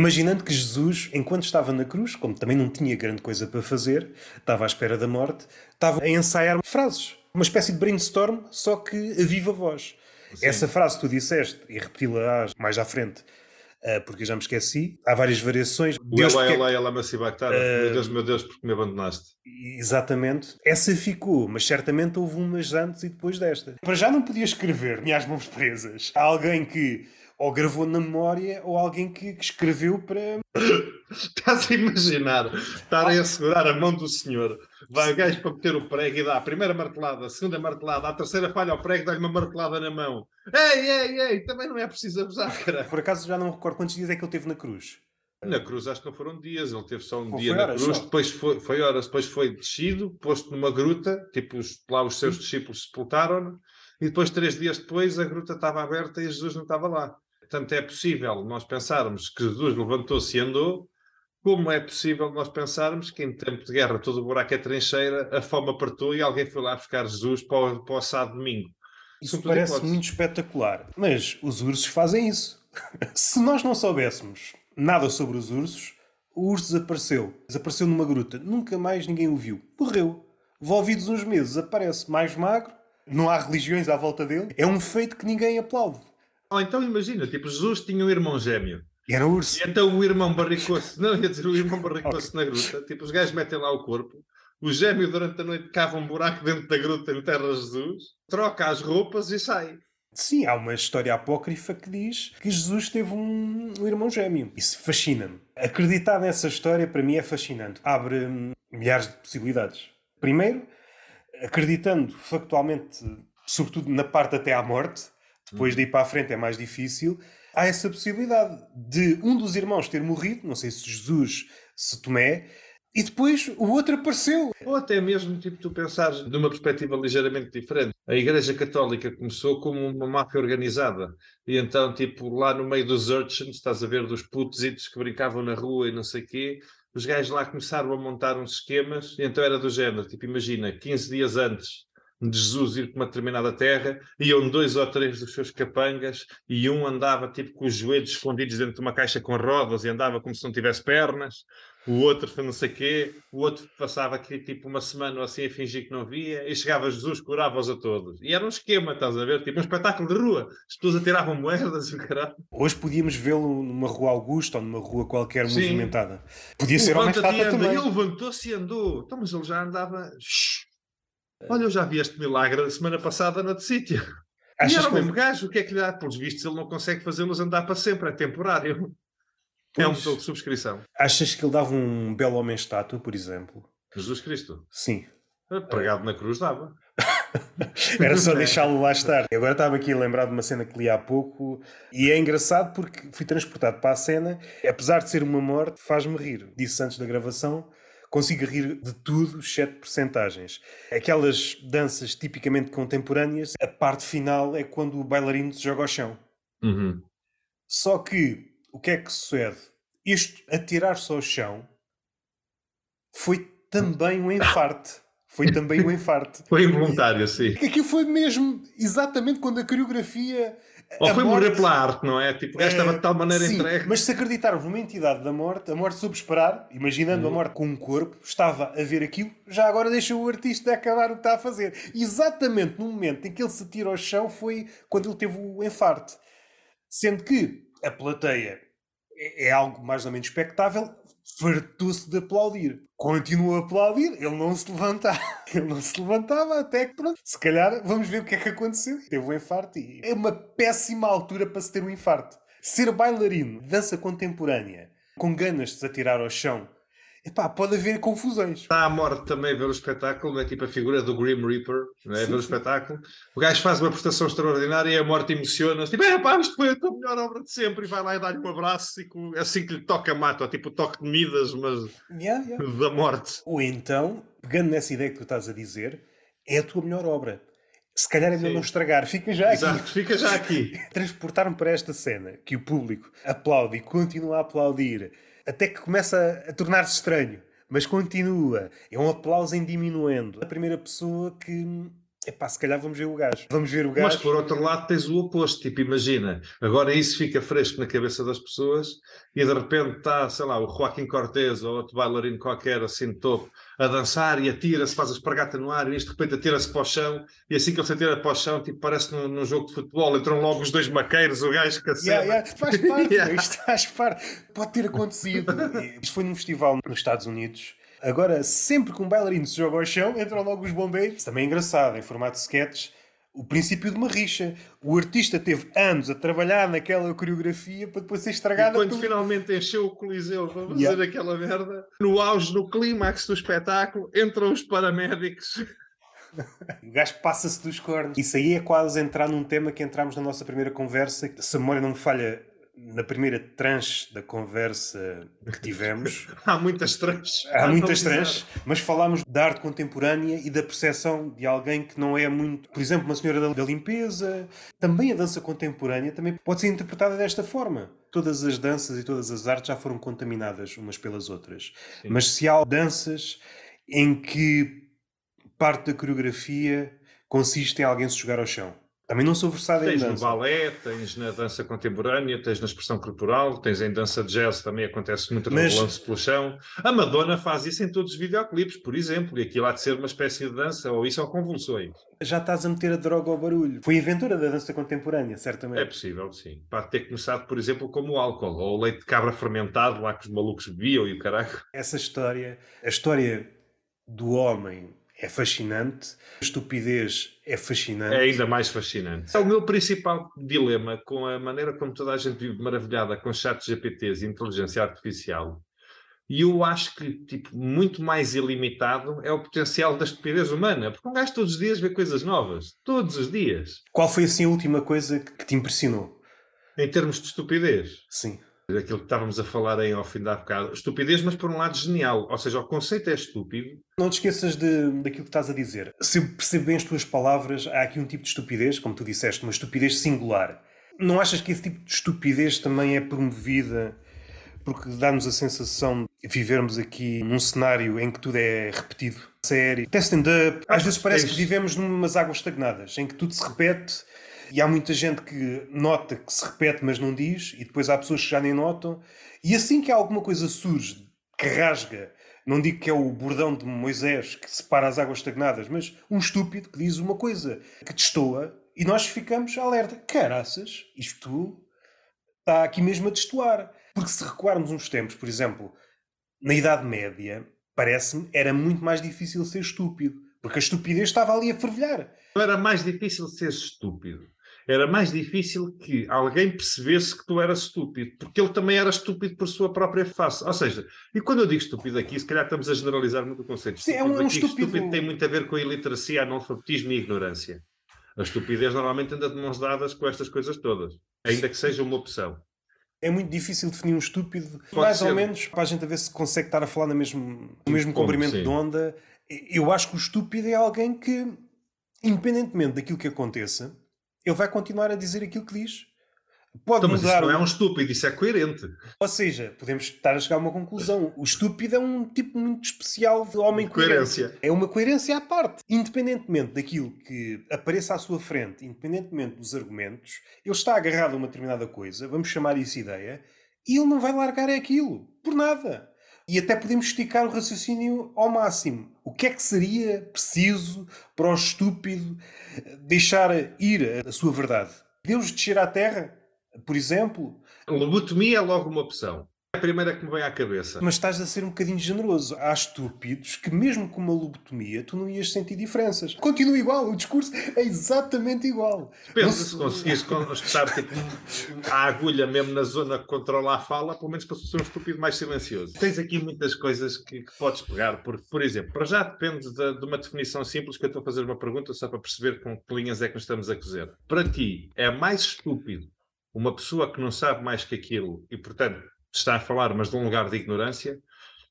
Imaginando que Jesus, enquanto estava na cruz, como também não tinha grande coisa para fazer, estava à espera da morte, estava a ensaiar frases. Uma espécie de brainstorm, só que a viva voz. Sim. Essa frase que tu disseste, e repeti-la mais à frente, uh, porque já me esqueci, há várias variações. Deus, Elá, Elá, Elá, Massibactara. Uh, meu Deus, meu Deus, porque me abandonaste. Exatamente. Essa ficou, mas certamente houve umas antes e depois desta. Para já não podia escrever, minhas mãos presas. Há alguém que ou gravou na memória ou alguém que, que escreveu para. Estás a imaginar estarem a segurar a mão do senhor. Vai o gajo para meter o prego e dá a primeira martelada, a segunda martelada, a terceira falha ao prego, dá-lhe uma martelada na mão. Ei, ei, ei, também não é preciso abusar, cara. Por acaso já não recordo quantos dias é que ele teve na cruz. Na cruz acho que não foram dias, ele teve só um dia na cruz, só. depois foi, foi horas, depois foi descido, posto numa gruta, tipo os, lá os seus discípulos sepultaram-no, e depois, três dias depois, a gruta estava aberta e Jesus não estava lá. Portanto, é possível nós pensarmos que Jesus levantou-se e andou, como é possível nós pensarmos que em tempo de guerra todo o buraco é trincheira, a fome apertou e alguém foi lá buscar Jesus para o, para o assado domingo? Isso parece hipóteses. muito espetacular. Mas os ursos fazem isso. Se nós não soubéssemos nada sobre os ursos, o urso desapareceu. Desapareceu numa gruta. Nunca mais ninguém o viu. Morreu. Volvidos uns meses, aparece mais magro. Não há religiões à volta dele. É um feito que ninguém aplaude. Ou então imagina, tipo, Jesus tinha um irmão gêmeo. E era urso. E então o irmão barricou-se, não, ia dizer, o irmão barricou-se na gruta. Tipo, os gajos metem lá o corpo. O gêmeo durante a noite cava um buraco dentro da gruta, enterra Jesus, troca as roupas e sai. Sim, há uma história apócrifa que diz que Jesus teve um, um irmão gêmeo. Isso fascina-me. Acreditar nessa história para mim é fascinante. Abre hum, milhares de possibilidades. Primeiro, acreditando factualmente, sobretudo na parte até à morte, depois de ir para a frente é mais difícil. Há essa possibilidade de um dos irmãos ter morrido, não sei se Jesus, se Tomé, e depois o outro apareceu. Ou até mesmo, tipo, tu pensares de uma perspectiva ligeiramente diferente. A Igreja Católica começou como uma máfia organizada. E então, tipo, lá no meio dos urchins, estás a ver, dos putos que brincavam na rua e não sei o quê, os gajos lá começaram a montar uns esquemas, e então era do género, tipo, imagina, 15 dias antes de Jesus ir para uma determinada terra, iam dois ou três dos seus capangas e um andava tipo com os joelhos escondidos dentro de uma caixa com rodas e andava como se não tivesse pernas, o outro foi não sei quê, o outro passava aqui tipo uma semana ou assim a fingir que não via e chegava Jesus, curava-os a todos. E era um esquema, estás a ver? Tipo um espetáculo de rua. As pessoas atiravam moedas e caralho. Hoje podíamos vê-lo numa rua Augusta ou numa rua qualquer Sim. movimentada. Podia ser uma estátua também. Ele levantou-se e andou. Então, mas ele já andava... Shhh Olha, eu já vi este milagre semana passada no sítio. Achas e era o mesmo gajo, o que é que lhe dá? Pelos vistos, ele não consegue fazê-los andar para sempre, é temporário. Pois. É um modelo de subscrição. Achas que ele dava um belo homem estátua, por exemplo? Jesus Cristo? Sim. Pregado na cruz dava. Era só deixá-lo lá estar. Eu agora estava aqui a lembrar de uma cena que li há pouco e é engraçado porque fui transportado para a cena. Apesar de ser uma morte, faz-me rir. Disse antes da gravação consigo rir de tudo, exceto percentagens. Aquelas danças tipicamente contemporâneas, a parte final é quando o bailarino se joga ao chão. Uhum. Só que, o que é que sucede? Isto, atirar-se ao chão, foi também um infarte. Foi também um infarte. foi involuntário, sim. Aquilo foi mesmo exatamente quando a coreografia ou foi morte... morrer pela arte, não é? Tipo, esta estava de tal maneira sim, entregue. Mas se acreditarmos numa entidade da morte, a morte soube esperar, imaginando a uhum. morte com um corpo, estava a ver aquilo, já agora deixa o artista acabar o que está a fazer. Exatamente no momento em que ele se tira ao chão foi quando ele teve o enfarte. Sendo que a plateia é, é algo mais ou menos expectável, fartou-se de aplaudir. Continuou a aplaudir, ele não se levantava. Ele não se levantava até que, pronto, se calhar vamos ver o que é que aconteceu. Teve um infarto e é uma péssima altura para se ter um infarto. Ser bailarino, dança contemporânea, com ganas de se atirar ao chão epá, pode haver confusões. Está à morte também ver o espetáculo, é tipo a figura do Grim Reaper, é? Sim, ver o espetáculo. O gajo faz uma prestação extraordinária e a morte emociona-se, tipo, é pá, isto foi a tua melhor obra de sempre, e vai lá e dá-lhe um abraço e com, assim que lhe toca mata, tipo o toque de Midas, mas yeah, yeah. da morte. Ou então, pegando nessa ideia que tu estás a dizer, é a tua melhor obra. Se calhar é melhor não estragar, fica já aqui. Exato, fica já aqui. Transportar-me para esta cena que o público aplaude e continua a aplaudir até que começa a tornar-se estranho, mas continua. É um aplauso em diminuendo. A primeira pessoa que epá, se calhar vamos ver o gajo. Vamos ver o gajo. Mas por outro lado tens o oposto, tipo, imagina, agora isso fica fresco na cabeça das pessoas e de repente está, sei lá, o Joaquim Cortez ou outro bailarino qualquer assim de topo a dançar e atira-se, faz a espargata no ar e isto de repente atira-se para o chão e assim que ele se atira para o chão, tipo, parece num, num jogo de futebol, entram logo os dois maqueiros, o gajo que yeah, yeah. Faz parte, yeah. isto faz parte. Pode ter acontecido. isto foi num festival nos Estados Unidos Agora, sempre que um bailarino se joga ao chão, entram logo os bombeiros. Também é engraçado, em formato de sketch, o princípio de uma rixa. O artista teve anos a trabalhar naquela coreografia para depois ser estragada. E quando finalmente encheu o Coliseu para fazer yeah. aquela merda, no auge, no clímax do espetáculo, entram os paramédicos. o gajo passa-se dos cornos. Isso aí é quase entrar num tema que entramos na nossa primeira conversa. Se a memória não me falha, na primeira tranche da conversa que tivemos. Há muitas tranches. Há muitas tranches, mas falámos da arte contemporânea e da percepção de alguém que não é muito. Por exemplo, uma senhora da limpeza. Também a dança contemporânea também pode ser interpretada desta forma. Todas as danças e todas as artes já foram contaminadas umas pelas outras. Sim. Mas se há danças em que parte da coreografia consiste em alguém se jogar ao chão também não sou versado tens em dança. Tens no balé, tens na dança contemporânea, tens na expressão corporal, tens em dança de jazz, também acontece muito Mas... no lance pelo chão. A Madonna faz isso em todos os videoclipes, por exemplo, e aquilo há de ser uma espécie de dança, ou isso ou convulsões. Já estás a meter a droga ao barulho. Foi inventora da dança contemporânea, certamente. É possível, sim. Pode ter começado, por exemplo, como o álcool, ou o leite de cabra fermentado, lá que os malucos bebiam e o caraco. Essa história, a história do homem é fascinante, a estupidez é fascinante. É ainda mais fascinante. É o meu principal dilema com a maneira como toda a gente vive maravilhada com chatos GPTs e inteligência artificial. E eu acho que, tipo, muito mais ilimitado é o potencial da estupidez humana. Porque um gajo todos os dias vê coisas novas. Todos os dias. Qual foi, assim, a última coisa que te impressionou? Em termos de estupidez? Sim aquilo que estávamos a falar em ao fim da bocado, estupidez, mas por um lado genial. Ou seja, o conceito é estúpido. Não te esqueças de, daquilo que estás a dizer. Se eu percebo bem as tuas palavras, há aqui um tipo de estupidez, como tu disseste, uma estupidez singular. Não achas que esse tipo de estupidez também é promovida porque dá-nos a sensação de vivermos aqui num cenário em que tudo é repetido? Série, até stand-up. Às vezes parece que vivemos numas águas estagnadas, em que tudo se repete e há muita gente que nota que se repete, mas não diz, e depois há pessoas que já nem notam. E assim que alguma coisa surge, que rasga, não digo que é o bordão de Moisés que separa as águas estagnadas, mas um estúpido que diz uma coisa que destoa, e nós ficamos alerta. Caraças, isto está aqui mesmo a destoar. Porque se recuarmos uns tempos, por exemplo, na Idade Média, parece-me, era muito mais difícil ser estúpido. Porque a estupidez estava ali a fervilhar. Era mais difícil ser estúpido era mais difícil que alguém percebesse que tu eras estúpido, porque ele também era estúpido por sua própria face. Ou seja, e quando eu digo estúpido aqui, se calhar estamos a generalizar muito o conceito. Sim, é um, é um aqui, estúpido... estúpido tem muito a ver com a iliteracia, analfabetismo e ignorância. A estupidez normalmente anda de mãos dadas com estas coisas todas, ainda que seja uma opção. É muito difícil definir um estúpido, Pode mais ser. ou menos, para a gente ver se consegue estar a falar no mesmo, no mesmo Como, comprimento sim. de onda. Eu acho que o estúpido é alguém que, independentemente daquilo que aconteça, ele vai continuar a dizer aquilo que diz. Pode então, mudar. não é um estúpido, isso é coerente. Ou seja, podemos estar a chegar a uma conclusão. O estúpido é um tipo muito especial de homem coerência. Coerente. É uma coerência à parte. Independentemente daquilo que apareça à sua frente, independentemente dos argumentos, ele está agarrado a uma determinada coisa, vamos chamar isso ideia, e ele não vai largar aquilo. Por nada. E até podemos esticar o raciocínio ao máximo. O que é que seria preciso para o estúpido deixar ir a sua verdade? Deus descer à terra, por exemplo? Lobotomia é logo uma opção a primeira que me vem à cabeça. Mas estás a ser um bocadinho generoso. Há estúpidos que, mesmo com uma lobotomia, tu não ias sentir diferenças. Continua igual, o discurso é exatamente igual. Pensa se conseguires escutar tipo, a agulha mesmo na zona que controla a fala, pelo menos para ser um estúpido mais silencioso. Tens aqui muitas coisas que, que podes pegar, porque, por exemplo, para já depende de, de, uma definição simples que eu estou a fazer uma pergunta só para perceber com que linhas é que nos estamos a cozer. Para ti, é mais estúpido uma pessoa que não sabe mais que aquilo e, portanto, está a falar, mas de um lugar de ignorância,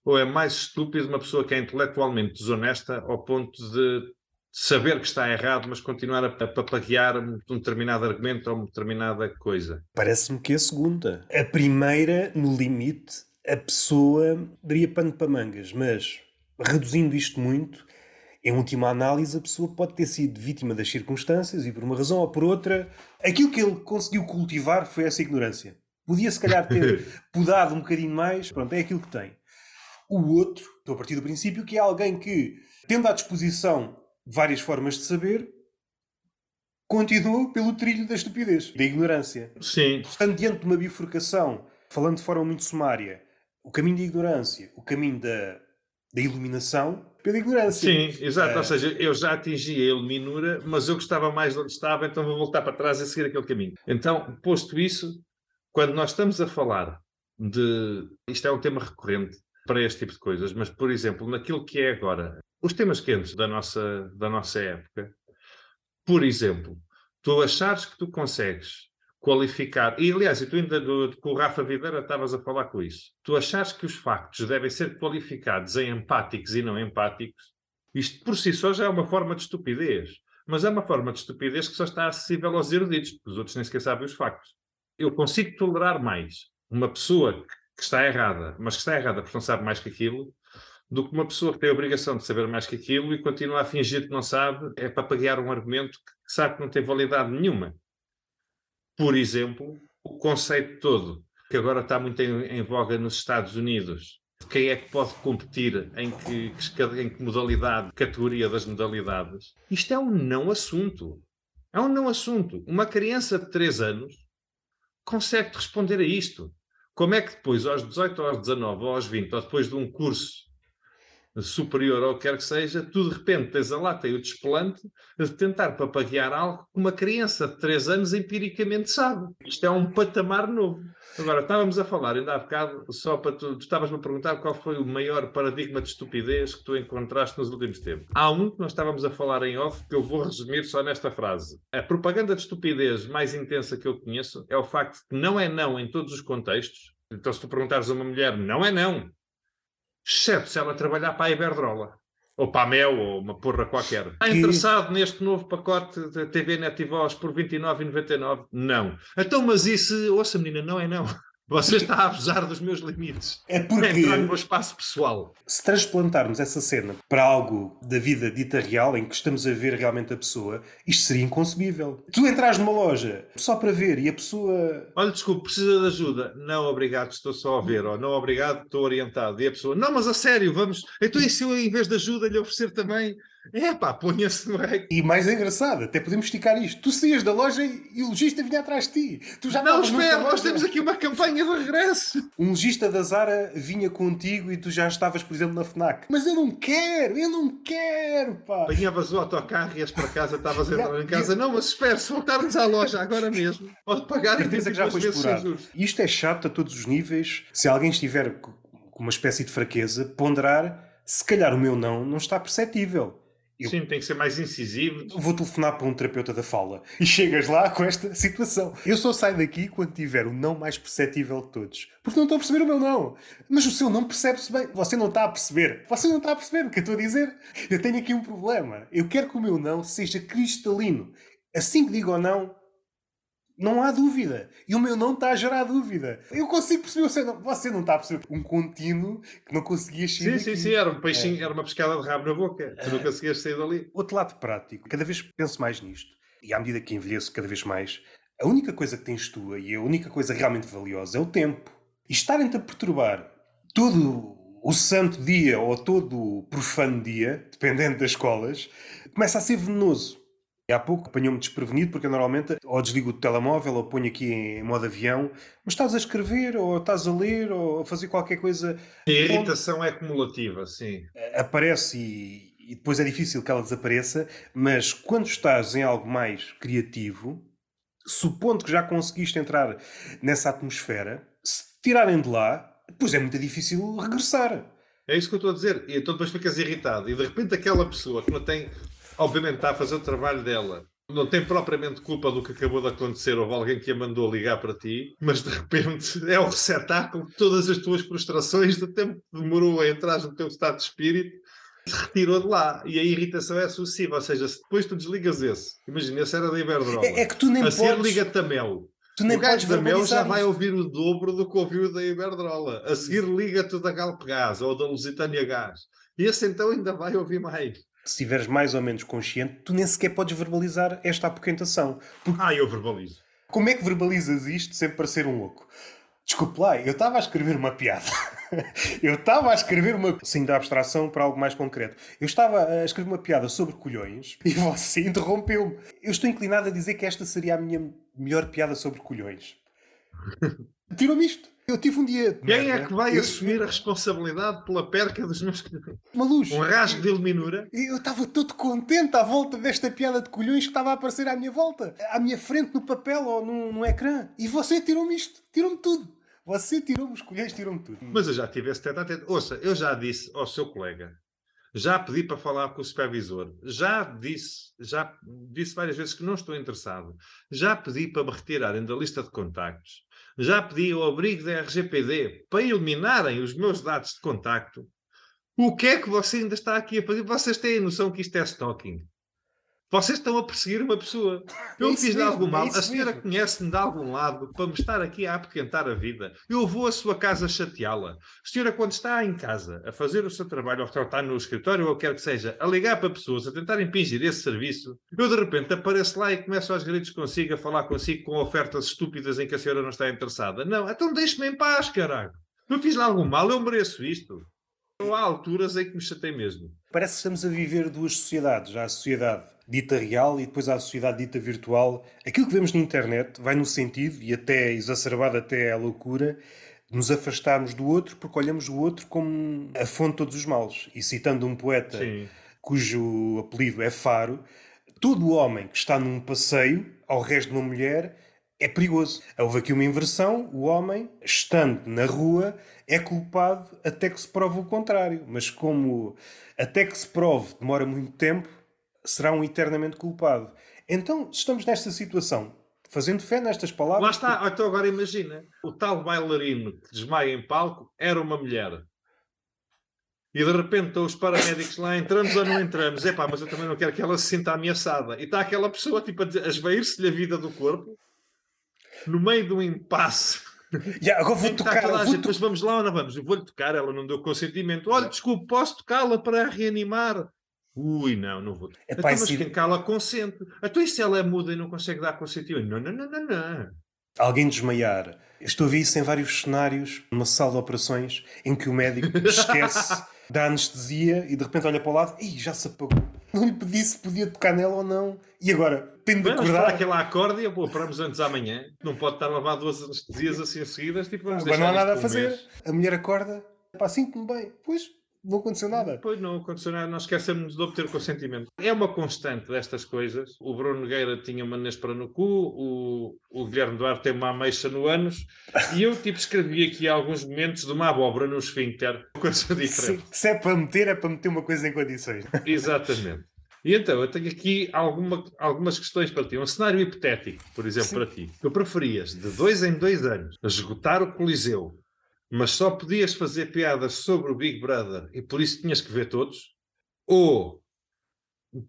ou é mais estúpido uma pessoa que é intelectualmente desonesta ao ponto de saber que está errado, mas continuar a papaguear um determinado argumento ou uma determinada coisa? Parece-me que é a segunda. A primeira, no limite, a pessoa daria pano para mangas, mas reduzindo isto muito, Em última análise, a pessoa pode ter sido vítima das circunstâncias e, por uma razão ou por outra, aquilo que ele conseguiu cultivar foi essa ignorância. Podia, se calhar, ter podado um bocadinho mais, pronto, é aquilo que tem. O outro, estou a partir do princípio, que é alguém que, tendo à disposição várias formas de saber, continuou pelo trilho da estupidez, da ignorância. Sim. Estando diante de uma bifurcação, falando de forma muito sumária, o caminho da ignorância, o caminho da, da iluminação, pela ignorância. Sim, exato. Ou seja, eu já atingi a iluminura, mas eu gostava mais de onde estava, então vou voltar para trás e seguir aquele caminho. Então, posto isso, quando nós estamos a falar de. Isto é um tema recorrente para este tipo de coisas, mas, por exemplo, naquilo que é agora os temas quentes da nossa, da nossa época, por exemplo, tu achares que tu consegues qualificar, e aliás, e tu ainda do, com o Rafa Videira estavas a falar com isso, tu achares que os factos devem ser qualificados em empáticos e não empáticos, isto por si só já é uma forma de estupidez. Mas é uma forma de estupidez que só está acessível aos eruditos, porque os outros nem sequer sabem os factos. Eu consigo tolerar mais uma pessoa que está errada, mas que está errada porque não sabe mais que aquilo, do que uma pessoa que tem a obrigação de saber mais que aquilo e continua a fingir que não sabe, é para pagar um argumento que sabe que não tem validade nenhuma. Por exemplo, o conceito todo, que agora está muito em, em voga nos Estados Unidos, quem é que pode competir, em que, em que modalidade, categoria das modalidades, isto é um não assunto. É um não assunto. Uma criança de 3 anos consegue responder a isto. Como é que depois, aos 18, aos 19, ou aos 20, ou depois de um curso superior ou quer que seja, tu de repente tens a lata e o desplante de tentar papaguear algo que uma criança de 3 anos empiricamente sabe. Isto é um patamar novo. Agora, estávamos a falar ainda há bocado, só para tu, tu estavas-me a perguntar qual foi o maior paradigma de estupidez que tu encontraste nos últimos tempos. Há um que nós estávamos a falar em off que eu vou resumir só nesta frase. A propaganda de estupidez mais intensa que eu conheço é o facto de que não é não em todos os contextos. Então, se tu perguntares a uma mulher, não é não, exceto se ela trabalhar para a Iberdrola. Ou para a Mel, ou uma porra qualquer. Está interessado neste novo pacote de TV Net Voz por 29,99? Não. Então, mas isso, ouça menina, não é não. Você está a abusar dos meus limites. É porque. É entrar no meu espaço pessoal. Se transplantarmos essa cena para algo da vida dita real, em que estamos a ver realmente a pessoa, isto seria inconcebível. Tu entras numa loja só para ver e a pessoa. Olha, desculpe, precisa de ajuda. Não, obrigado, estou só a ver. Ou não, obrigado, estou orientado. E a pessoa, não, mas a sério, vamos. Então, e se eu, em vez de ajuda, lhe oferecer também é pá, ponha-se no rec. E mais engraçado, até podemos esticar isto. Tu saías da loja e o lojista vinha atrás de ti. Tu já não, espera, nós temos aqui uma campanha de regresso. Um lojista da Zara vinha contigo e tu já estavas, por exemplo, na FNAC. Mas eu não quero, eu não quero, pá. Apanhavas o autocarro e ias para casa, estavas a entrar em casa. Não, mas espera, se voltarmos à loja agora mesmo, pode pagar e que já foi explorado. Isto é chato a todos os níveis. Se alguém estiver com uma espécie de fraqueza, ponderar se calhar o meu não não está perceptível. Eu Sim, tem que ser mais incisivo. Vou telefonar para um terapeuta da fala e chegas lá com esta situação. Eu só saio daqui quando tiver o não mais perceptível de todos. Porque não estou a perceber o meu não. Mas o seu não percebe-se bem. Você não está a perceber. Você não está a perceber o que eu estou a dizer. Eu tenho aqui um problema. Eu quero que o meu não seja cristalino. Assim que digo ou não, não há dúvida. E o meu não está a gerar dúvida. Eu consigo perceber, você não, você não está a perceber um contínuo que não conseguias sair Sim, sim, sim. Era um peixinho, é. era uma pescada de rabo na boca. Tu não conseguias sair dali. Outro lado prático. Cada vez penso mais nisto. E à medida que envelheço cada vez mais, a única coisa que tens tu e a única coisa realmente valiosa é o tempo. E estarem-te a perturbar todo o santo dia ou todo o profano dia, dependendo das escolas, começa a ser venenoso. Há pouco apanhou-me desprevenido porque eu normalmente ou desligo o telemóvel ou ponho aqui em modo avião, mas estás a escrever ou estás a ler ou a fazer qualquer coisa. A irritação é acumulativa, sim. Aparece e, e depois é difícil que ela desapareça, mas quando estás em algo mais criativo, supondo que já conseguiste entrar nessa atmosfera, se tirarem de lá, depois é muito difícil regressar. É isso que eu estou a dizer. E então depois ficas irritado. E de repente aquela pessoa que não tem obviamente está a fazer o trabalho dela. Não tem propriamente culpa do que acabou de acontecer, houve alguém que a mandou ligar para ti, mas de repente é o receptáculo de todas as tuas frustrações, do tempo que demorou a entrar no teu estado de espírito, se retirou de lá e a irritação é sucessiva. Ou seja, se depois tu desligas esse, imagina, esse era da Iberdrola, é, é que tu nem a seguir liga-te a Mel. Tu nem o gajo da Mel já vai ouvir o dobro do que ouviu da Iberdrola. A seguir liga-te da Galpegás ou da Lusitânia Gás. E esse então ainda vai ouvir mais. Se estiveres mais ou menos consciente, tu nem sequer podes verbalizar esta apoquentação. Porque... Ah, eu verbalizo. Como é que verbalizas isto sem parecer um louco? Desculpe lá, eu estava a escrever uma piada. eu estava a escrever uma. Sim, da abstração para algo mais concreto. Eu estava a escrever uma piada sobre colhões e você interrompeu-me. Eu estou inclinado a dizer que esta seria a minha melhor piada sobre colhões. Tirou-me isto. Eu tive um dia. Quem merda. é que vai eu... assumir a responsabilidade pela perca dos meus? Uma luz. Um rasgo de iluminura. Eu estava todo contente à volta desta piada de colhões que estava a aparecer à minha volta, à minha frente, no papel ou no, no ecrã. E você tirou-me isto. Tirou-me tudo. Você tirou-me os colhões, tirou-me tudo. Mas eu já tive esse tete a. Ouça, eu já disse ao seu colega já pedi para falar com o supervisor. Já disse, já disse várias vezes que não estou interessado. Já pedi para me retirarem da lista de contactos. Já pedi o abrigo da RGPD para eliminarem os meus dados de contacto. O que é que você ainda está aqui a fazer? Vocês têm noção que isto é stalking? Vocês estão a perseguir uma pessoa. Eu é fiz de algum mal. É a senhora conhece-me de algum lado para me estar aqui a apoquentar a vida. Eu vou à sua casa chateá-la. A senhora, quando está em casa a fazer o seu trabalho, ou está no escritório, ou quer que seja, a ligar para pessoas, a tentar impingir esse serviço, eu de repente apareço lá e começo aos gritos consigo, a falar consigo com ofertas estúpidas em que a senhora não está interessada. Não, então deixe-me em paz, caralho. Eu fiz lá algum mal, eu mereço isto. Não há alturas em que me chatei mesmo. Parece que estamos a viver duas sociedades. Há a sociedade dita real e depois a sociedade dita virtual. Aquilo que vemos na internet vai no sentido, e até exacerbado até a loucura, de nos afastarmos do outro porque olhamos o outro como a fonte de todos os males. E citando um poeta Sim. cujo apelido é Faro, todo homem que está num passeio ao resto de uma mulher é perigoso. Houve aqui uma inversão, o homem, estando na rua, é culpado até que se prove o contrário. Mas como até que se prove demora muito tempo, será um eternamente culpado. Então, estamos nesta situação, fazendo fé nestas palavras. Lá está, então agora imagina, o tal bailarino que desmaia em palco era uma mulher. E de repente estão os paramédicos lá, entramos ou não entramos? É pá, mas eu também não quero que ela se sinta ameaçada. E está aquela pessoa tipo, a esvair-se-lhe a vida do corpo, no meio de um impasse. Yeah, agora vou tocar. Vou gente, Mas vamos lá ou não vamos? Eu vou-lhe tocar, ela não deu consentimento. Olha, desculpe, posso tocá-la para reanimar? Ui, não, não vou. É então, mas se... quem cala consente. Então, e se ela é muda e não consegue dar consentimento? Não, não, não, não, não. Alguém desmaiar. Estou a ver isso em vários cenários, numa sala de operações, em que o médico esquece da anestesia e de repente olha para o lado e já se apagou. Não lhe pedi se podia tocar nela ou não. E agora, tendo de acordar... que ela acorde e pô, paramos antes amanhã. Não pode estar a levar duas anestesias assim seguidas. Tipo, vamos agora não há nada a fazer. A mulher acorda, pá, sinto-me bem. Pois, não aconteceu nada. Pois não aconteceu nada, nós esquecemos de obter consentimento. É uma constante destas coisas. O Bruno Nogueira tinha uma nespera no cu, o, o Guilherme Duarte tem uma ameixa no ânus, e eu tipo escrevi aqui alguns momentos de uma abóbora no esfíncter, coisa diferente. Se, se é para meter, é para meter uma coisa em condições. Exatamente. E então, eu tenho aqui alguma, algumas questões para ti. Um cenário hipotético, por exemplo, Sim. para ti. Tu preferias, de dois em dois anos, esgotar o Coliseu mas só podias fazer piadas sobre o Big Brother e por isso tinhas que ver todos, ou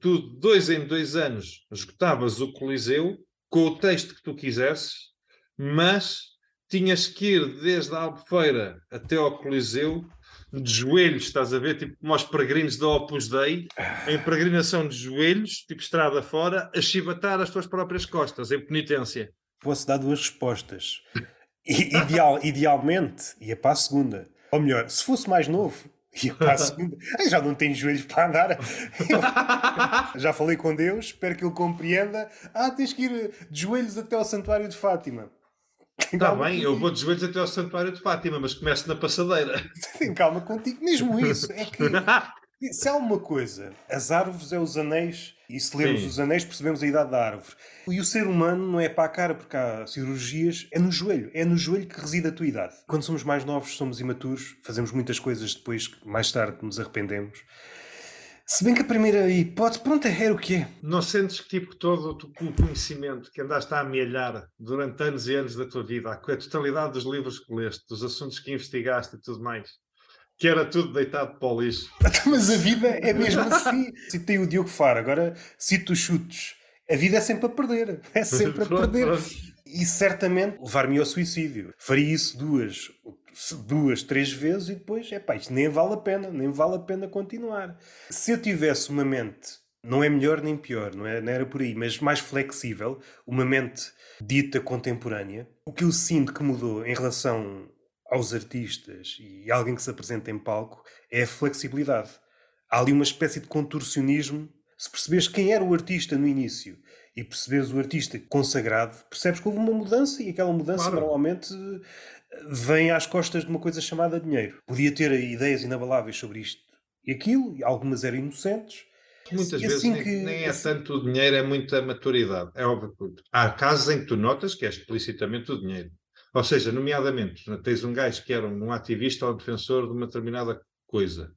tu, dois em dois anos, esgotavas o Coliseu com o texto que tu quisesses, mas tinhas que ir desde a Albufeira até ao Coliseu de joelhos, estás a ver? Tipo como os peregrinos da Opus Dei, em peregrinação de joelhos, tipo estrada fora, a chibatar as tuas próprias costas, em penitência. Posso dar duas respostas. Ideal, idealmente, ia para a segunda. Ou melhor, se fosse mais novo, ia para a segunda. Eu já não tenho joelhos para andar. já falei com Deus, espero que ele compreenda. Ah, tens que ir de joelhos até ao Santuário de Fátima. Está bem, eu vou de joelhos até ao Santuário de Fátima, mas começo na passadeira. Tem calma contigo, mesmo isso. É que se há uma coisa, as árvores é os anéis, e se lermos Sim. os anéis percebemos a idade da árvore. E o ser humano não é para a cara, porque há cirurgias, é no joelho. É no joelho que reside a tua idade. Quando somos mais novos, somos imaturos, fazemos muitas coisas depois que mais tarde nos arrependemos. Se bem que a primeira hipótese, pronto, é o que é. Não sentes que tipo todo o conhecimento que andaste a amealhar durante anos e anos da tua vida, a totalidade dos livros que leste, dos assuntos que investigaste e tudo mais, que era tudo deitado para o lixo. Mas a vida é mesmo assim. Citei o Diogo Faro, agora cito os chutes. A vida é sempre a perder. É sempre a perder. E certamente levar-me ao suicídio. Faria isso duas. duas, três vezes e depois, é pá, isto nem vale a pena, nem vale a pena continuar. Se eu tivesse uma mente, não é melhor nem pior, não, é, não era por aí, mas mais flexível, uma mente dita contemporânea, o que eu sinto que mudou em relação aos artistas e alguém que se apresenta em palco é a flexibilidade. Há ali uma espécie de contorcionismo. Se percebes quem era o artista no início e perceberes o artista consagrado, percebes que houve uma mudança e aquela mudança claro. normalmente vem às costas de uma coisa chamada dinheiro. Podia ter ideias inabaláveis sobre isto e aquilo, e algumas eram inocentes. Muitas e vezes assim nem, que, nem, é assim... tanto o dinheiro, é muita maturidade. É óbvio há casos em que tu notas que é explicitamente o dinheiro. Ou seja, nomeadamente, tens um gajo que era um ativista ou um defensor de uma determinada coisa.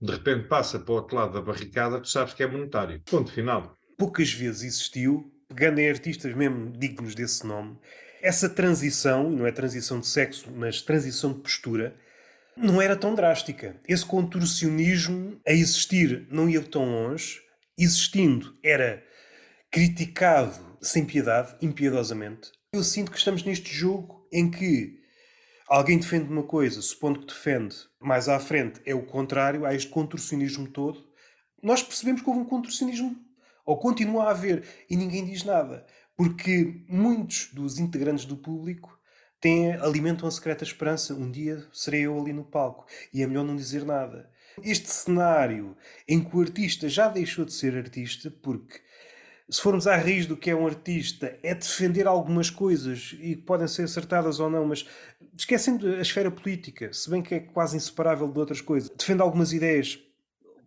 De repente passa para o outro lado da barricada, tu sabes que é monetário. Ponto final. Poucas vezes existiu, pegando em artistas mesmo dignos desse nome, essa transição, não é transição de sexo, mas transição de postura, não era tão drástica. Esse contorcionismo a existir não ia tão longe, existindo era criticado sem piedade, impiedosamente. Eu sinto que estamos neste jogo em que alguém defende uma coisa, supondo que defende mais à frente, é o contrário, há este contorcionismo todo. Nós percebemos que houve um contorcionismo, ou continua a haver, e ninguém diz nada. Porque muitos dos integrantes do público têm, alimentam a secreta esperança. Um dia serei eu ali no palco. E é melhor não dizer nada. Este cenário em que o artista já deixou de ser artista, porque se formos à raiz do que é um artista, é defender algumas coisas e que podem ser acertadas ou não, mas esquecendo a esfera política, se bem que é quase inseparável de outras coisas, defende algumas ideias,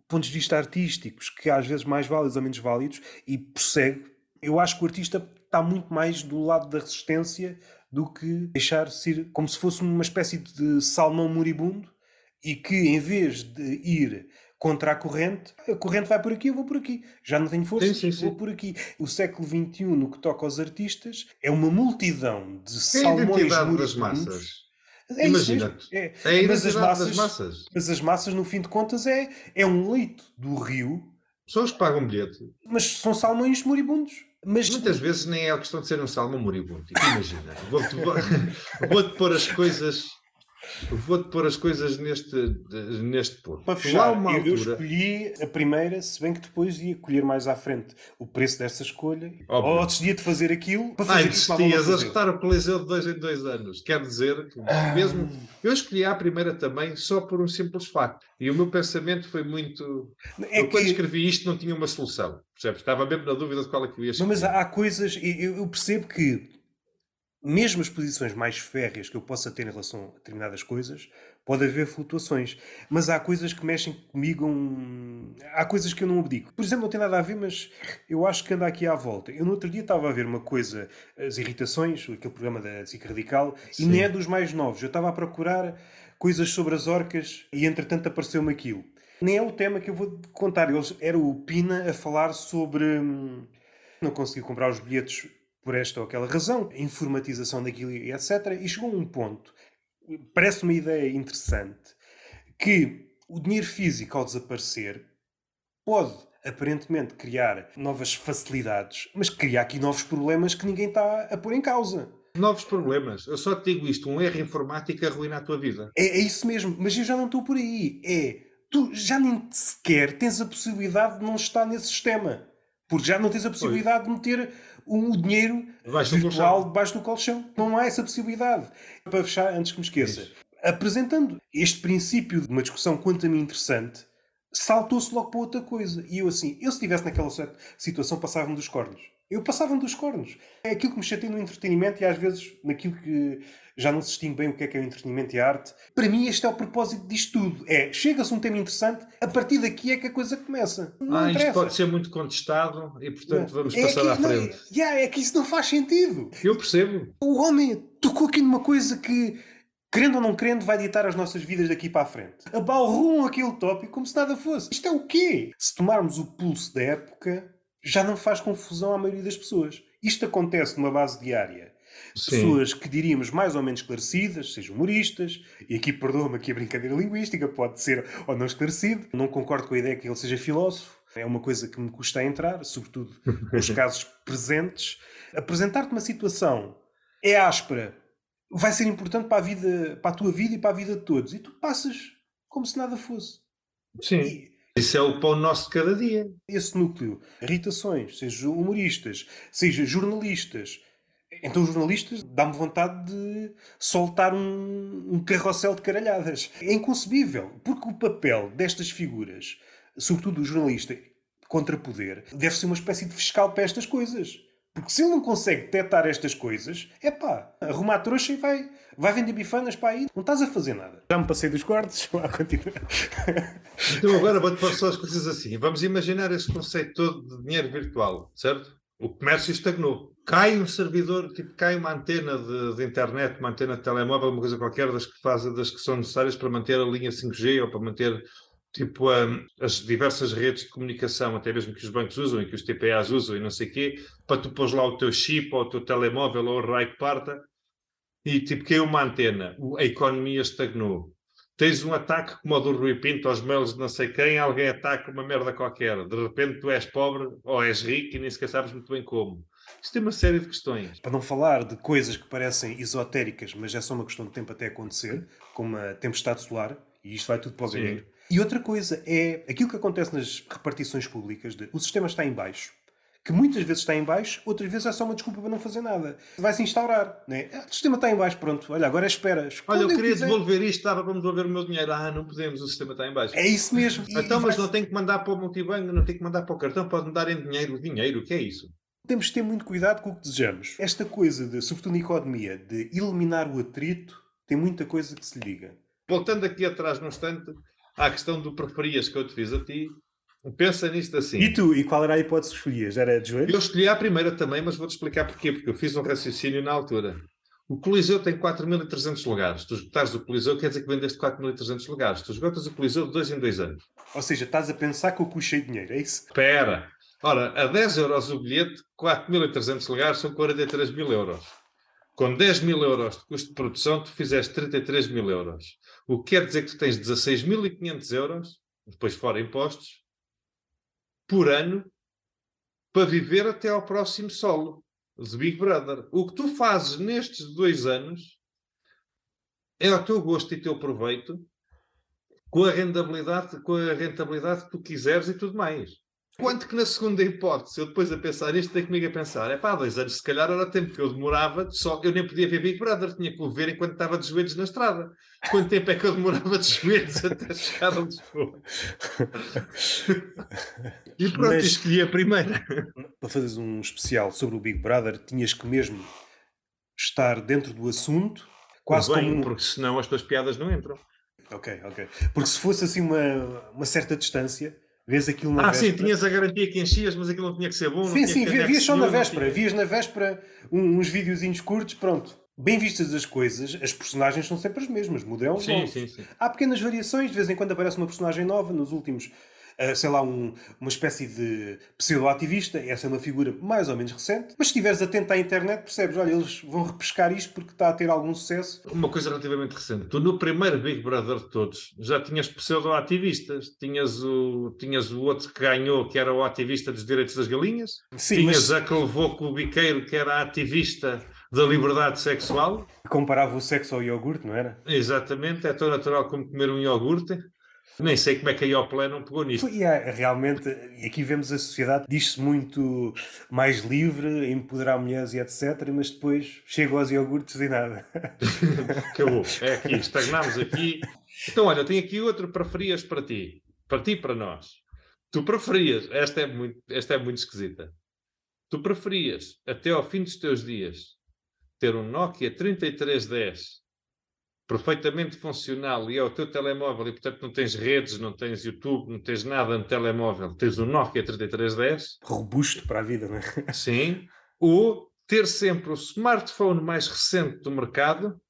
pontos de vista artísticos, que às vezes mais válidos ou menos válidos, e prossegue. Eu acho que o artista está muito mais do lado da resistência do que deixar-se ir como se fosse uma espécie de salmão moribundo e que em vez de ir contra a corrente, a corrente vai por aqui, eu vou por aqui. Já não tenho força, sim, sim, sim. vou por aqui. O século XXI, no que toca aos artistas, é uma multidão de é salmões das massas. É Imagina, é, é mas as massas, das massas. Mas as massas, no fim de contas, é, é um leito do rio. Pessoas que pagam bilhete. Mas são salmões moribundos. Mas... Muitas vezes nem é a questão de ser um salmo moribundo. Imagina, vou-te vou, vou pôr as coisas Vou-te pôr as coisas neste, neste ponto. Para fechar, uma altura... eu escolhi a primeira, se bem que depois ia colher mais à frente o preço dessa escolha. Óbvio. Ou desistia de fazer aquilo para fazer ah, desistias a escutar o Coliseu de dois em dois anos. Quer dizer que ah. mesmo... Eu escolhi a primeira também só por um simples facto. E o meu pensamento foi muito... É eu, que... quando escrevi isto não tinha uma solução. Percebes? Estava mesmo na dúvida de qual é que eu ia escolher. Mas há coisas... Eu percebo que mesmo as posições mais férreas que eu possa ter em relação a determinadas coisas, pode haver flutuações. Mas há coisas que mexem comigo. Um... Há coisas que eu não abdico. Por exemplo, não tem nada a ver, mas eu acho que anda aqui à volta. Eu no outro dia estava a ver uma coisa, as irritações, aquele programa da SIC Radical, Sim. e nem é dos mais novos. Eu estava a procurar coisas sobre as orcas e entretanto apareceu-me aquilo. Nem é o tema que eu vou contar. Era o Pina a falar sobre. Hum, não consegui comprar os bilhetes por esta ou aquela razão, a informatização daquilo e etc. E chegou a um ponto, parece uma ideia interessante, que o dinheiro físico, ao desaparecer, pode aparentemente criar novas facilidades, mas cria aqui novos problemas que ninguém está a pôr em causa. Novos problemas. Eu só te digo isto: um erro informático arruina a tua vida. É, é isso mesmo, mas eu já não estou por aí. É. Tu já nem sequer tens a possibilidade de não estar nesse sistema. Porque já não tens a possibilidade Oi. de meter o dinheiro debaixo virtual debaixo do colchão. Não há essa possibilidade. Para fechar, antes que me esqueça, Isso. apresentando este princípio de uma discussão quanto a mim interessante, saltou-se logo para outra coisa. E eu assim, eu se estivesse naquela situação passava-me dos cornos. Eu passava-me dos cornos. É aquilo que me chateia no entretenimento e às vezes naquilo que já não se distingue bem o que é que é o entretenimento e a arte. Para mim, este é o propósito disto tudo. É, chega-se um tema interessante, a partir daqui é que a coisa começa. Não ah, interessa. isto pode ser muito contestado e, portanto, vamos é passar à frente. Não, yeah, é que isso não faz sentido. Eu percebo. O homem tocou aqui numa coisa que querendo ou não querendo, vai ditar as nossas vidas daqui para a frente. Abalrum aquele tópico como se nada fosse. Isto é o quê? Se tomarmos o pulso da época, já não faz confusão à maioria das pessoas. Isto acontece numa base diária Sim. pessoas que diríamos mais ou menos esclarecidas, sejam humoristas, e aqui perdoa-me aqui a brincadeira linguística, pode ser ou não esclarecido. Não concordo com a ideia que ele seja filósofo, é uma coisa que me custa entrar, sobretudo nos casos presentes. Apresentar-te uma situação é áspera, vai ser importante para a vida, para a tua vida e para a vida de todos. E tu passas como se nada fosse. Sim. E Isso é o pão nosso de cada dia. esse núcleo, irritações, seja humoristas, seja jornalistas. Então, jornalistas dá-me vontade de soltar um, um carrossel de caralhadas. É inconcebível, porque o papel destas figuras, sobretudo o jornalista contra poder, deve ser uma espécie de fiscal para estas coisas. Porque se ele não consegue detectar estas coisas, é pá, arruma a trouxa e vai, vai vender bifanas para aí. Não estás a fazer nada. Já me passei dos cortes, vá continuar. Então agora vou-te só as coisas assim. Vamos imaginar esse conceito todo de dinheiro virtual, certo? O comércio estagnou. Cai um servidor, tipo, cai uma antena de, de internet, uma antena de telemóvel, uma coisa qualquer das que fazem, das que são necessárias para manter a linha 5G ou para manter tipo hum, as diversas redes de comunicação, até mesmo que os bancos usam e que os TPAs usam e não sei o quê, para tu pôs lá o teu chip ou o teu telemóvel ou o raio que parta e tipo caiu uma antena, a economia estagnou. Tens um ataque como o do Rui Pinto aos mails de não sei quem, alguém ataca uma merda qualquer. De repente tu és pobre ou és rico e nem sequer sabes muito bem como. Isto tem uma série de questões. Para não falar de coisas que parecem esotéricas, mas é só uma questão de tempo até acontecer, como a tempestade solar, e isto vai tudo para o. E outra coisa é aquilo que acontece nas repartições públicas, de, o sistema está em baixo, que muitas vezes está em baixo, outras vezes é só uma desculpa para não fazer nada. Vai-se instaurar. Né? Ah, O sistema está em baixo, pronto. Olha, agora é espera. Olha, eu queria quiser. devolver isto, estava para me devolver o meu dinheiro. Ah, não podemos, o sistema está em baixo. É isso mesmo. E- Então, mas vai- não tem que mandar para o multibanco, não tem que mandar para o cartão, pode-me dar em dinheiro. Dinheiro, o que é isso? Temos de ter muito cuidado com o que desejamos. Esta coisa, de, sobretudo na economia, de eliminar o atrito, tem muita coisa que se liga. Voltando aqui atrás num instante, à questão do preferias que eu te fiz a ti, pensa nisto assim. E tu, e qual era a hipótese que escolhias? Era de joelho? Eu escolhi a primeira também, mas vou-te explicar porquê, porque eu fiz um raciocínio na altura. O Coliseu tem 4.300 lugares. Tu esgotares o Coliseu quer dizer que vendeste 4.300 lugares. Tu esgotas o Coliseu de dois em dois anos. Ou seja, estás a pensar que eu puxei dinheiro, é isso? Espera. Ora, a 10 euros o bilhete, 4.300 lugares são 43 mil euros. Com 10 mil euros de custo de produção, tu fizeste 33 mil euros. O que quer dizer que tu tens 16.500 euros, depois fora impostos, por ano, para viver até ao próximo solo de Big Brother. O que tu fazes nestes dois anos é ao teu gosto e teu proveito, com a rentabilidade, com a rentabilidade que tu quiseres e tudo mais. Quanto que na segunda hipótese, eu depois a pensar isto, tenho comigo a pensar, é pá, dois anos se calhar era o tempo que eu demorava, só eu nem podia ver Big Brother, tinha que o ver enquanto estava de joelhos na estrada. Quanto tempo é que eu demorava de joelhos até chegar a Lisboa? E pronto, Mas- escolhi a primeira. Para fazeres um especial sobre o Big Brother, tinhas que mesmo estar dentro do assunto, quase Bem, como um... porque senão as tuas piadas não entram. Ok, ok. Porque se fosse assim uma, uma certa distância, vês aquilo na Ah, sim, véspera... tinhas a garantia que enchias, mas aquilo não tinha que ser bom. Sim, sim, vias só na véspera. tinha- Vias na véspera uns videozinhos curtos, pronto. Bem vistas as coisas, as personagens são sempre as mesmas, modelos Sim, novos. sim, sim. Há pequenas variações, de vez em quando aparece uma personagem nova, nos últimos, ah, sei lá, um- uma espécie de pseudo-ativista, essa é uma figura mais ou menos recente, mas se estiveres atento à internet percebes, olha, eles vão repescar isto porque está a ter algum sucesso. Uma coisa relativamente recente. Tu no primeiro Big Brother de todos já tinhas pseudo-ativistas. Tinhas o, tinhas o outro que ganhou, que era o ativista dos direitos das galinhas. Sim, tinhas mas a que levou com o biqueiro, que era a ativista da liberdade sexual. comparava o sexo ao iogurte, não era? Exatamente, é tão natural como comer um iogurte. Nem sei como é que a Ioplé não pegou nisto. Foi, é, realmente, e aqui vemos a sociedade, diz-se muito mais livre, empoderar mulheres e etc, mas depois chega aos iogurtes e nada. Acabou. É aqui, estagnámos aqui. Então, olha, tenho aqui outro preferias para ti. Para ti e para nós. Tu preferias, esta é muito, esta é muito esquisita. Tu preferias, até ao fim dos teus dias, ter um Nokia 3310 perfeitamente funcional e é o teu telemóvel e, portanto, não tens redes, não tens YouTube, não tens nada no telemóvel, tens um Nokia 3310 Robusto para a vida, não é? Sim. Ou ter sempre o smartphone mais recente do mercado,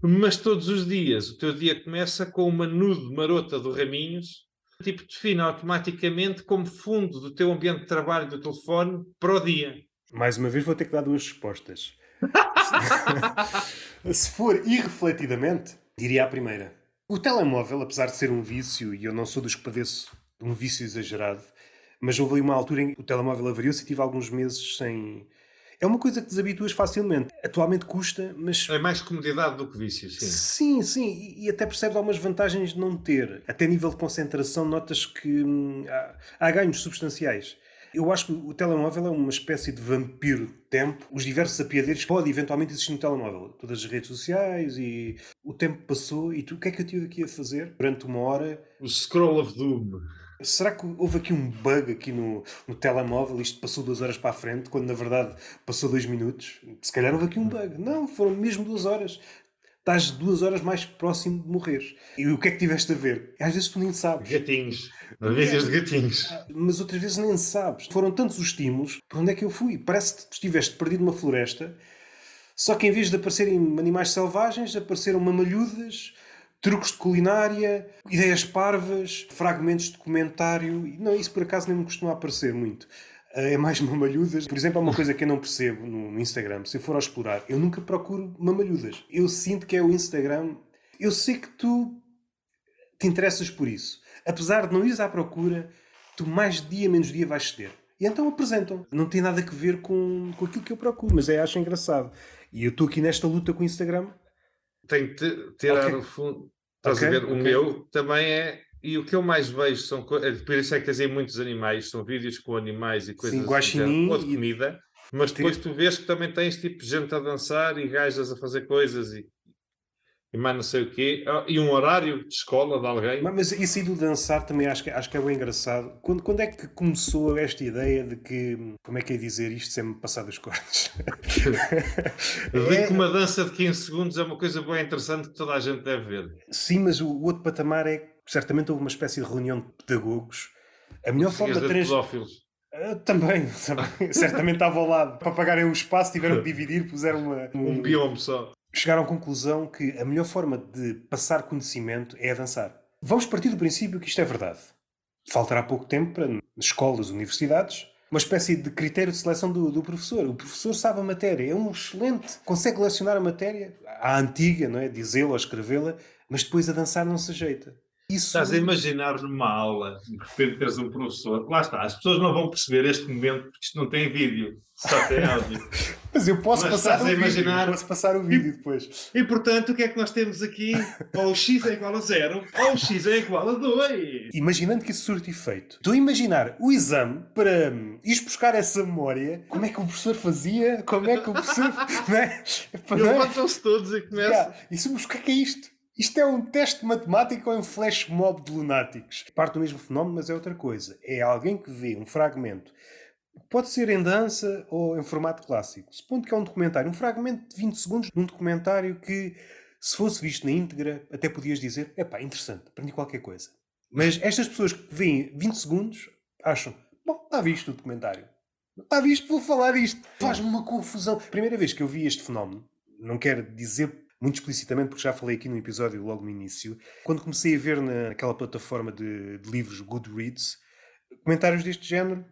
mas todos os dias o teu dia começa com uma nude marota do Raminhos, tipo define automaticamente como fundo do teu ambiente de trabalho do telefone para o dia. Mais uma vez vou ter que dar duas respostas. Se for irrefletidamente, diria a primeira. O telemóvel, apesar de ser um vício, e eu não sou dos que padeço de um vício exagerado, mas houve ali uma altura em que o telemóvel avariou-se e tive alguns meses sem. É uma coisa que desabituas facilmente. Atualmente custa, mas. É mais comodidade do que vício, sim. Sim, sim. E, até percebes algumas vantagens de não ter. Até nível de concentração, notas que hum, há, há ganhos substanciais. Eu acho que o telemóvel é uma espécie de vampiro de tempo. Os diversos apiadeiros podem eventualmente existir no telemóvel. Todas as redes sociais e o tempo passou e tu o que é que eu tive aqui a fazer durante uma hora? O scroll of doom. Será que houve aqui um bug aqui no, no telemóvel? Isto passou duas horas para a frente, quando na verdade passou dois minutos? Se calhar houve aqui um bug. Não, foram mesmo duas horas. Estás duas horas mais próximo de morrer. E o que é que tiveste a ver? Às vezes tu nem sabes. Gatinhos. Vídeos de gatinhos. Mas outras vezes nem sabes. Foram tantos os estímulos. Para onde é que eu fui? Parece que estiveste perdido numa floresta. Só que em vez de aparecerem animais selvagens, apareceram mamalhudas, truques de culinária, ideias parvas, fragmentos de comentário. Não, isso por acaso nem me costuma aparecer muito. Eh, é mais mamalhudas. Por exemplo, há uma coisa que eu não percebo no Instagram. Se eu for a explorar, eu nunca procuro mamalhudas. Eu sinto que é o Instagram. Eu sei que tu te interessas por isso. Apesar de não ires à procura, tu mais dia menos dia vais ceder. E então apresentam. Não tem nada a ver com, com aquilo que eu procuro, mas é, acho engraçado. E eu estou aqui nesta luta com o Instagram tem que tirar okay. o fundo. Estás okay, a ver? O okay. meu também é. E o que eu mais vejo são. É, por isso é que tens aí muitos animais, são vídeos com animais e coisas Sim, assim, de comida. Mas depois tu vês que também tens tipo gente a dançar e gajas a fazer coisas e e mais não sei o quê, ah, e um horário de escola de alguém. Mas isso aí do dançar também acho que, acho que é bem engraçado. Quando, quando é que começou esta ideia de que, como é que é dizer isto sem me passar dos cortes? é... que uma dança de 15 segundos é uma coisa bem interessante que toda a gente deve ver. Sim, mas o, outro patamar é certamente houve uma espécie de reunião de pedagogos. A melhor forma de trans... Uh, também, também. certamente estava ao lado. Para pagarem o espaço, tiveram que dividir, puseram uma, um, um biome só chegaram à conclusão que a melhor forma de passar conhecimento é a dançar. Vamos partir do princípio que isto é verdade. Faltará pouco tempo para, escolas, universidades, uma espécie de critério de seleção do, do, professor. O professor sabe a matéria, é um excelente, consegue lecionar a matéria, à antiga, não é? dizê-la ou escrevê-la, mas depois a dançar não se ajeita. Isso... Estás a imaginar numa aula, de repente tens um professor, lá está, as pessoas não vão perceber este momento porque isto não tem vídeo, só tem áudio. Mas eu posso Mas passar o imaginar... vídeo, posso passar o vídeo depois. E portanto, o que é que nós temos aqui? Ou o x é igual a zero, ou o x é igual a 2. Imaginando que isso surte efeito. Estou a imaginar o exame para hum, ir buscar essa memória, como é que o professor fazia, como é que o professor... não é? Levantam-se todos e começam... Yeah. O que é que é isto? Isto é um teste matemático ou é um flash mob de lunáticos? Parte do mesmo fenómeno, mas é outra coisa. É alguém que vê um fragmento. Pode ser em dança ou em formato clássico. Supondo que é um documentário. Um fragmento de 20 segundos num documentário que, se fosse visto na íntegra, até podias dizer: é pá, interessante, aprendi qualquer coisa. Mas estas pessoas que veem 20 segundos acham: bom, está visto o documentário. Está visto, vou falar disto. Faz-me uma confusão. Primeira vez que eu vi este fenómeno, não quero dizer muito explicitamente, porque já falei aqui no episódio logo no início, quando comecei a ver naquela plataforma de, de livros Goodreads comentários deste género.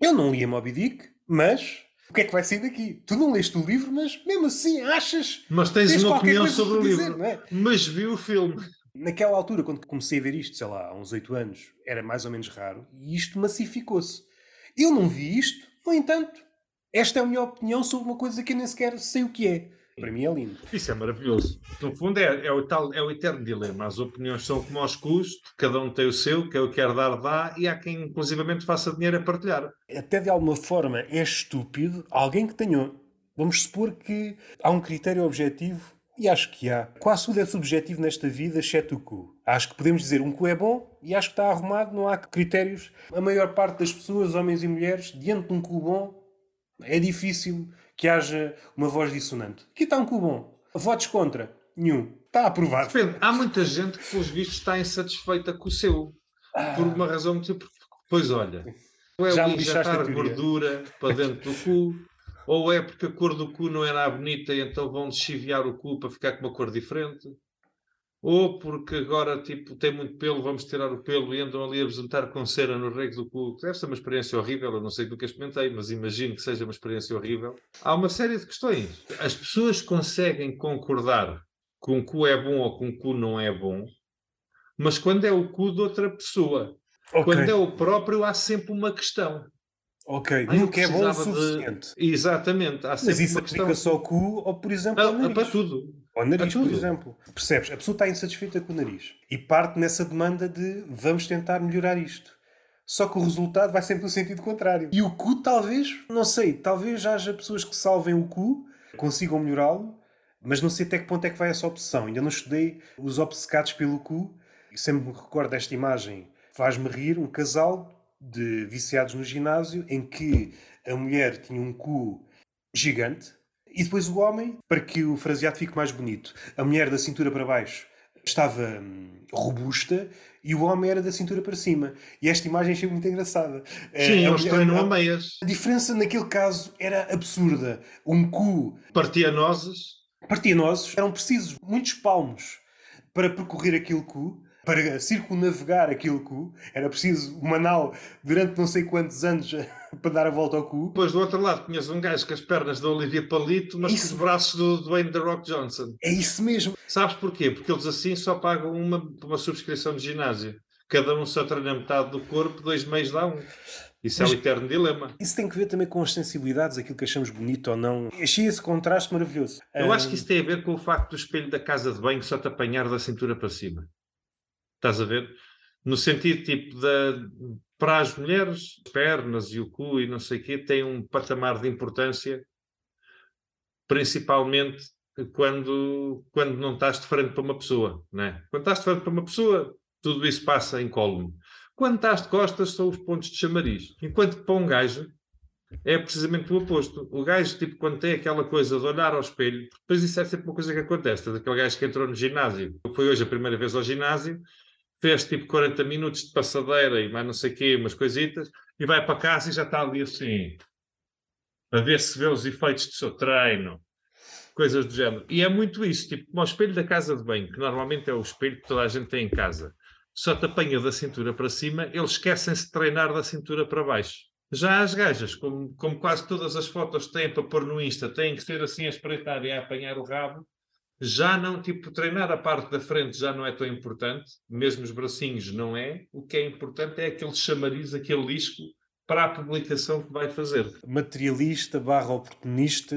Eu não li a Moby Dick, mas o que é que vai sair daqui? Tu não leste o livro, mas mesmo assim achas. Mas tens, tens uma opinião sobre o livro. Dizer, é? Mas vi o filme. Naquela altura, quando comecei a ver isto, sei lá, há uns 8 anos, era mais ou menos raro e isto massificou-se. Eu não vi isto, no entanto, esta é a minha opinião sobre uma coisa que eu nem sequer sei o que é. Para mim é lindo. Isso é maravilhoso. No fundo é, é, o, tal, é o eterno dilema. As opiniões são como aos custos, cada um tem o seu, que é o que quer dar, dá, e há quem inclusivamente faça dinheiro a partilhar. Até de alguma forma é estúpido alguém que tenha. Vamos supor que há um critério objetivo, e acho que há. Quase tudo é subjetivo nesta vida, exceto o cu. Acho que podemos dizer um cu é bom e acho que está arrumado, não há critérios. A maior parte das pessoas, homens e mulheres, diante de um cu bom, é difícil que haja uma voz dissonante. Aqui está um cu bom. Votos contra? Nenhum. Está aprovado. Depende. Há muita gente que, pelos vistos, está insatisfeita com o seu. Ah. Por uma razão muito simples. Pois olha, ou é Já o injetar gordura para dentro do cu, ou é porque a cor do cu não era bonita e então vão deschiviar o cu para ficar com uma cor diferente ou porque agora tipo, tem muito pelo, vamos tirar o pelo e andam ali a besuntar com cera no rego do cu. Deve ser uma experiência horrível, eu não sei do que experimentei, mas imagino que seja uma experiência horrível. Há uma série de questões. As pessoas conseguem concordar que um cu é bom ou que um cu não é bom, mas quando é o cu de outra pessoa, okay. quando é o próprio, há sempre uma questão. Ok, "Ah, eu nunca é bom o precisava de-" suficiente. Exatamente. Há Mas sempre isso uma aplica questão. só ao cu ou, por exemplo, Ah, ah, para tudo. Ao nariz, por exemplo. Percebes? A pessoa está insatisfeita com o nariz e parte nessa demanda de vamos tentar melhorar isto. Só que o resultado vai sempre no sentido contrário. E o cu, talvez, não sei, talvez haja pessoas que salvem o cu, consigam melhorá-lo, mas não sei até que ponto é que vai essa obsessão. Ainda não estudei os obcecados pelo cu. E sempre me recordo desta imagem, faz-me rir, um casal de viciados no ginásio em que a mulher tinha um cu gigante e depois o homem, para que o fraseado fique mais bonito, a mulher da cintura para baixo estava hum, robusta e o homem era da cintura para cima. E esta imagem achei muito engraçada. Eh, Sim, a eles treinam a meias. a diferença naquele caso era absurda. Um cu Partia nozes. partia nozes, eram precisos muitos palmos para percorrer aquele cu, para circunnavegar aquele cu. Era preciso uma nau durante não sei quantos anos para dar a volta ao cu. Depois do outro lado tinhas um gajo com as pernas da Olivia Palito, mas Isso. com os braços do Dwayne The Rock Johnson. É isso mesmo. Sabes porquê? Porque eles assim só pagam uma, uma subscrição de ginásio. Cada um só treina metade do corpo, dois meios dá um. Isso Mas- é o eterno dilema. Isso tem que ver também com as sensibilidades, aquilo que achamos bonito ou não. Achei esse contraste maravilhoso. Eu Ah, acho que isso tem a ver com o facto do espelho da casa de banho só te apanhar da cintura para cima. Estás a ver? No sentido tipo da para as mulheres, as pernas e o cu e não sei o quê tem um patamar de importância, principalmente quando, quando não estás de frente para uma pessoa. Não é? Quando estás de frente para uma pessoa, tudo isso passa incólume. Quando estás de costas, são os pontos de chamariz. Enquanto que para um gajo, é precisamente o oposto. O gajo, tipo, quando tem aquela coisa de olhar ao espelho, depois isso é sempre uma coisa que acontece. Aquele gajo que entrou no ginásio, foi hoje a primeira vez ao ginásio, fez tipo 40 minutos de passadeira e mais não sei o quê, umas coisitas, e vai para casa e já está ali assim, a ver se vê os efeitos do seu treino, coisas do género. E é muito isso, tipo, como o espelho da casa de banho, que normalmente é o espelho que toda a gente tem em casa, só te apanha da cintura para cima, eles esquecem-se de treinar da cintura para baixo. Já as gajas, como, como quase todas as fotos têm para pôr no Insta, têm que ser assim a espreitar e a apanhar o rabo, já não, tipo, treinar a parte da frente já não é tão importante, mesmo os bracinhos não é. O que é importante é aquele chamariz, aquele lisco para a publicação que vai fazer. Materialista barra oportunista,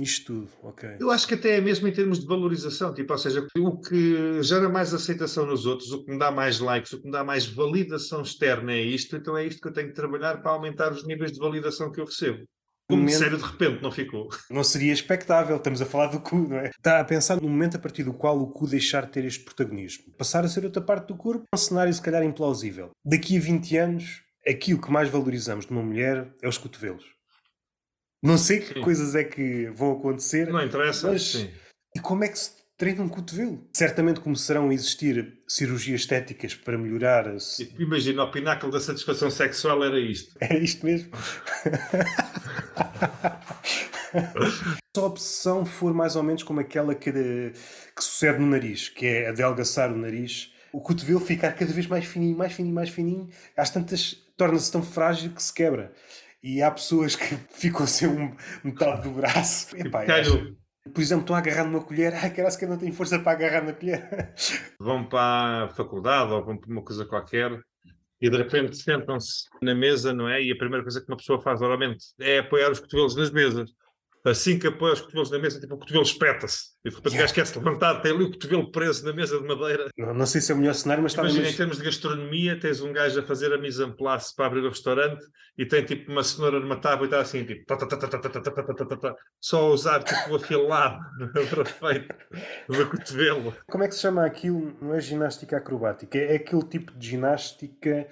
isto tudo, ok. Eu acho que até é mesmo em termos de valorização, tipo, ou seja, o que gera mais aceitação nos outros, o que me dá mais likes, o que me dá mais validação externa é isto, então é isto que eu tenho que trabalhar para aumentar os níveis de validação que eu recebo. Como Momento- sério de repente não ficou. Não seria expectável, estamos a falar do cu, não é? Está a pensar no momento a partir do qual o cu deixar de ter este protagonismo. Passar a ser outra parte do corpo, um cenário se calhar implausível. Daqui a 20 anos, aquilo que mais valorizamos de uma mulher é os cotovelos. Não sei que Sim. coisas é que vão acontecer. Não interessa? Mas- Sim. E como é que se treina um cotovelo? Certamente começarão a existir cirurgias estéticas para melhorar. Imagina, o pináculo da satisfação sexual era isto. Era isto mesmo? Se a obsessão for mais ou menos como aquela que, que sucede no nariz, que é adelgaçar o nariz, o cotovelo ficar cada vez mais fininho, mais fininho, mais fininho, às tantas torna-se tão frágil que se quebra. E há pessoas que ficam sem um, metade do braço. Epá, Calho, por exemplo, estão a agarrar numa colher, ai, caralho, que eu não tenho força para agarrar na colher. vão para a faculdade ou vão para uma coisa qualquer e de repente sentam-se na mesa, não é? E a primeira coisa que uma pessoa faz oralmente é apoiar os cotovelos nas mesas. Assim que apoia os cotovelos na mesa, tipo, o cotovelo espeta-se. E de repente o Yeah. gajo quer se levantar, tem ali o cotovelo preso na mesa de madeira. Não, não sei se é o melhor cenário, mas Imagina, em termos de gastronomia, tens um gajo a fazer a mise en place para abrir o restaurante e tem tipo uma cenoura numa tábua e está assim, tipo, tá, tá, tá, tá, tá, tá, tá, tá, tá, tá, tá, só a usar tipo o afilado perfeito do cotovelo. Como é que se chama aquilo? Não é ginástica acrobática, é aquele tipo de ginástica.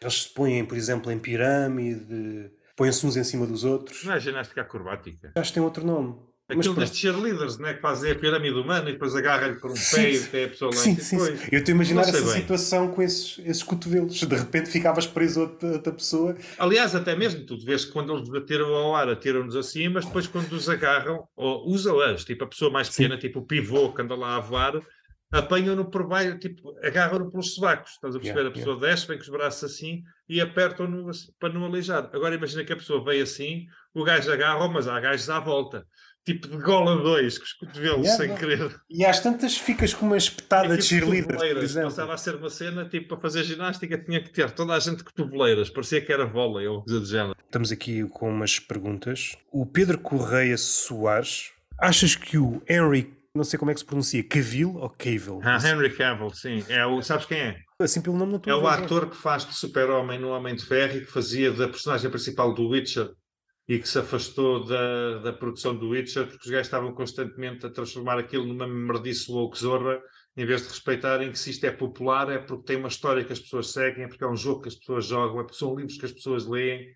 Eles se põem, por exemplo, em pirâmide, põem-se uns em cima dos outros. Não é ginástica acrobática. Acho que tem outro nome. Aquilo das cheerleaders, né? que fazem a pirâmide humana e depois agarra-lhe por um Sim, pé e sim. até a pessoa lá Sim, e sim, depois. sim. Eu estou a imaginar essa bem. situação com esses, esses cotovelos. De repente ficavas preso a outra, outra pessoa. Aliás, até mesmo, tu vês que quando eles nos atiram ao ar, atiram-nos assim, mas depois quando os agarram, ou usam-as, tipo a pessoa mais pequena, tipo o pivô que anda lá a voar, apanham-no por baixo, tipo, agarram-no pelos sobacos, estás a perceber? Yeah, a pessoa desce, vem com os braços assim e apertam-no assim, para não aleijar. Agora imagina que a pessoa veio assim, o gajo agarra, mas há gajos à volta. tipo de gola 2, com os cotovelos Yeah, sem não. querer. E às tantas ficas com uma espetada de Tipo cheerleader. Passava a ser uma cena, tipo, para fazer ginástica tinha que ter toda a gente cotoveleiras. Parecia que era vôlei ou coisa do género. Estamos aqui com umas perguntas. O Pedro Correia Soares, achas que o Henry, não sei como é que se pronuncia, Cavill ou Cavill? Ah, Henry Cavill, sim. É o, sabes quem é? Assim pelo nome não É o ator que faz de super-homem no Homem de Ferro e que fazia da personagem principal do Witcher e que se afastou da, da produção do Witcher porque os gajos estavam constantemente a transformar aquilo numa merdice woke zorra em vez de respeitarem que se isto é popular é porque tem uma história que as pessoas seguem, é porque é um jogo que as pessoas jogam, é porque são livros que as pessoas leem.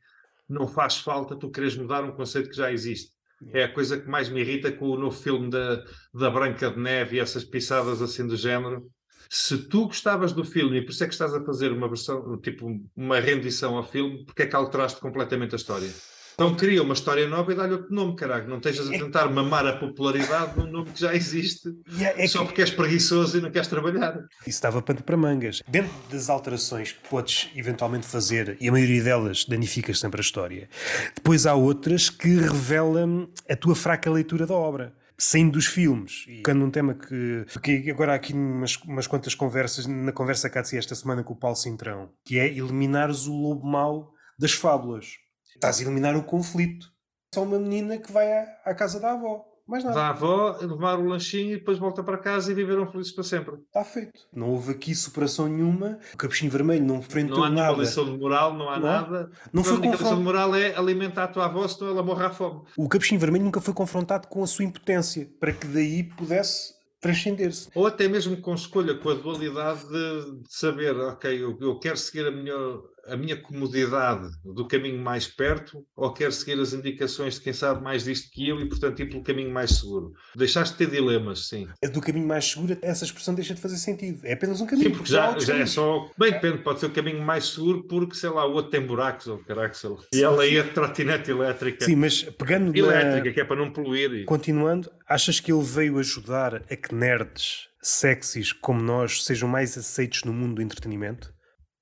Não faz falta tu queres mudar um conceito que já existe. É a coisa que mais me irrita com o novo filme da, da Branca de Neve e essas pisadas assim do género. Se tu gostavas do filme e por isso é que estás a fazer uma versão, tipo uma rendição ao filme, porque é que alteraste completamente a história? Então cria uma história nova e dá-lhe outro nome, caralho. Não estejas a tentar mamar a popularidade num nome que já existe é- é só que- porque és preguiçoso e não queres trabalhar. Isso dava pano para mangas. Dentro das alterações que podes eventualmente fazer, e a maioria delas danificas sempre a história, depois há outras que revelam a tua fraca leitura da obra. Saindo dos filmes, e tocando num tema que. Porque agora há aqui umas, umas quantas conversas, na conversa que há de ser esta semana com o Paulo Cintrão, que é eliminares o lobo mau das fábulas. Estás a eliminar o conflito. Só uma menina que vai à, à casa da avó. Mais nada. Da avó, levar o lanchinho e depois volta para casa e viveram felizes para sempre. Está feito. Não houve aqui superação nenhuma. O capuchinho vermelho não enfrentou Não há nada. lição de moral, não há Não nada. Não a foi única lição de moral é alimentar a tua avó, senão ela morre à fome. O capuchinho vermelho nunca foi confrontado com a sua impotência para que daí pudesse transcender-se. Ou até mesmo com escolha, com a dualidade de, saber, ok, eu, eu quero seguir a minha, a minha comodidade do caminho mais perto, ou quero seguir as indicações de quem sabe mais disto que eu e, portanto, ir pelo caminho mais seguro. Deixaste de ter dilemas, sim. Do caminho mais seguro, essa expressão deixa de fazer sentido. É apenas um caminho. Sim, porque já, já é só. Bem, depende, pode ser o caminho mais seguro porque, sei lá, o outro tem buracos ou lá. E ela ia de trotinete elétrica. Sim, mas pegando na... Elétrica, que é para não poluir. Continuando, achas que ele veio ajudar a que nerds sexys como nós sejam mais aceitos no mundo do entretenimento?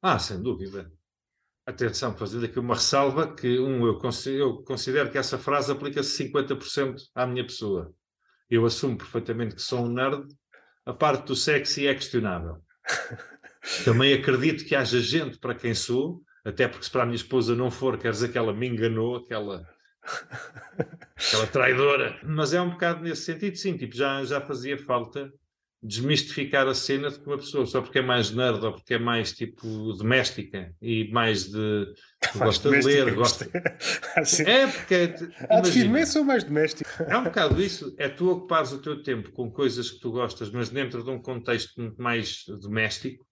Ah, sem dúvida. Atenção, fazendo aqui uma ressalva que, um, eu considero, eu considero que essa frase aplica-se 50% à minha pessoa. Eu assumo perfeitamente que sou um nerd. A parte do sexy é questionável. Também acredito que haja gente para quem sou, até porque se para a minha esposa não for, quer dizer que ela me enganou, aquela, aquela traidora. Mas é um bocado nesse sentido, sim, tipo, já, já fazia falta desmistificar a cena de que uma pessoa, só porque é mais nerd ou porque é mais tipo doméstica e mais de gosta de ler, gosta. Assim, É porque é, Há de imagina, firme, sou mais doméstico. é um bocado isso, é tu ocupares o teu tempo com coisas que tu gostas, mas dentro de um contexto muito mais doméstico,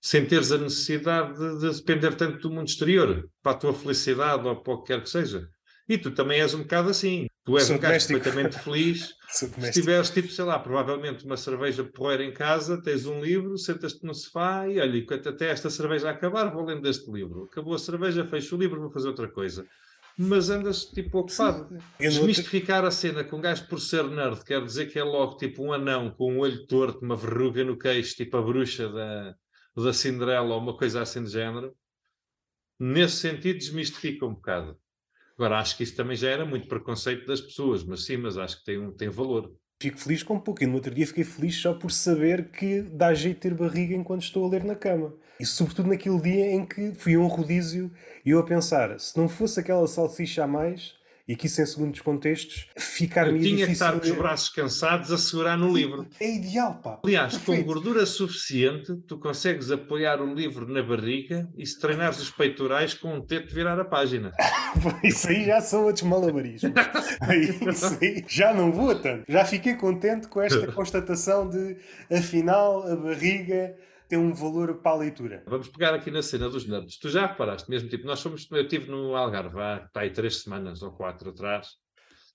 sem teres a necessidade de, de depender tanto do mundo exterior, para a tua felicidade ou para o que quer que seja. E tu também és um bocado assim. Tu és Sou um doméstico. perfeitamente feliz. Se tiveres, tipo, sei lá, provavelmente uma cerveja porreira em casa, tens um livro, sentas-te no sofá e olha, enquanto até esta cerveja acabar, vou lendo este livro. Acabou a cerveja, fecho o livro, vou fazer outra coisa. Mas andas, tipo, ocupado. Desmistificar a cena com um gajo por ser nerd quer dizer que é logo tipo um anão com um olho torto, uma verruga no queixo, tipo a bruxa da, da Cinderela ou uma coisa assim de género. Nesse sentido, desmistifica um bocado. Agora, acho que isso também já era muito preconceito das pessoas, mas sim, mas acho que tem, um, tem valor. Fico feliz com pouco. E no outro dia fiquei feliz só por saber que dá jeito ter barriga enquanto estou a ler na cama. E sobretudo naquele dia em que fui a um rodízio e eu a pensar, se não fosse aquela salsicha a mais, e aqui sem segundos contextos, ficar-me Eu tinha que difícil... estar com os braços cansados a segurar no livro. É ideal, pá. Aliás, com Perfeito. gordura suficiente, tu consegues apoiar o livro na barriga e se treinares os peitorais com um teto virar a página. Isso aí já são outros malabarismos. Isso aí já não vou tanto. Já fiquei contente com esta constatação de, afinal, a barriga tem um valor para a leitura. Vamos pegar aqui na cena dos nerds. Tu já reparaste mesmo, tipo, nós fomos, eu estive no Algarve há está aí três semanas ou quatro atrás,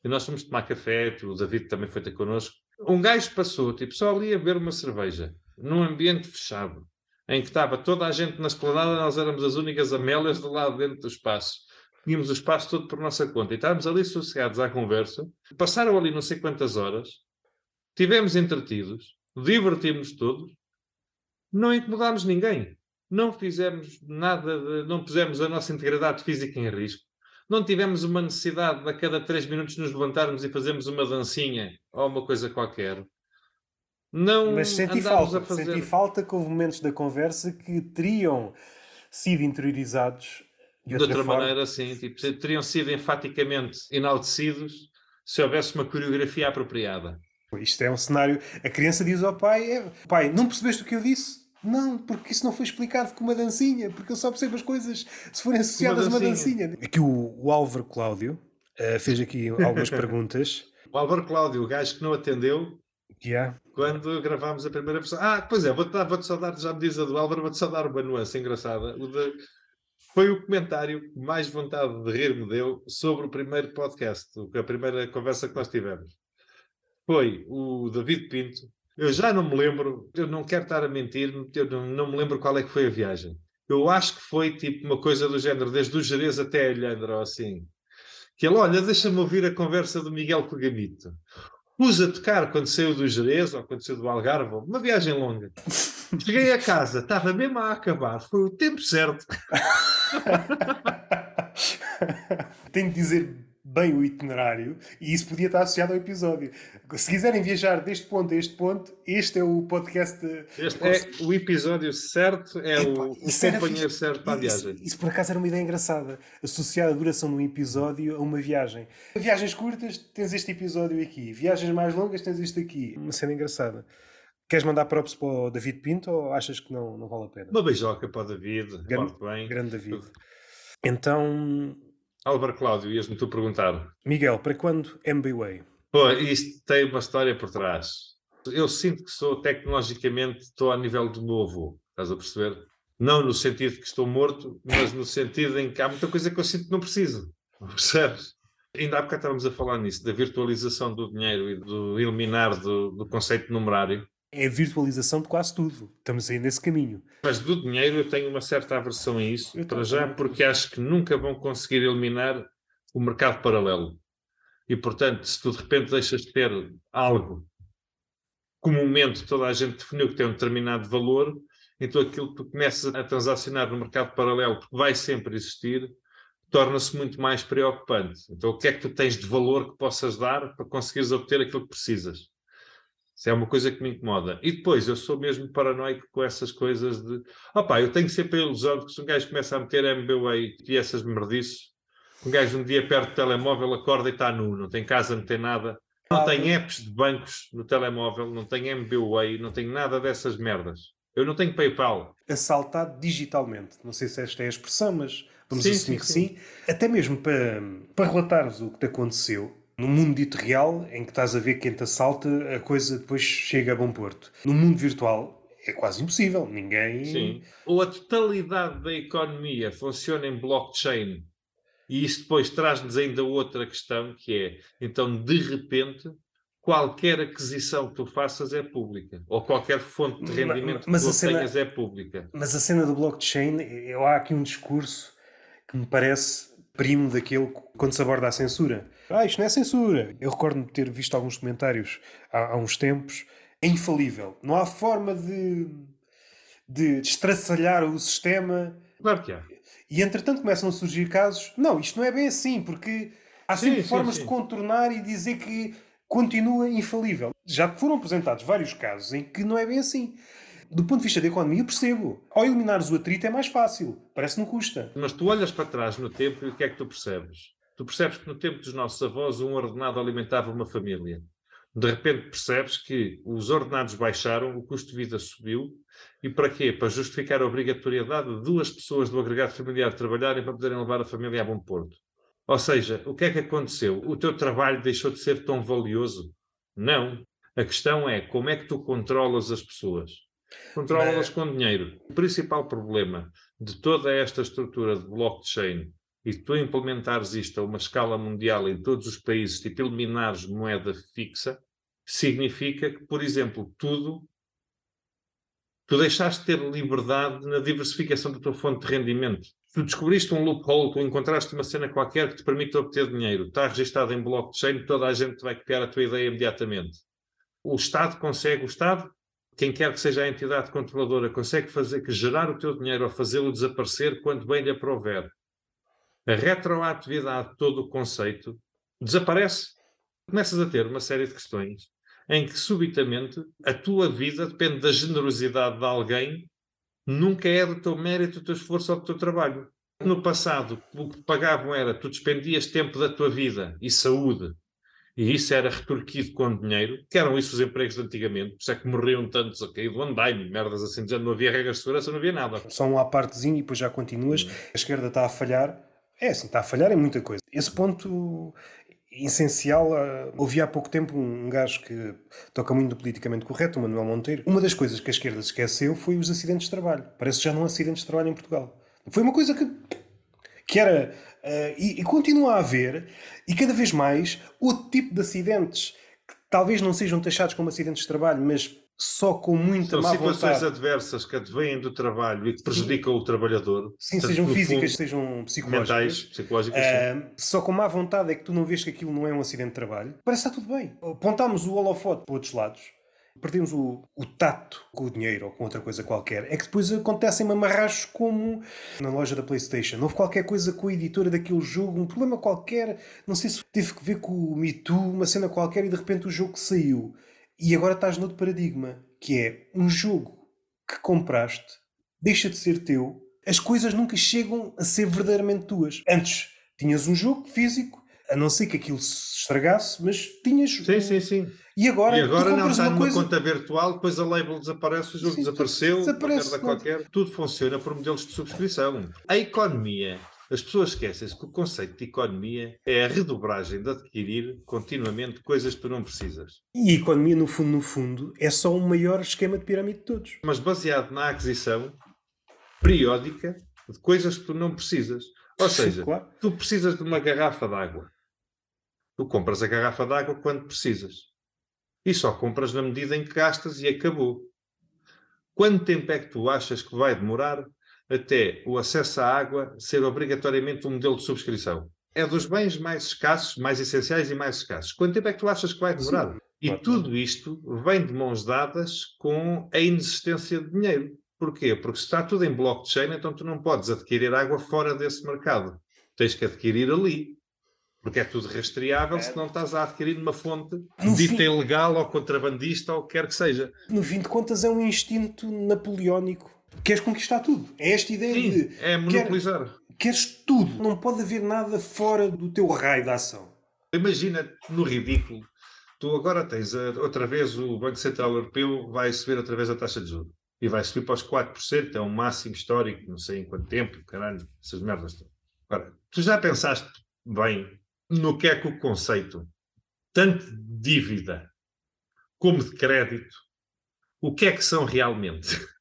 e nós fomos tomar café, o David também foi ter connosco. Um gajo passou, tipo, só ali a beber uma cerveja, num ambiente fechado, em que estava toda a gente na esplanada, nós éramos as únicas amélias do lado dentro do espaço. Tínhamos o espaço todo por nossa conta e estávamos ali sossegados à conversa. Passaram ali não sei quantas horas, tivemos entretidos, divertimos todos, não incomodámos ninguém. Não fizemos nada, de, não pusemos a nossa integridade física em risco. não tivemos uma necessidade de a cada três minutos nos levantarmos e fazermos uma dancinha ou uma coisa qualquer. Não Mas senti falta, fazer... senti falta que houve momentos da conversa que teriam sido interiorizados de outra, de outra maneira, sim, tipo, teriam sido enfaticamente enaltecidos se houvesse uma coreografia apropriada. Isto é um cenário. A criança diz ao pai: é, Pai, não percebeste o que eu disse? Não, porque isso não foi explicado com uma dancinha, porque eu só percebo as coisas se forem associadas uma a uma dancinha. Aqui o, o Álvaro Cláudio uh, fez aqui algumas perguntas. O Álvaro Cláudio, o gajo que não atendeu yeah. quando gravámos a primeira versão. Ah, pois é, vou-te vou só dar, já me diz a do Álvaro, vou-te só dar uma nuance engraçada. O de, foi o comentário que mais vontade de rir me deu sobre o primeiro podcast, a primeira conversa que nós tivemos. Foi o David Pinto. Eu já não me lembro, eu não quero estar a mentir, eu não, não me lembro qual é que foi a viagem. Eu acho que foi tipo uma coisa do género, desde o Jerez até a Ilhandra, assim. Que ele, olha, deixa-me ouvir a conversa do Miguel Cogamito. Pus a tocar quando saiu do Jerez ou quando saiu do Algarve, uma viagem longa. Cheguei a casa, estava mesmo a acabar, foi o tempo certo. Tenho de dizer bem o itinerário e isso podia estar associado ao episódio. Se quiserem viajar deste ponto a este ponto, este é o podcast. Este é o episódio certo, é Epa, o, o companheiro certo para a viagem. Isso, isso, por acaso era uma ideia engraçada, associar a duração de um episódio a uma viagem. Viagens curtas, tens este episódio aqui. Viagens mais longas, tens este aqui. Uma cena engraçada. Queres mandar props para o David Pinto ou achas que não, não vale a pena? Uma beijoca para o David. Grande, bem. grande David. Então. Álvaro Cláudio, ias-me tu perguntar. Miguel, para quando MBWay? Pô, isto tem uma história por trás. Eu sinto que sou tecnologicamente, estou a nível do meu avô, estás a perceber? Não no sentido que estou morto, mas no sentido em que há muita coisa que eu sinto que não preciso, percebes? Ainda há bocado estávamos a falar nisso, da virtualização do dinheiro e do eliminar do, do conceito de numerário é a virtualização de quase tudo. Estamos aí nesse caminho. Mas do dinheiro eu tenho uma certa aversão a isso, eu para já, porque acho que nunca vão conseguir eliminar o mercado paralelo. E, portanto, se tu de repente deixas de ter algo comumente toda a gente definiu que tem um determinado valor, então aquilo que tu começas a transacionar no mercado paralelo, porque vai sempre existir, torna-se muito mais preocupante. Então, o que é que tu tens de valor que possas dar para conseguires obter aquilo que precisas? Isso é uma coisa que me incomoda. E depois, eu sou mesmo paranoico com essas coisas de. Opá, eu tenho sempre a ilusão de que se um gajo começa a meter MBWay e essas merdices, um gajo um dia perto do telemóvel acorda e está nu, não tem casa, não tem nada. Não tem apps de bancos no telemóvel, não tem MBWay, não tem nada dessas merdas. Eu não tenho PayPal. Assaltado digitalmente. Não sei se esta é a expressão, mas vamos sim, assumir sim, que sim. sim. Até mesmo para, para relatares o que te aconteceu, no mundo dito real, em que estás a ver quem te assalta, a coisa depois chega a bom porto. No mundo virtual, é quase impossível. Ninguém. Sim. Ou a totalidade da economia funciona em blockchain. E isso depois traz-nos ainda outra questão, que é, então, de repente, qualquer aquisição que tu faças é pública. Ou qualquer fonte de rendimento mas, mas que tu cena, tenhas é pública. Mas a cena do blockchain, eu, há aqui um discurso que me parece primo daquele quando se aborda a censura. Ah, isto não é censura. Eu recordo-me de ter visto alguns comentários há, há, uns tempos. É infalível. Não há forma de, de estraçalhar o sistema. Claro que há. E entretanto começam a surgir casos. Não, isto não é bem assim, porque há sempre sim, formas sim, sim. de contornar e dizer que continua infalível. Já foram apresentados vários casos em que não é bem assim. Do ponto de vista da economia, eu percebo. Ao eliminares o atrito é mais fácil. Parece que não custa. Mas tu olhas para trás no tempo e o que é que tu percebes? Tu percebes que no tempo dos nossos avós um ordenado alimentava uma família. De repente percebes que os ordenados baixaram, o custo de vida subiu. E para quê? Para justificar a obrigatoriedade de duas pessoas do agregado familiar trabalharem para poderem levar a família a bom porto. Ou seja, o que é que aconteceu? O teu trabalho deixou de ser tão valioso? Não. A questão é como é que tu controlas as pessoas? Controla-las com dinheiro. O principal problema de toda esta estrutura de blockchain e tu implementares isto a uma escala mundial em todos os países, tipo eliminares moeda fixa, significa que, por exemplo, tudo tu deixaste de ter liberdade na diversificação da tua fonte de rendimento. Tu descobriste um loophole, tu encontraste uma cena qualquer que te permite obter dinheiro, está registado em blockchain, toda a gente vai copiar a tua ideia imediatamente. O Estado consegue, o Estado, quem quer que seja a entidade controladora, consegue fazer que gerar o teu dinheiro ou fazê-lo desaparecer quando bem lhe aprover a retroatividade de todo o conceito desaparece. Começas a ter uma série de questões em que subitamente a tua vida depende da generosidade de alguém, nunca é do teu mérito, do teu esforço ou do teu trabalho. No passado, o que pagavam era tu despendias tempo da tua vida e saúde, e isso era retorquido com dinheiro, que eram isso os empregos de antigamente, por isso é que morriam tantos a cair do andaime, merdas assim, já não havia regras de segurança, não havia nada. Só um à partezinho e depois já continuas. Hum. A esquerda está a falhar. É assim, está a falhar em muita coisa. Esse ponto essencial. Uh, ouvi há pouco tempo um, um gajo que toca muito do politicamente correto, o Manuel Monteiro. Uma das coisas que a esquerda esqueceu foi os acidentes de trabalho. Parece que já não há acidentes de trabalho em Portugal. Foi uma coisa que, que era. Uh, e, e, continua a haver, e cada vez mais, outro tipo de acidentes que talvez não sejam taxados como acidentes de trabalho, mas só com muita São má situações vontade. adversas que advêm do trabalho e que prejudicam Sim. o trabalhador. Sim, sejam físicas, fundo, sejam psicológicas. Mentais, psicológicas. Uh, só com má vontade é que tu não vês que aquilo não é um acidente de trabalho. Parece que está tudo bem. Apontámos o holofote para outros lados. Perdemos o, o tato com o dinheiro ou com outra coisa qualquer. É que depois acontecem mamarrachos como na loja da PlayStation. Houve qualquer coisa com a editora daquele jogo, um problema qualquer. Não sei se teve que ver com o Me Too, uma cena qualquer, e de repente o jogo saiu e agora estás noutro paradigma, que é um jogo que compraste, deixa de ser teu, as coisas nunca chegam a ser verdadeiramente tuas. Antes tinhas um jogo físico, a não ser que aquilo se estragasse, mas tinhas. Sim, sim, sim. E agora, e agora não está numa coisa... conta virtual, depois a label desaparece, o jogo sim, desapareceu, desaparece, qualquer. Tudo funciona por modelos de subscrição. A economia as pessoas esquecem-se que o conceito de economia é a redobragem de adquirir continuamente coisas que tu não precisas. E a economia, no fundo, no fundo, é só o maior esquema de pirâmide de todos. Mas baseado na aquisição periódica de coisas que tu não precisas. Ou seja, claro. tu precisas de uma garrafa de água. Tu compras a garrafa de água quando precisas. E só compras na medida em que gastas e acabou. Quanto tempo é que tu achas que vai demorar até o acesso à água ser obrigatoriamente um modelo de subscrição. É dos bens mais escassos, mais essenciais e mais escassos. Quanto tempo é que tu achas que vai demorar? Sim. E tudo isto vem de mãos dadas com a inexistência de dinheiro. Porquê? Porque se está tudo em blockchain, então tu não podes adquirir água fora desse mercado. Tens que adquirir ali. Porque é tudo rastreável, é. se não estás a adquirir uma fonte no dita fim... ilegal ou contrabandista ou o que quer que seja. No fim de contas, é um instinto napoleónico queres conquistar tudo. É esta ideia Sim, de. É monopolizar. Quer, queres tudo. Não pode haver nada fora do teu raio de ação. Imagina no ridículo. Tu agora tens a, outra vez o Banco Central Europeu vai subir outra vez a taxa de juros. E vai subir para os 4%, é um máximo histórico, não sei em quanto tempo, caralho, essas merdas. Agora, tu já pensaste bem no que é que o conceito, tanto de dívida como de crédito, o que é que são realmente?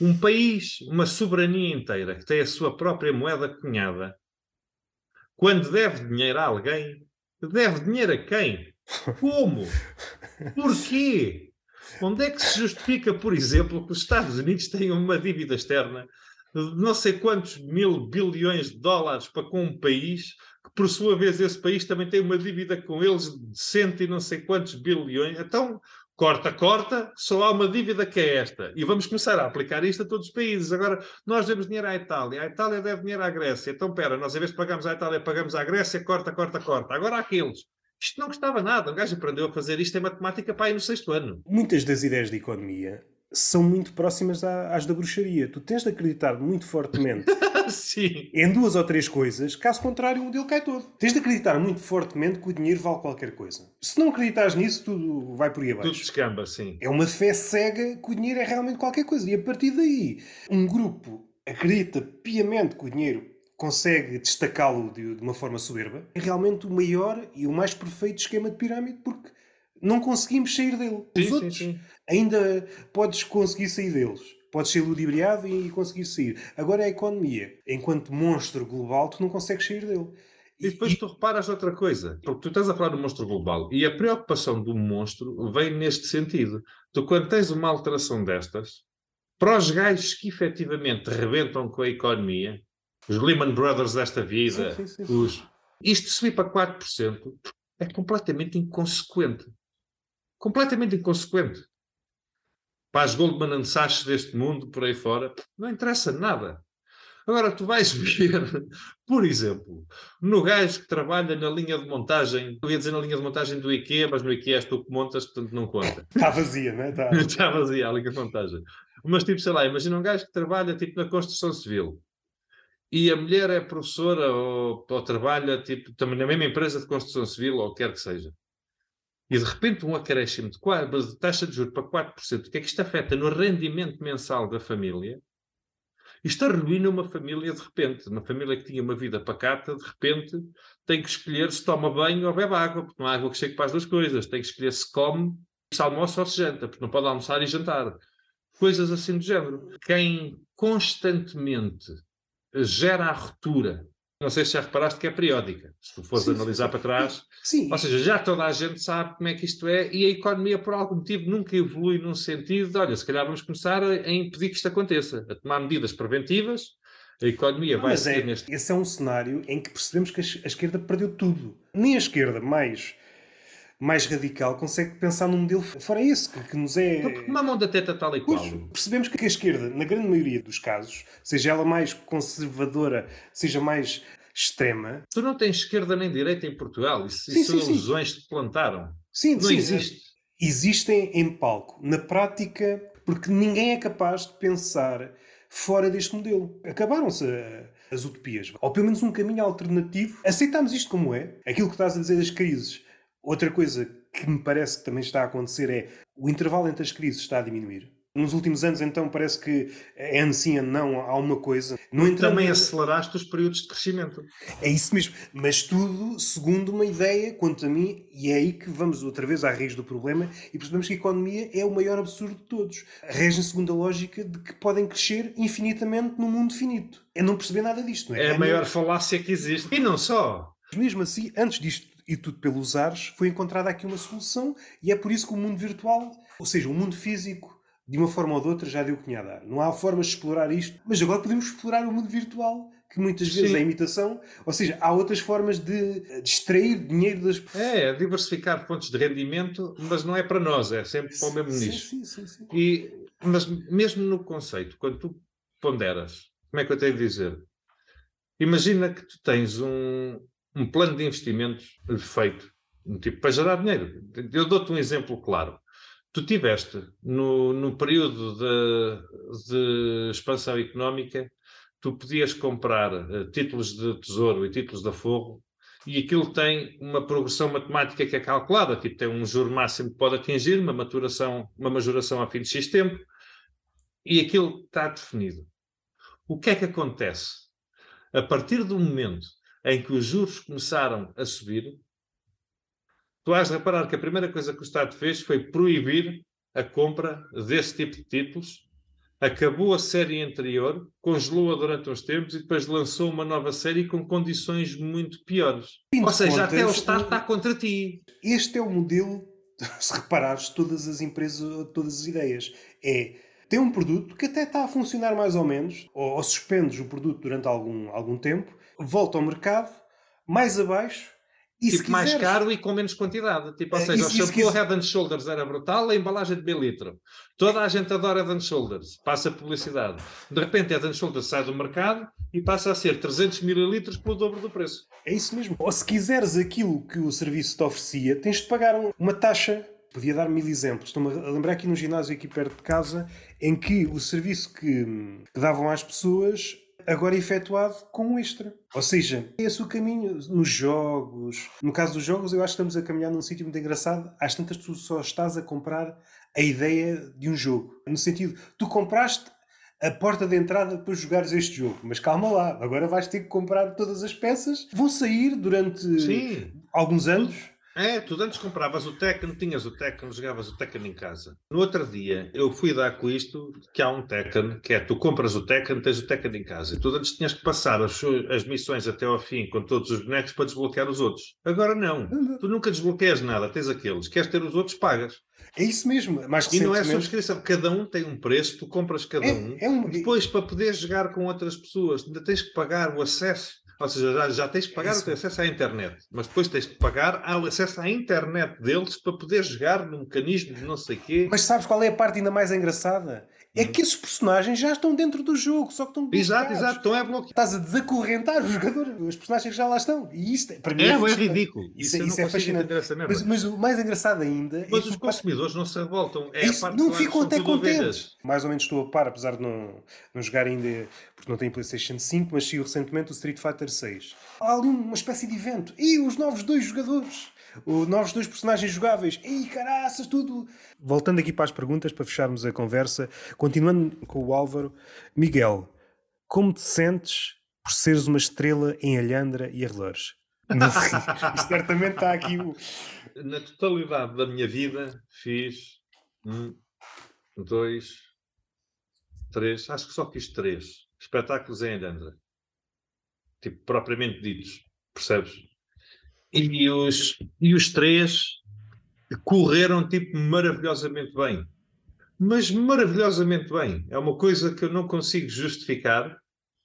Um país, uma soberania inteira, que tem a sua própria moeda cunhada, quando deve dinheiro a alguém, deve dinheiro a quem? Como? Porquê? Onde é que se justifica, por exemplo, que os Estados Unidos tenham uma dívida externa de não sei quantos mil bilhões de dólares para com um país, que por sua vez esse país também tem uma dívida com eles de cento e não sei quantos bilhões? Então, corta, corta, só há uma dívida que é esta. E vamos começar a aplicar isto a todos os países. Agora, nós devemos dinheiro à Itália, a Itália deve dinheiro à Grécia. Então, pera, nós em vez de pagarmos à Itália, pagamos à Grécia, corta, corta, corta. Agora aqueles. Isto não custava nada. O gajo aprendeu a fazer isto em matemática para aí no sexto ano. Muitas das ideias de economia são muito próximas às da bruxaria. Tu tens de acreditar muito fortemente em duas ou três coisas, caso contrário, o modelo cai todo. Tens de acreditar muito fortemente que o dinheiro vale qualquer coisa. Se não acreditares nisso, tudo vai por aí abaixo. Tudo descamba, sim. É uma fé cega que o dinheiro é realmente qualquer coisa. E a partir daí, um grupo acredita piamente que o dinheiro consegue destacá-lo de, de uma forma soberba, é realmente o maior e o mais perfeito esquema de pirâmide, porque não conseguimos sair dele. Os sim, outros sim, sim. Ainda podes conseguir sair deles. Podes ser ludibriado e conseguir sair. Agora é a economia. Enquanto monstro global, tu não consegues sair dele. E depois tu reparas outra coisa, porque tu estás a falar do monstro global e a preocupação do monstro vem neste sentido. Tu, quando tens uma alteração destas, para os gajos que efetivamente rebentam com a economia, os Lehman Brothers desta vida, sim, sim, sim. Os... isto subir para 4% é completamente inconsequente completamente inconsequente. Para as Goldman Sachs deste mundo, por aí fora, não interessa nada. Agora, tu vais ver, por exemplo, no gajo que trabalha na linha de montagem, eu ia dizer na linha de montagem do IKEA, mas no IKEA és tu que montas, portanto não conta. Está vazia, não é? Está, Está vazia a linha de montagem. Mas tipo, sei lá, imagina um gajo que trabalha tipo na construção civil e a mulher é professora ou, ou trabalha tipo, também na mesma empresa de construção civil ou quer que seja. E de repente um acréscimo de, 4, de taxa de juros para 4%, o que é que isto afeta no rendimento mensal da família? Isto arruina uma família de repente. Uma família que tinha uma vida pacata, de repente tem que escolher se toma banho ou bebe água, porque não há água que chegue para as duas coisas. Tem que escolher se come, se almoça ou se janta, porque não pode almoçar e jantar. Coisas assim do género. Quem constantemente gera a ruptura não sei se já reparaste que é periódica. Se tu fores sim, analisar sim, para trás. Sim. Ou seja, já toda a gente sabe como é que isto é e a economia, por algum motivo, nunca evolui num sentido de, olha, se calhar vamos começar a, a impedir que isto aconteça, a tomar medidas preventivas. A economia vai Mas é, neste... esse é um cenário em que percebemos que a esquerda perdeu tudo. Nem a esquerda mais mais radical consegue pensar num modelo fora esse, que, que nos é. Uma mão da teta tal e qual. Pois, percebemos que a esquerda, na grande maioria dos casos, seja ela mais conservadora, seja mais extrema. Tu não tens esquerda nem direita em Portugal. Isso, sim, isso sim, são ilusões que te plantaram. Sim, não sim, existe. Existem em palco. Na prática, porque ninguém é capaz de pensar fora deste modelo. Acabaram-se as utopias. Ou pelo menos um caminho alternativo. Aceitamos isto como é. Aquilo que estás a dizer das crises Outra coisa que me parece que também está a acontecer é o intervalo entre as crises está a diminuir. Nos últimos anos, então, parece que é assim não há uma coisa. No entanto, também aceleraste os períodos de crescimento. É isso mesmo. Mas tudo segundo uma ideia, quanto a mim, e é aí que vamos outra vez à raiz do problema e percebemos que a economia é o maior absurdo de todos. Rege segundo a lógica de que podem crescer infinitamente num mundo finito. É não perceber nada disto, não é? É a, a maior falácia que existe. E não só. Mesmo assim, antes disto e tudo pelos ares, foi encontrada aqui uma solução e é por isso que o mundo virtual, ou seja, o mundo físico, de uma forma ou de outra, já deu o que tinha a dar. Não há formas de explorar isto, mas agora podemos explorar o mundo virtual, que muitas vezes Sim. é imitação, ou seja, há outras formas de, de extrair dinheiro das É, é diversificar fontes de rendimento, mas não é para nós, é sempre para o mesmo sim, nicho. Sim, sim, sim. E, mas mesmo no conceito, quando tu ponderas, como é que eu tenho de dizer? Imagina que tu tens um, um plano de investimentos feito, tipo, para gerar dinheiro. Eu dou-te um exemplo claro. Tu tiveste, no, no período de, de expansão económica, tu podias comprar uh, títulos de tesouro e títulos de aforro e aquilo tem uma progressão matemática que é calculada, tipo, tem um juro máximo que pode atingir, uma maturação, uma majoração a fim de X tempo, e aquilo está definido. O que é que acontece? A partir do momento em que os juros começaram a subir, tu de reparar que a primeira coisa que o Estado fez foi proibir a compra desse tipo de títulos, acabou a série anterior, congelou-a durante uns tempos e depois lançou uma nova série com condições muito piores. Ou seja, até o Estado está contra ti. Este é o modelo, se reparares, todas as empresas, todas as ideias. É tem um produto que até está a funcionar mais ou menos, ou, ou suspendes o produto durante algum, algum tempo, volta ao mercado, mais abaixo, e tipo, mais caro e com menos quantidade. Tipo, ou é, seja, isso, o shampoo Head and Shoulders era brutal, a embalagem de meio litro. Toda a gente adora Head and Shoulders, passa publicidade. De repente, Head and Shoulders sai do mercado e passa a ser 300 mililitros pelo dobro do preço. É isso mesmo. Ou se quiseres aquilo que o serviço te oferecia, tens de pagar uma taxa. Podia dar mil exemplos. Estou-me a lembrar aqui no ginásio aqui perto de casa, em que o serviço que, que davam às pessoas agora efetuado com um extra. Ou seja, é esse o caminho nos jogos. No caso dos jogos, eu acho que estamos a caminhar num sítio muito engraçado. Às tantas, tu só estás a comprar a ideia de um jogo. No sentido, tu compraste a porta de entrada para jogares este jogo. Mas calma lá, agora vais ter que comprar todas as peças. Vão sair durante Sim. alguns anos é, tu antes compravas o Tekken, tinhas o Tekken, jogavas o Tekken em casa. No outro dia, eu fui dar com isto, que há um Tekken, que é tu compras o Tekken, tens o Tekken em casa. E tu antes tinhas que passar as, as missões até ao fim com todos os bonecos para desbloquear os outros. Agora não. Tu nunca desbloqueias nada, tens aqueles. Queres ter os outros, pagas. É isso mesmo. Mais e não é subscrição, cada um tem um preço, tu compras cada é, um. É um. Depois, para poder jogar com outras pessoas, ainda tens que pagar o acesso Ou seja, já, já tens que pagar Isso. o teu acesso à internet, mas depois tens que pagar o acesso à internet deles para poder jogar no mecanismo de não sei quê. Mas sabes qual é a parte ainda mais engraçada? É que esses personagens já estão dentro do jogo, só que estão bloqueados. Exato, exato, estão é bloqueados. Estás a desacorrentar os jogadores, os personagens que já lá estão. E isto, para mim, é, é, é ridículo. Isso, isso, isso é fascinante. Mas, mas, o mais engraçado ainda. É mas é os consumidores não se revoltam. É isso, não ficam até contentes. Mais ou menos estou a par, apesar de não, não jogar ainda, porque não tenho PlayStation 5, mas saiu recentemente o Street Fighter 6. Há ali uma espécie de evento. E os novos dois jogadores o, novos dois personagens jogáveis. Ei, caraças, tudo. Voltando aqui para as perguntas, para fecharmos a conversa, continuando com o Álvaro. Miguel, como te sentes por seres uma estrela em Alhandra e arredores? Certamente está aqui o... Na totalidade da minha vida fiz um, dois, três, acho que só fiz três espetáculos em Alhandra. Tipo, propriamente ditos, percebes? E os, e os três correram tipo maravilhosamente bem. Mas maravilhosamente bem. É uma coisa que eu não consigo justificar.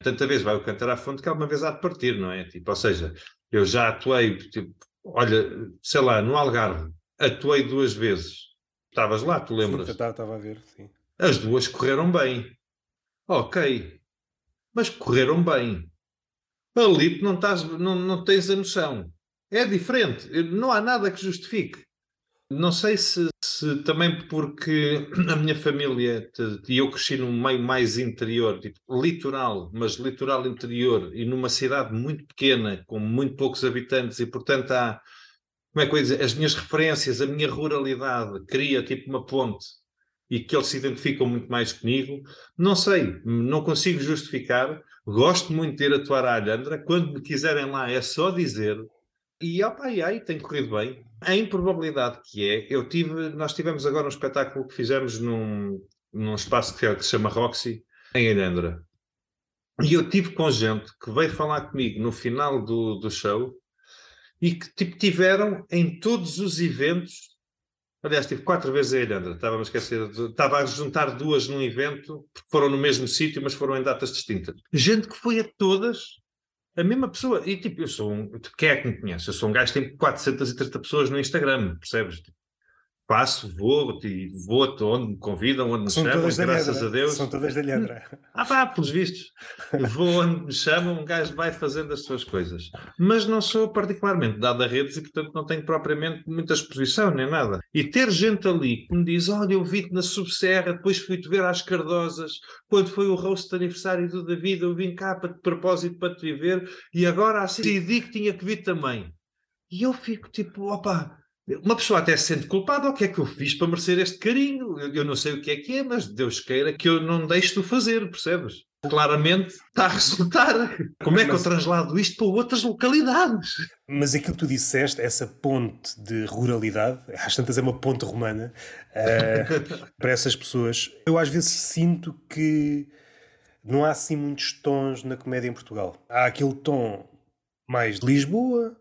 Tanta vez vai o cantar à fonte que alguma vez há de partir, não é? Tipo, ou seja, eu já atuei, tipo, olha, sei lá, no Algarve, atuei duas vezes. Estavas lá, tu lembras? Estava a ver, sim. As duas correram bem. Ok. Mas correram bem. Ali não, estás, não, não tens a noção. É diferente, não há nada que justifique. Não sei se, se também porque a minha família e eu cresci num meio mais interior, tipo, litoral, mas litoral interior, e numa cidade muito pequena, com muito poucos habitantes, e portanto há, como é que eu dizer, as minhas referências, a minha ruralidade cria tipo uma ponte e que eles se identificam muito mais comigo. Não sei, não consigo justificar. Gosto muito de ir atuar à Alhandra. Quando me quiserem lá é só dizer e opa, e aí tem corrido bem. A improbabilidade que é, eu tive, nós tivemos agora um espetáculo que fizemos num, num espaço que, que se chama Roxy, em Alhandra. E eu tive com gente que veio falar comigo no final do, do show e que tipo, tiveram em todos os eventos. Aliás, tive quatro vezes em Alhandra, estava a esquecer, estava a juntar duas num evento, porque foram no mesmo sítio, mas foram em datas distintas. Gente que foi a todas a mesma pessoa. E tipo, eu sou um. Quem é que me conhece? Eu sou um gajo que tem 430 pessoas no Instagram, percebes? Tipo, passo, vou, e vou onde me convidam, onde me São chamam, graças a Deus. São todas da Leandra. Ah pá, pelos vistos. Vou onde me chamam, um gajo vai fazendo as suas coisas. Mas não sou particularmente dado a redes e, portanto, não tenho propriamente muita exposição nem nada. E ter gente ali que me diz: Olha, eu vi-te na Subserra, depois fui-te ver às Cardosas, quando foi o rosto de aniversário do David, eu vim cá para de propósito para te viver e agora assim decidi que tinha que vir também. E eu fico tipo, opa, uma pessoa até se sente culpada, o que é que eu fiz para merecer este carinho? Eu, eu, não sei o que é que é, mas Deus queira que eu não deixe de fazer, percebes? Claramente está a resultar. Como é que eu traslado isto para outras localidades? Mas aquilo que tu disseste, essa ponte de ruralidade, às tantas é uma ponte romana, uh, para essas pessoas, eu às vezes sinto que não há assim muitos tons na comédia em Portugal. Há aquele tom mais de Lisboa,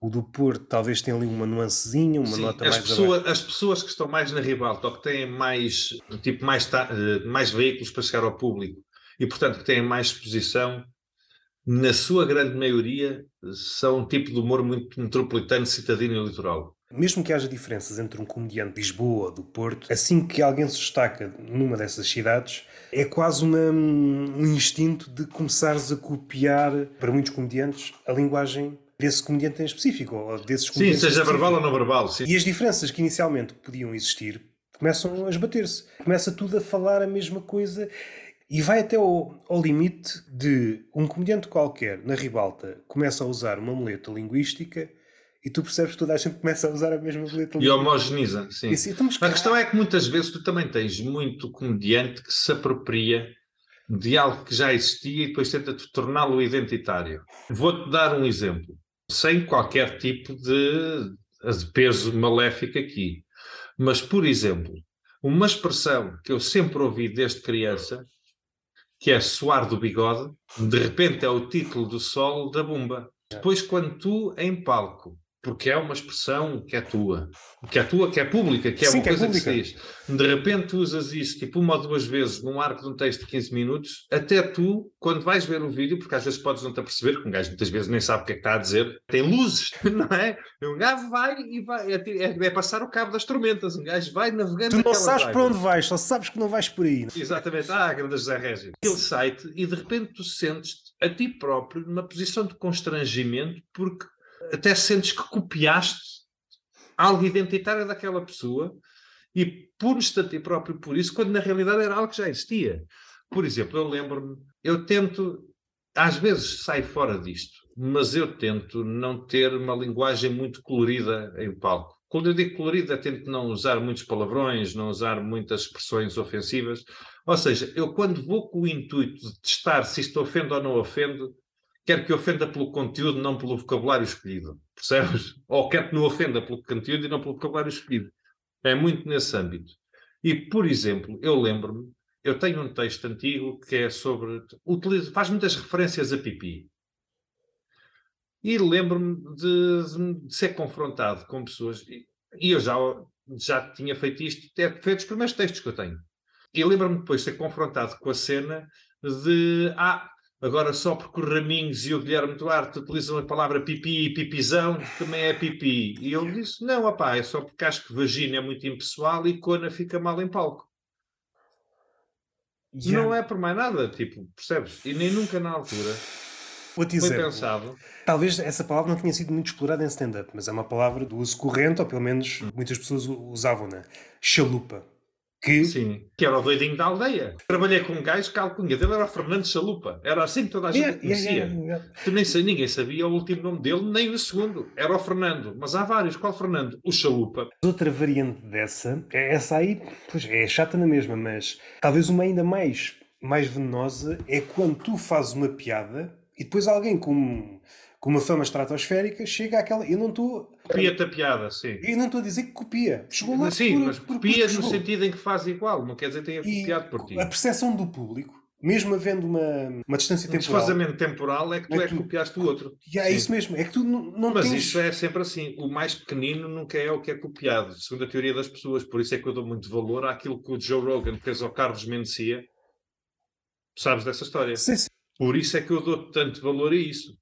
o do Porto talvez tenha ali uma nuancezinha, uma Sim, nota as mais pessoa, As pessoas que estão mais na ribalta ou que têm mais, tipo, mais, eh, mais veículos para chegar ao público e, portanto, que têm mais exposição, na sua grande maioria, são um tipo de humor muito metropolitano, citadino e litoral. Mesmo que haja diferenças entre um comediante de Lisboa ou do Porto, assim que alguém se destaca numa dessas cidades, é quase uma, um instinto de começares a copiar, para muitos comediantes, a linguagem desse comediante em específico, ou desses comediantes. Sim, seja verbal ou não verbal. Sim. E as diferenças que inicialmente podiam existir começam a esbater-se. Começa tudo a falar a mesma coisa e vai até ao, ao, limite de um comediante qualquer na ribalta começa a usar uma muleta linguística e tu percebes que toda a gente começa a usar a mesma muleta linguística. E homogeniza, sim. Assim, então, a questão é que muitas vezes tu também tens muito comediante que se apropria de algo que já existia e depois tenta torná-lo identitário. Vou-te dar um exemplo sem qualquer tipo de, de peso maléfico aqui. Mas, por exemplo, uma expressão que eu sempre ouvi desde criança, que é suar do bigode, de repente é o título do solo da bomba. Depois, quando tu, em palco, porque é uma expressão que é tua, que é tua, que é pública, que é Sim, uma que é coisa que, se diz. De repente tu usas isso tipo uma ou duas vezes num arco de um texto de 15 minutos, até tu, quando vais ver o vídeo, porque às vezes podes não te aperceber, que um gajo muitas vezes nem sabe o que é que está a dizer, tem luzes, não é? Um gajo vai e vai, é, é- é passar o cabo das tormentas, um gajo vai navegando Tu não sabes para onde vais, só sabes que não vais por aí. Exatamente, ah, grande José Régio. Aquele site e de repente tu sentes a ti próprio numa posição de constrangimento porque até sentes que copiaste algo identitário daquela pessoa e punes-te a ti próprio por isso, quando na realidade era algo que já existia. Por exemplo, eu lembro-me, eu tento, às vezes saio fora disto, mas eu tento não ter uma linguagem muito colorida em palco. Quando eu digo colorida, tento não usar muitos palavrões, não usar muitas expressões ofensivas. Ou seja, eu quando vou com o intuito de testar se isto ofende ou não ofende, quero que ofenda pelo conteúdo, não pelo vocabulário escolhido. Percebes? Ou quero que não ofenda pelo conteúdo e não pelo vocabulário escolhido. É muito nesse âmbito. E, por exemplo, eu lembro-me, eu tenho um texto antigo que é sobre. Utiliza, faz muitas referências a pipi. E lembro-me de, de ser confrontado com pessoas, e, e eu já, já tinha feito isto, é, foi dos primeiros textos que eu tenho. E lembro-me depois de ser confrontado com a cena de ah, agora só porque o Raminhos e o Guilherme Duarte utilizam a palavra pipi e pipizão, também é pipi. E eu disse: não, opá, é só porque acho que vagina é muito impessoal e cona fica mal em palco. Não é por mais nada, tipo, percebes? E nem nunca na altura foi pensado. Talvez essa palavra não tenha sido muito explorada em stand-up, mas é uma palavra do uso corrente, ou pelo menos muitas pessoas usavam-na. Chalupa. Que Sim, que era o doidinho da aldeia. Trabalhei com um gajo que a alcunha dele era o Fernando Chalupa. Era assim que toda a gente Yeah, o conhecia. yeah, yeah, yeah. Ninguém sabia o último nome dele, nem o segundo. Era o Fernando. Mas há vários. Qual Fernando? O Chalupa. Outra variante dessa, é essa aí, pois é chata na mesma, mas talvez uma ainda mais, mais venenosa é quando tu fazes uma piada e depois alguém com, com uma fama estratosférica chega àquela. Eu não estou. Copia-te a piada, sim. Eu não estou a dizer que copia. Chegou lá Sim, por- mas por- por- copia no chegou. sentido em que faz igual. Não quer dizer que tenha E copiado por ti. a percepção do público, mesmo havendo uma, uma distância O temporal. desfazamento temporal é que tu É é que tu- copiaste o outro. E é Sim. isso mesmo, é que tu não, não Mas tens. isso é sempre assim. O mais pequenino nunca é o que é copiado, segundo a teoria das pessoas. Por isso é que eu dou muito valor àquilo que o Joe Rogan fez ao Carlos Mencia. Sabes dessa história? Sim, sim. Por isso é que eu dou tanto valor a isso.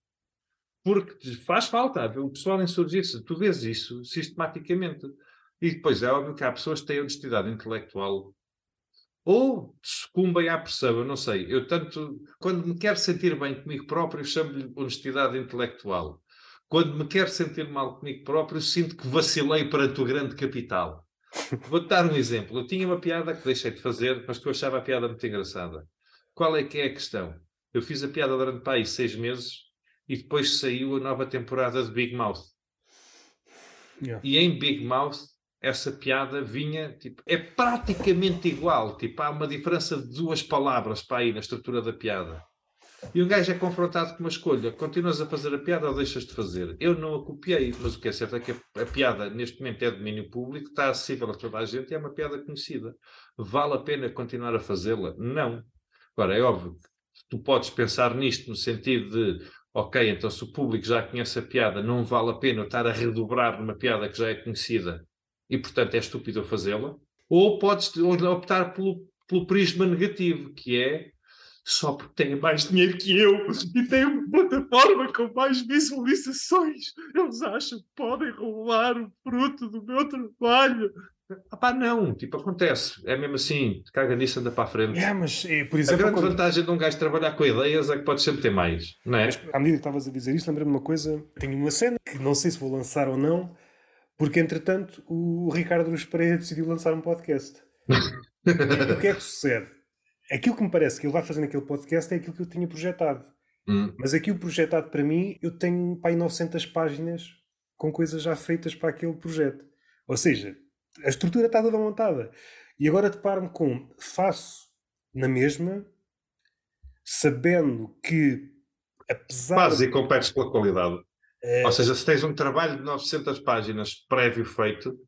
Porque faz falta o pessoal insurgir-se. Tu vês isso sistematicamente. E depois é óbvio que há pessoas que têm honestidade intelectual ou sucumbem à pressão, eu não sei. Eu tanto, quando me quero sentir bem comigo próprio, chamo-lhe honestidade intelectual. Quando me quero sentir mal comigo próprio, sinto que vacilei perante o grande capital. Vou-te dar um exemplo. Eu tinha uma piada que deixei de fazer, mas que eu achava a piada muito engraçada. Qual é que é a questão? Eu fiz a piada durante pá, aí seis meses e depois saiu a nova temporada de Big Mouth. Yeah. E em Big Mouth, essa piada vinha, tipo, é praticamente igual. Tipo, há uma diferença de duas palavras para aí na estrutura da piada. E um gajo é confrontado com uma escolha: continuas a fazer a piada ou deixas de fazer? Eu não a copiei, mas o que é certo é que a, a piada neste momento é domínio público, está acessível a toda a gente e é uma piada conhecida. Vale a pena continuar a fazê-la? Não. Agora, é óbvio que tu podes pensar nisto no sentido de ok, então se o público já conhece a piada, não vale a pena estar a redobrar numa piada que já é conhecida e, portanto, é estúpido fazê-la. Ou podes optar pelo, pelo prisma negativo, que é só porque têm mais dinheiro que eu e têm uma plataforma com mais visualizações, eles acham que podem roubar o fruto do meu trabalho. Ah pá, não, tipo, acontece. É mesmo assim, caga nisso, anda para a frente. Yeah, mas, eh, por A exemplo, grande quando- vantagem de um gajo trabalhar com ideias é que pode sempre ter mais, não é? Mas, à medida que estavas a dizer isto, lembrei-me de uma coisa. Tenho uma cena que não sei se vou lançar ou não, porque entretanto o Ricardo Luz Pereira decidiu lançar um podcast. o que é que sucede? Aquilo que me parece que ele vai fazer naquele podcast é aquilo que eu tinha projetado. Hum. Mas aquilo projetado para mim, eu tenho para aí 900 páginas com coisas já feitas para aquele projeto. Ou seja, a estrutura está toda montada. E agora deparo-me com faço na mesma, sabendo que apesar Fazes e competes pela qualidade. Eh, Ou seja, se tens um trabalho de 900 páginas prévio feito,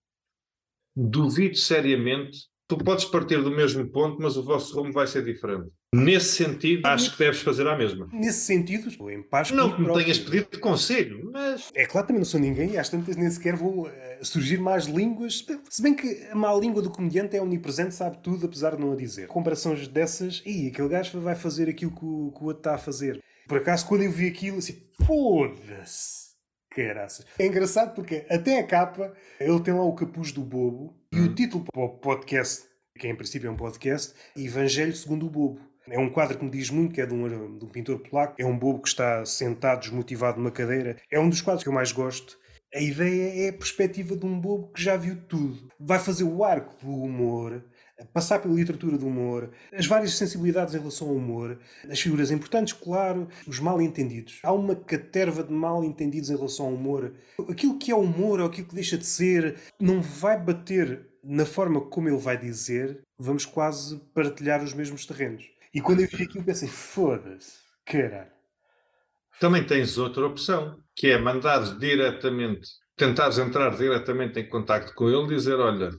duvido seriamente Tu podes partir do mesmo ponto, mas o vosso rumo vai ser diferente. Nesse sentido, acho que deves fazer a mesma. Nesse sentido, estou em paz Não que me tenhas pedido de conselho, mas. É claro, também não sou ninguém e às tantas nem sequer vão uh, surgir más línguas. Se bem que a má língua do comediante é omnipresente, sabe tudo, apesar de não a dizer. Comparações dessas, e aquele gajo vai fazer aquilo que o, que o outro está a fazer. Por acaso, quando eu vi aquilo, assim, foda-se. Caraças. É engraçado porque até a capa ele tem lá o capuz do bobo e o uhum. título para o podcast, que em princípio é um podcast, Evangelho segundo o Bobo. É um quadro que me diz muito, que é de um, de um pintor polaco. É um bobo que está sentado, desmotivado numa cadeira. É um dos quadros que eu mais gosto. A ideia é a perspectiva de um bobo que já viu tudo. Vai fazer o arco do humor, passar pela literatura do humor, as várias sensibilidades em relação ao humor, as figuras importantes, claro, os mal entendidos. Há uma caterva de mal entendidos em relação ao humor. Aquilo que é humor ou aquilo que deixa de ser não vai bater na forma como ele vai dizer, vamos quase partilhar os mesmos terrenos. E quando eu vi aquilo pensei, foda-se, caralho. Também tens outra opção, que é mandar diretamente, tentares entrar diretamente em contato com ele, dizer, olha,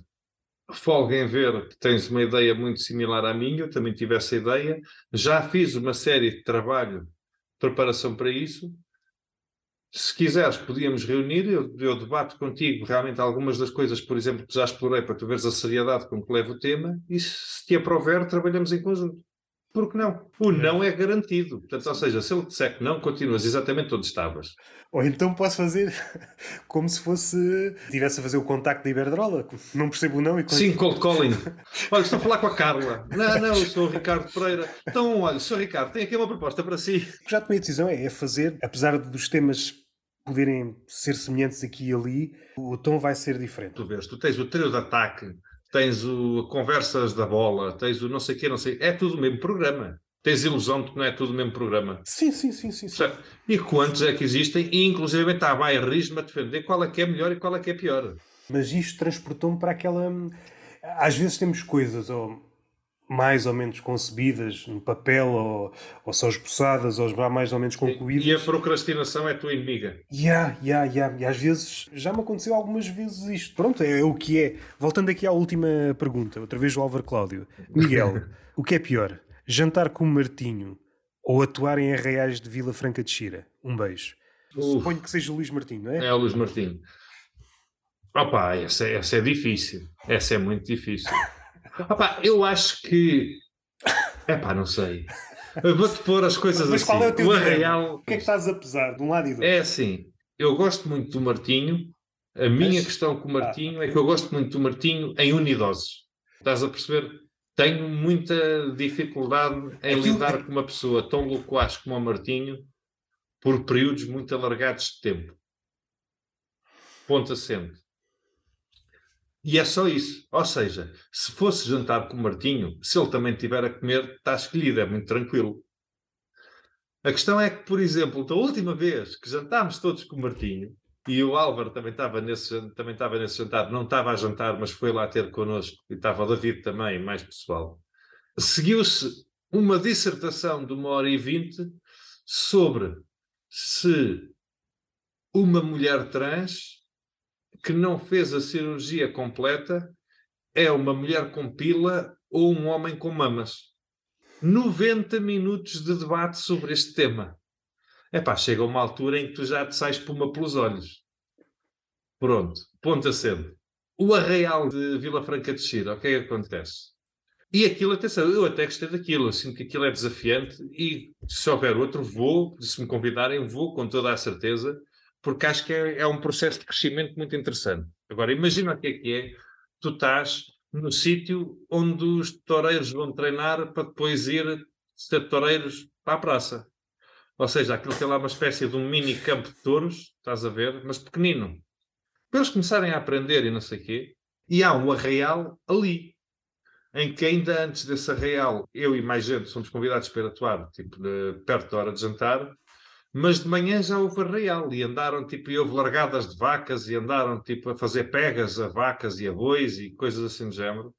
folga em ver que tens uma ideia muito similar à minha, eu também tive essa ideia, já fiz uma série de trabalho, preparação para isso, se quiseres, podíamos reunir, eu, eu, debato contigo realmente algumas das coisas, por exemplo, que já explorei para tu veres a seriedade com que levo o tema, e se te aprover, trabalhamos em conjunto. Porque não? O não é garantido. Portanto, ou seja, se ele disser que não, continuas exatamente onde estavas. Ou então posso fazer como se fosse. estivesse a fazer o contacto da Iberdrola. Não percebo o não e. Sim, cold calling. olha, estou a falar com a Carla. Não, não, eu sou o Ricardo Pereira. Então, olha, sou Ricardo, tenho aqui uma proposta para si. Já tomei a decisão, é fazer, apesar dos temas poderem ser semelhantes aqui e ali, o tom vai ser diferente. Tu vês, tu tens o trio de ataque tens o Conversas da Bola, tens o não sei o quê, não sei. É tudo o mesmo programa. Tens ilusão de que não é tudo o mesmo programa. Sim, sim, sim, sim. sim. E quantos é que existem? E inclusive está a bairrismo a defender qual é que é melhor e qual é que é pior. Mas isto transportou-me para aquela. Às vezes temos coisas, ou mais ou menos concebidas no papel ou, ou só esboçadas ou já mais ou menos concluídas. E, e a procrastinação é a tua inimiga. Yeah, yeah, yeah. E às vezes, já me aconteceu algumas vezes isto. Pronto, é, é o que é. Voltando aqui à última pergunta, outra vez o Álvaro Cláudio. Miguel, o que é pior? Jantar com o Martinho ou atuar em Arraiais de Vila Franca de Xira? Um beijo. Uf. Suponho que seja o Luís Martinho, não é? É o Luís Martinho. Opa, essa, essa é difícil. Essa é muito difícil. Opa, eu acho que. É pá, não sei. Vou-te pôr as coisas Mas assim. Qual é o, teu o Arraial. O que é que estás a pesar de um lado e do outro? É assim. Eu gosto muito do Martinho. A minha Mas... questão com o Martinho ah. é que eu gosto muito do Martinho em unidoses. Estás a perceber? Tenho muita dificuldade em Aquilo... lidar com uma pessoa tão loquaz como o Martinho por períodos muito alargados de tempo. Ponto assente. E é só isso. Ou seja, se fosse jantar com o Martinho, se ele também tiver a comer, está escolhido, é muito tranquilo. A questão é que, por exemplo, da última vez que jantámos todos com o Martinho, e o Álvaro também estava nesse, também estava nesse jantar, não estava a jantar, mas foi lá ter connosco, e estava o David também, mais pessoal, seguiu-se uma dissertação de uma hora e vinte sobre se uma mulher trans que não fez a cirurgia completa é uma mulher com pila ou um homem com mamas. 90 minutos de debate sobre este tema. É pá, chega uma altura em que tu já te sais puma pelos olhos. Pronto, ponto acendo. O arraial de Vila Franca de Xira, o que é que acontece? E aquilo, atenção, eu até gostei daquilo, eu sinto que aquilo é desafiante e se houver outro, vou, se me convidarem, vou com toda a certeza, porque acho que é, é, um processo de crescimento muito interessante. Agora, imagina o que é que é, tu estás no sítio onde os toureiros vão treinar para depois ir ser toureiros para a praça. Ou seja, aquilo tem lá uma espécie de um mini campo de touros, estás a ver, mas pequenino. Para eles começarem a aprender e não sei o quê, e há um arraial ali, em que ainda antes desse arraial, eu e mais gente somos convidados para atuar, tipo, de, perto da hora de jantar, mas de manhã já houve arraial e andaram tipo, e houve largadas de vacas e andaram tipo a fazer pegas a vacas e a bois e coisas assim do género.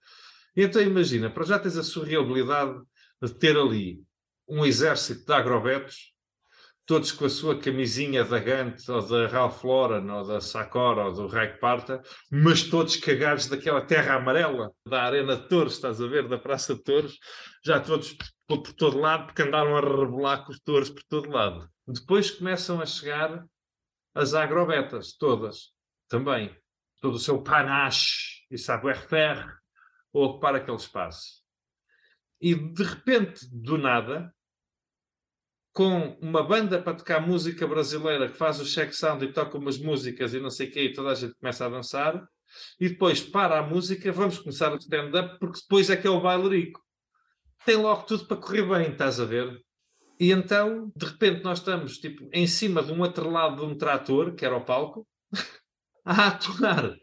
E então imagina, para já tens a surrealidade de ter ali um exército de agrobetos, todos com a sua camisinha da Gant, ou da Ralph Lauren, ou da Sakura, ou do Reich Parta, mas todos cagados daquela terra amarela, da Arena de Torres, estás a ver, da Praça de Torres, já todos por, por todo lado, porque andaram a rebolar com os touros por todo lado. Depois começam a chegar as agrobetas, todas, também. Todo o seu panache e savoir-faire a ocupar aquele espaço. E de repente, do nada, com uma banda para tocar música brasileira que faz o check sound e toca umas músicas e não sei o quê, e toda a gente começa a dançar, e depois para a música, vamos começar o stand-up, porque depois é que é o bailarico. Tem logo tudo para correr bem, estás a ver? E então, de repente, nós estamos tipo, em cima de um atrelado de um trator, que era o palco, a atuar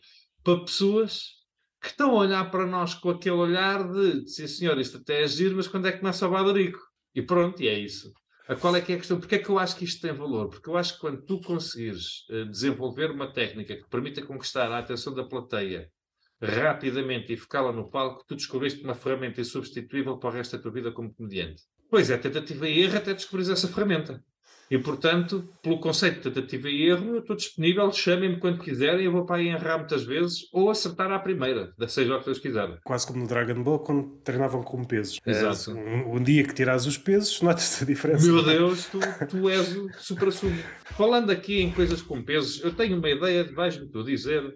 para pessoas que estão a olhar para nós com aquele olhar de sim senhor, isto até é giro, mas quando é que começa o bailarico? E pronto, e é isso. A qual é que é a questão? Porque é que eu acho que isto tem valor? Porque eu acho que quando tu conseguires uh, desenvolver uma técnica que permita conquistar a atenção da plateia rapidamente e focá-la no palco, tu descobriste uma ferramenta insubstituível para o resto da tua vida como comediante. Pois é, tentativa e erro até descobrir essa ferramenta. E, portanto, pelo conceito de tentativa e erro, eu estou disponível, chamem-me quando quiserem, eu vou para aí errar muitas vezes ou acertar à primeira, seja o que Deus quiser. Quase como no Dragon Ball, quando treinavam com pesos. Exato. Um, um dia que tiras os pesos, notas a diferença. Meu Deus, tu, tu és o supra-sumo. Falando aqui em coisas com pesos, eu tenho uma ideia, vais-me tu dizer,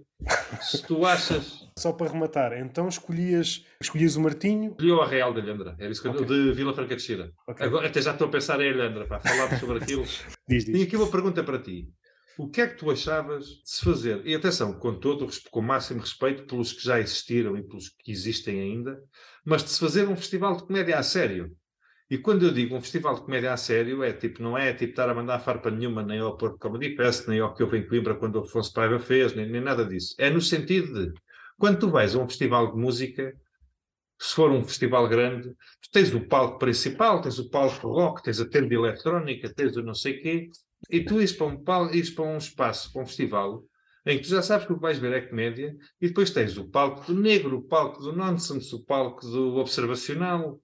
se tu achas só para rematar, então escolhias, escolhias o Martinho. Escolheu a Real de Alhandra, era isso que okay. de Vila Franca de Xira. Okay. Agora até já estou a pensar em Alhandra, para falar sobre aquilo. diz, diz. Tenho aqui uma pergunta para ti. O que é que tu achavas de se fazer? E atenção, com todo, com o máximo respeito pelos que já existiram e pelos que existem ainda, mas de se fazer um festival de comédia a sério. E quando eu digo um festival de comédia a sério, é tipo, não é tipo estar a mandar farpa nenhuma, nem ao Porto Comedy Fest, nem ao que houve em Coimbra quando o Afonso Paiva fez, nem, nem nada disso. É no sentido de quando tu vais a um festival de música, se for um festival grande, tu tens o palco principal, tens o palco rock, tens a tenda eletrónica, tens o não sei quê, e tu ires para um, palco, ires para um espaço, para um festival, em que tu já sabes que o que vais ver é comédia, e depois tens o palco do negro, o palco do nonsense, o palco do observacional,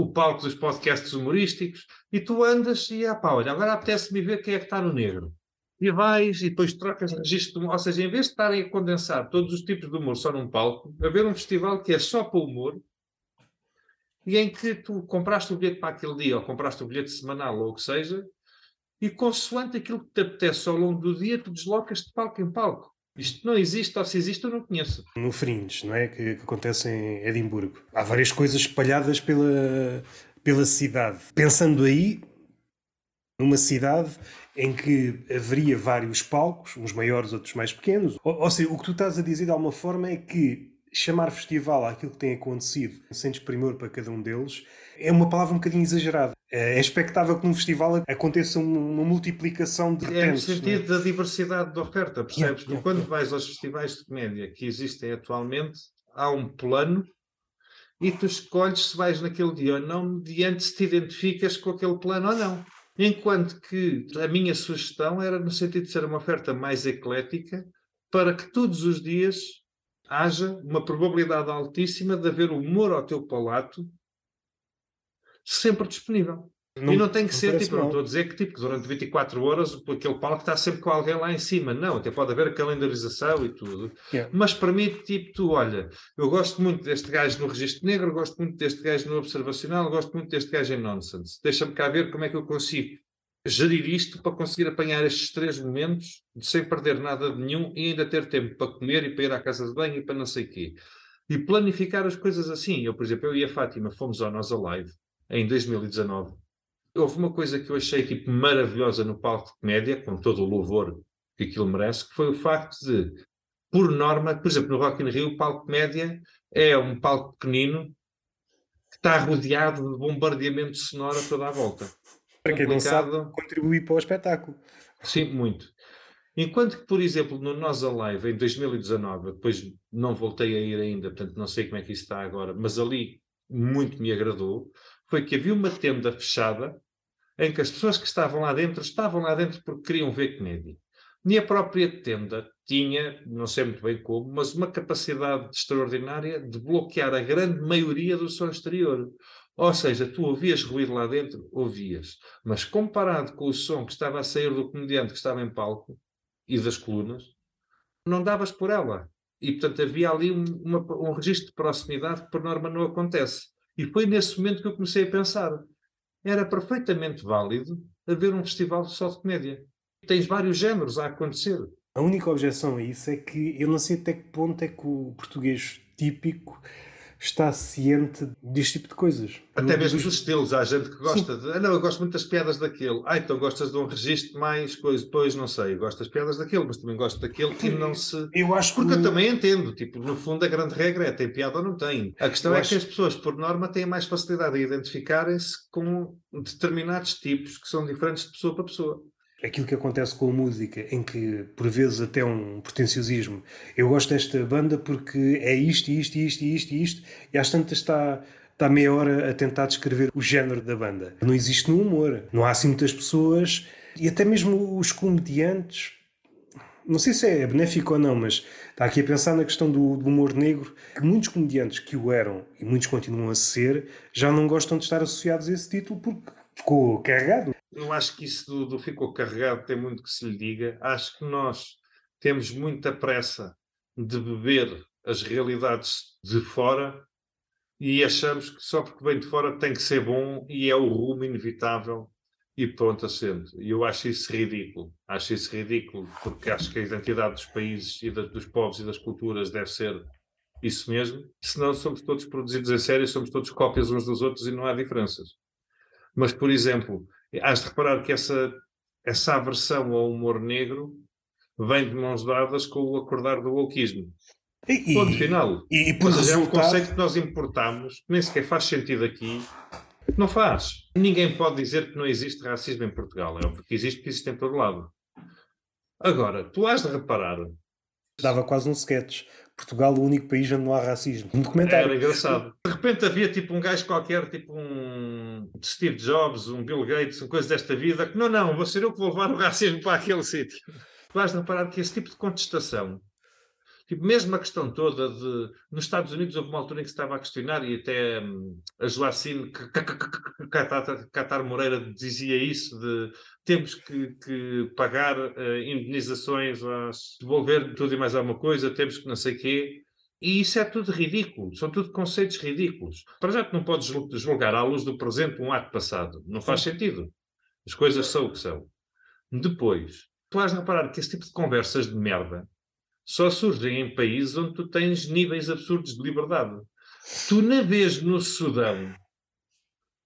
o palco dos podcasts humorísticos, e tu andas e, ah pá, olha, agora apetece-me ver quem é que está no negro e vais e depois trocas registro, ou seja, em vez de estarem a condensar todos os tipos de humor só num palco, haver um festival que é só para o humor e em que tu compraste o bilhete para aquele dia ou compraste o bilhete semanal ou o que seja e consoante aquilo que te apetece ao longo do dia, tu deslocas de palco em palco. Isto não existe, ou se existe, eu não conheço. No Fringe, não é? Que, que acontece em Edimburgo. Há várias coisas espalhadas pela, pela cidade. Pensando aí, numa cidade em que haveria vários palcos, uns maiores, outros mais pequenos. Ou, ou seja, o que tu estás a dizer de alguma forma é que chamar festival àquilo que tem acontecido, sem desprimor para cada um deles, é uma palavra um bocadinho exagerada. É expectável que num festival aconteça uma multiplicação de repente. É no sentido é? da diversidade de oferta, percebes? Yeah, yeah, quando yeah. vais aos festivais de comédia que existem atualmente, há um plano e tu escolhes se vais naquele dia ou não, mediante se te identificas com aquele plano ou não. Enquanto que a minha sugestão era no sentido de ser uma oferta mais eclética, para que todos os dias haja uma probabilidade altíssima de haver humor ao teu palato sempre disponível. Não, e não tem que não ser, tipo, não estou a dizer que tipo, durante 24 horas aquele palco está sempre com alguém lá em cima. Não, até pode haver a calendarização e tudo. Yeah. Mas para mim, tipo, tu, olha, eu gosto muito deste gajo no registro negro, gosto muito deste gajo no observacional, gosto muito deste gajo em nonsense. Deixa-me cá ver como é que eu consigo gerir isto para conseguir apanhar estes três momentos sem perder nada de nenhum e ainda ter tempo para comer e para ir à casa de banho e para não sei o quê. E planificar as coisas assim. Eu, por exemplo, eu e a Fátima fomos ao Nós Alive em 2019 houve uma coisa que eu achei tipo, maravilhosa no palco de comédia, com todo o louvor que aquilo merece, que foi o facto de, por norma, por exemplo, no Rock in Rio, o palco de comédia é um palco pequenino que está rodeado de bombardeamento sonoro toda à volta. Para quem não sabe, contribuir para o espetáculo. Sim, muito. Enquanto que, por exemplo, no Nós Alive, em 2019, depois não voltei a ir ainda, portanto não sei como é que isso está agora, mas ali muito me agradou, foi que havia uma tenda fechada em que as pessoas que estavam lá dentro estavam lá dentro porque queriam ver comédia. E a própria tenda tinha, não sei muito bem como, mas uma capacidade extraordinária de bloquear a grande maioria do som exterior. Ou seja, tu ouvias ruído lá dentro? Ouvias. Mas comparado com o som que estava a sair do comediante que estava em palco e das colunas, não davas por ela. E, portanto, havia ali um, uma, um registro de proximidade que, por norma, não acontece. E foi nesse momento que eu comecei a pensar. Era perfeitamente válido haver um festival só de comédia. Tens vários géneros a acontecer. A única objeção a isso é que eu não sei até que ponto é que o português típico está ciente deste tipo de coisas. Até mesmo dos estilos. Há gente que gosta Sim. de. Ah, não, eu gosto muito das piadas daquele. Ah, então gostas de um registro mais coisa. Depois, não sei, gosto das piadas daquele, mas também gosto daquele que não se. Eu acho Porque que... eu também entendo. Tipo, no fundo, a grande regra é tem piada ou não tem. A questão eu é acho... que as pessoas, por norma, têm mais facilidade em identificarem-se com determinados tipos que são diferentes de pessoa para pessoa aquilo que acontece com a música, em que por vezes até um pretenciosismo. Eu gosto desta banda porque é isto, isto, isto, isto, isto, e às tantas está, está meia hora a tentar descrever o género da banda. Não existe no humor. Não há assim muitas pessoas, e até mesmo os comediantes. Não sei se é benéfico ou não, mas está aqui a pensar na questão do, do humor negro, que muitos comediantes que o eram e muitos continuam a ser, já não gostam de estar associados a esse título porque ficou carregado. Eu acho que isso do, do ficou carregado tem muito que se lhe diga. Acho que nós temos muita pressa de beber as realidades de fora e achamos que só porque vem de fora tem que ser bom e é o rumo inevitável e pronto assento. E eu acho isso ridículo. Acho isso ridículo porque acho que a identidade dos países e dos povos e das culturas deve ser isso mesmo. Senão somos todos produzidos em série, somos todos cópias uns dos outros e não há diferenças. Mas, por exemplo, has de reparar que essa, essa aversão ao humor negro vem de mãos dadas com o acordar do wokeismo. E, Ponto final. E, e por seja, resultado... é um conceito que nós importamos, que nem sequer faz sentido aqui. Não faz. Ninguém pode dizer que não existe racismo em Portugal. É óbvio que existe, porque existe em todo lado. Agora, tu has de reparar. Dava quase um sketch. Portugal, o único país onde não há racismo. Um documentário. Era engraçado. De repente havia tipo um gajo qualquer, tipo um Steve Jobs, um Bill Gates, uma coisa desta vida, que não, não, vou ser eu que vou levar o racismo para aquele sítio. Vais reparar que esse tipo de contestação Tipo, mesmo a questão toda de. Nos Estados Unidos houve uma altura em que se estava a questionar, e até hum, a Joacine Catar Moreira dizia isso: de temos que, que pagar uh, indenizações, às, devolver tudo e mais alguma coisa, temos que não sei quê. E isso é tudo ridículo, são tudo conceitos ridículos. Para já que não podes julgar à luz do presente um ato passado, não faz sentido. As coisas são o que são. Depois, tu vais reparar que esse tipo de conversas de merda só surgem em países onde tu tens níveis absurdos de liberdade. Tu na vez no Sudão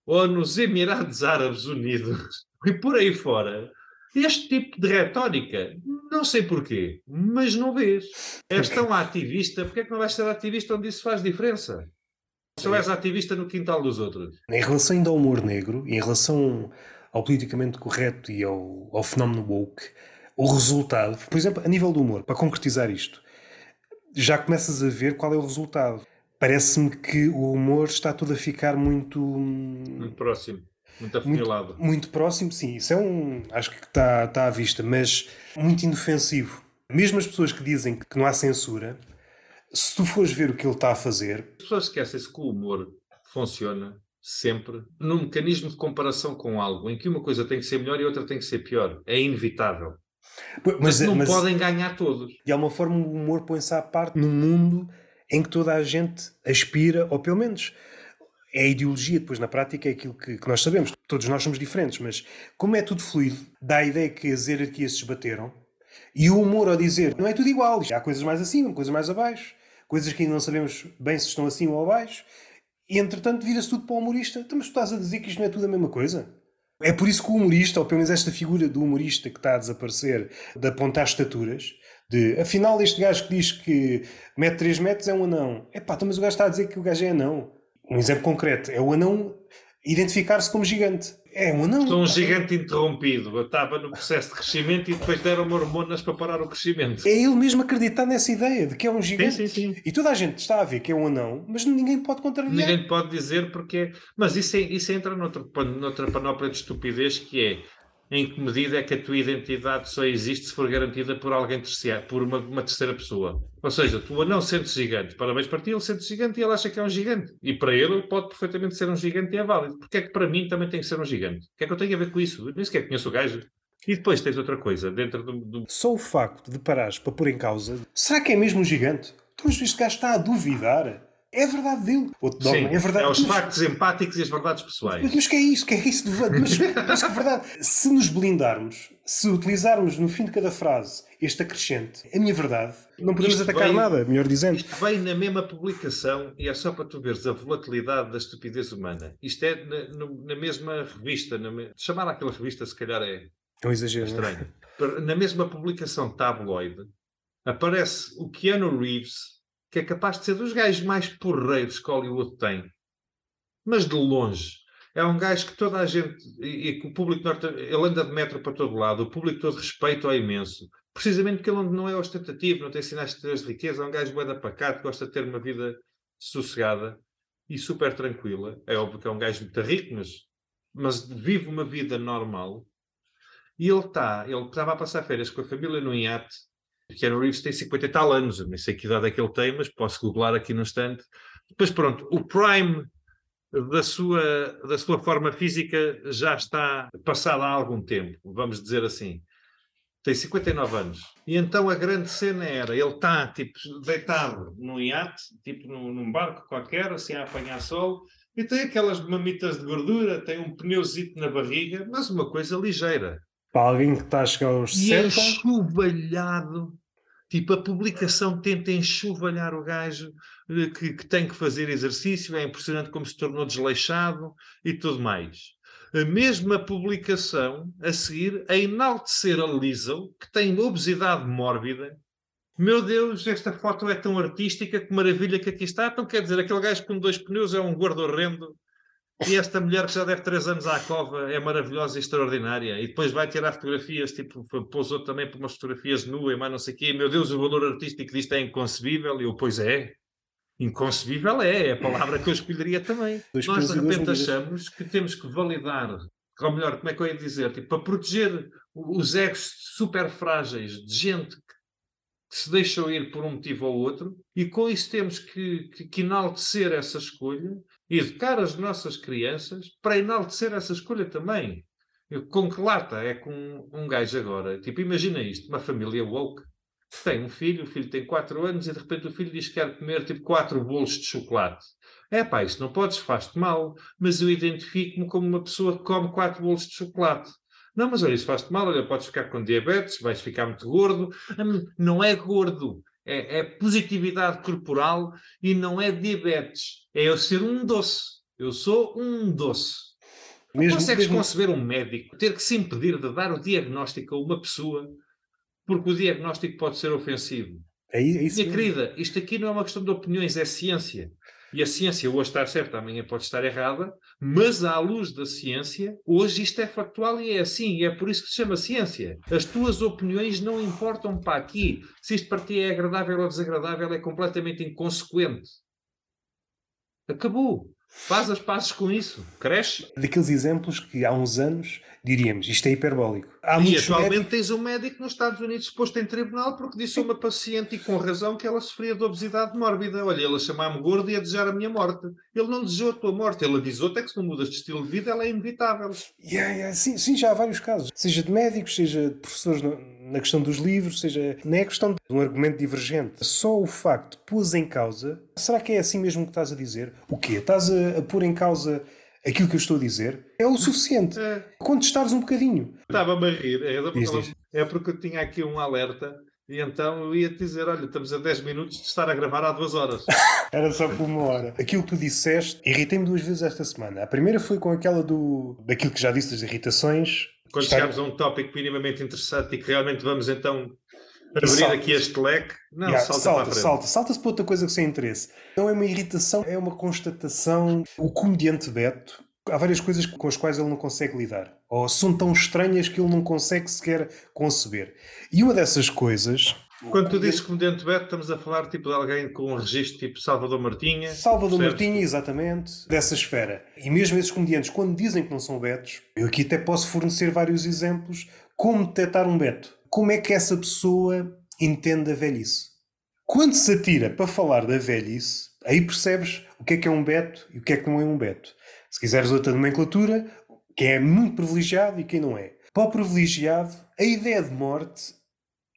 ou nos Emirados Árabes Unidos e por aí fora, este tipo de retórica, não sei porquê, mas não vês. És tão ativista, porque é que não vais ser ativista onde isso faz diferença? Se és ativista no quintal dos outros. Em relação ainda ao humor negro, em relação ao politicamente correto e ao, ao fenómeno woke, o resultado, por exemplo, a nível do humor, para concretizar isto, já começas a ver qual é o resultado. Parece-me que o humor está tudo a ficar muito. Muito próximo. Muito afunilado. Muito, muito, próximo, sim. Isso é um. Acho que está, está à vista, mas muito inofensivo. Mesmo as pessoas que dizem que não há censura, se tu fores ver o que ele está a fazer. As pessoas esquecem-se que o humor funciona sempre num mecanismo de comparação com algo em que uma coisa tem que ser melhor e outra tem que ser pior. É inevitável. Mas, mas não mas, podem ganhar todos. De alguma forma, o humor põe-se à parte num mundo em que toda a gente aspira, ou pelo menos é a ideologia, depois na prática é aquilo que, que, nós sabemos. Todos nós somos diferentes, mas como é tudo fluido, dá a ideia que as hierarquias se esbateram e o humor ao dizer não é tudo igual, há coisas mais acima, coisas mais abaixo, coisas que ainda não sabemos bem se estão acima ou abaixo, e entretanto vira-se tudo para o humorista. Então, mas tu estás a dizer que isto não é tudo a mesma coisa? É por isso que o humorista, ou pelo menos esta figura do humorista que está a desaparecer, de apontar estaturas, de afinal este gajo que diz que mete 3 metros é um anão. É pá, então, mas o gajo está a dizer que o gajo é anão. Um exemplo concreto, é o anão identificar-se como gigante. É um anão. Sou um gigante interrompido. Eu estava no processo de crescimento e depois deram-me hormonas para parar o crescimento. É ele mesmo acreditar nessa ideia de que é um gigante. Sim, sim, sim. E toda a gente está a ver que é um anão, mas ninguém pode contrariar. Ninguém pode dizer porque. Mas isso, é, isso entra noutra, noutra panóplia de estupidez que é em que medida é que a tua identidade só existe se for garantida por alguém terciário, por uma, uma terceira pessoa. Ou seja, tu não sentes gigante. Parabéns para ti, ele sente gigante e ele acha que é um gigante. E para ele pode perfeitamente ser um gigante e é válido. Porque é que para mim também tem que ser um gigante? O que é que eu tenho a ver com isso? Eu nem sequer conheço o gajo. E depois tens outra coisa, dentro do... do... Só o facto de parares para pôr em causa, será que é mesmo um gigante? Então, este gajo está a duvidar. É verdade dele. Outro dogma, Sim, é verdade. É os mas, factos empáticos e as verdades pessoais. Mas, mas que é isso? Que é isso de mas, mas que é verdade. Se nos blindarmos, se utilizarmos no fim de cada frase este acrescente, é a minha verdade, não podemos isto atacar vem, nada, melhor dizendo. Isto vem na mesma publicação e é só para tu veres a volatilidade da estupidez humana. Isto é na, na mesma revista, na, chamar aquela revista se calhar é, é um exagero. É? Estranho. Na mesma publicação tabloide aparece o Keanu Reeves que é capaz de ser dos gajos mais porreiros que Hollywood tem. Mas de longe. É um gajo que toda a gente, e, que o público norte, ele anda de metro para todo lado, o público todo respeito ao imenso. Precisamente porque ele não é ostentativo, não tem sinais de riqueza, é um gajo boeda pacato, gosta de ter uma vida sossegada e super tranquila. É óbvio que é um gajo muito rico, mas, mas vive uma vida normal. E ele está, ele estava a passar férias com a família no iate Keanu Reeves tem 50 e tal anos, eu nem sei que idade é que ele tem, mas posso googlar aqui no instante. Depois, pronto, o prime da sua, da sua forma física já está passado há algum tempo, vamos dizer assim. Tem 59 anos. E então a grande cena era, ele está tipo deitado num iate, tipo num, num barco qualquer, assim a apanhar sol, e tem aquelas mamitas de gordura, tem um pneuzito na barriga, mas uma coisa ligeira. Para alguém que está a chegar aos e 60. enxovalhado. Tipo, a publicação tenta enxovalhar o gajo eh, que, que, tem que fazer exercício, é impressionante como se tornou desleixado e tudo mais. A mesma publicação a seguir a enaltecer a Liesel, que tem obesidade mórbida. Meu Deus, esta foto é tão artística, que maravilha que aqui está. Então quer dizer, aquele gajo com dois pneus é um gordo horrendo e esta mulher que já deve três anos à cova é maravilhosa e extraordinária. E depois vai tirar fotografias, tipo, pousou também por umas fotografias nuas e mais não sei o quê. Meu Deus, o valor artístico disto é inconcebível. E eu, pois é. Inconcebível é, é a palavra que eu escolheria também. Dois Nós de repente achamos que temos que validar, ou melhor, como é que eu ia dizer? Tipo, para proteger os egos super frágeis de gente que se deixou ir por um motivo ou outro, e com isso temos que, que, que enaltecer essa escolha educar as nossas crianças para enaltecer essa escolha também. Com que lata é com um gajo agora? Tipo, imagina isto: uma família woke tem um filho, o filho tem 4 anos e de repente o filho diz que quer comer tipo 4 bolos de chocolate. É pá, isso não podes, faz-te mal, mas eu identifico-me como uma pessoa que come 4 bolos de chocolate. Não, mas olha, isso faz-te mal, olha, podes ficar com diabetes, vais ficar muito gordo. Hum, não é gordo, é, é, positividade corporal e não é diabetes. É eu ser um doce. Eu sou um doce. Mesmo, consegues mesmo... conceber um médico ter que se impedir de dar o diagnóstico a uma pessoa porque o diagnóstico pode ser ofensivo? É, é isso Minha querida, isto aqui não é uma questão de opiniões, é ciência. E a ciência hoje está certa, amanhã pode estar errada, mas à luz da ciência, hoje isto é factual e é assim, e é por isso que se chama ciência. As tuas opiniões não importam para aqui. Se isto para ti é agradável ou desagradável, é completamente inconsequente. Acabou. Faz as pazes com isso. Cresce. Daqueles exemplos que há uns anos diríamos, isto é hiperbólico. Há e atualmente médicos... tens um médico nos Estados Unidos posto em tribunal porque disse a uma paciente e com razão que ela sofria de obesidade mórbida. Olha, ele a chamar-me gordo e a desejar a minha morte. Ele não desejou a tua morte, ele avisou-te é que se não mudas de estilo de vida ela é inevitável. Yeah, yeah, sim, sim, já há vários casos. Seja de médicos, seja de professores no, na questão dos livros, seja... Não é questão de um argumento divergente. Só o facto de pôs em causa... Será que é assim mesmo que estás a dizer? O quê? Estás a, a pôr em causa aquilo que eu estou a dizer é o suficiente. É. Contestares um bocadinho. Estava-me a rir. É, diz, diz. é porque eu tinha aqui um alerta e então eu ia te dizer: olha, estamos a 10 minutos de estar a gravar há duas horas. Era só por uma hora. Aquilo que tu disseste, irritei-me duas vezes esta semana. A primeira foi com aquela do daquilo que já disse das irritações. Quando estar... chegamos a um tópico minimamente interessante e que realmente vamos então abrir salta. aqui este leque. Não, yeah, salta, salta, salta. Salta-se para outra coisa que sem interesse. Não é uma irritação, é uma constatação. O comediante Beto há várias coisas com as quais ele não consegue lidar. Ou são tão estranhas que ele não consegue sequer conceber. E uma dessas coisas Quando tu dizes comediante Beto, estamos a falar tipo de alguém com um registro tipo Salvador Martinha. Salvador percebes? Martinha, exatamente, dessa esfera. E mesmo esses comediantes, quando dizem que não são betos, eu aqui até posso fornecer vários exemplos como detectar um beto. Como é que essa pessoa entende a velhice? Quando se atira para falar da velhice, aí percebes o que é que é um beto e o que é que não é um beto. Se quiseres outra nomenclatura, quem é muito privilegiado e quem não é. Para o privilegiado, a ideia de morte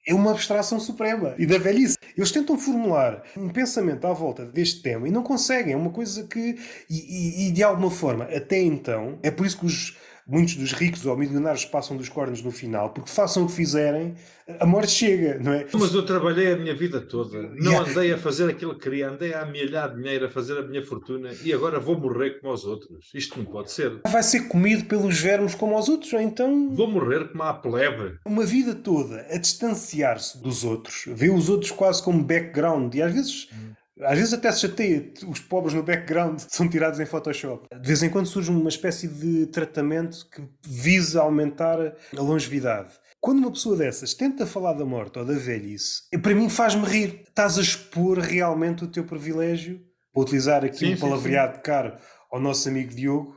é uma abstração suprema e da velhice. Eles tentam formular um pensamento à volta deste tema e não conseguem. É uma coisa que, e, e, e de alguma forma, até então, é por isso que os muitos dos ricos ou milionários passam dos cornos no final, porque façam o que fizerem, a morte chega, não é? Mas eu trabalhei a minha vida toda, não yeah. andei a fazer aquilo que queria, andei a amelhar dinheiro, a fazer a minha fortuna e agora vou morrer como os outros. Isto não pode ser. Vai ser comido pelos vermes como os outros, então. Vou morrer como a plebe. Uma vida toda a distanciar-se dos outros, ver os outros quase como background e às vezes. Hum às vezes até se chateia, os pobres no background são tirados em Photoshop. De vez em quando surge uma espécie de tratamento que visa aumentar a longevidade. Quando uma pessoa dessas tenta falar da morte ou da velhice, para mim faz-me rir. Estás a expor realmente o teu privilégio, vou utilizar aqui sim, um palavreado sim. caro ao nosso amigo Diogo,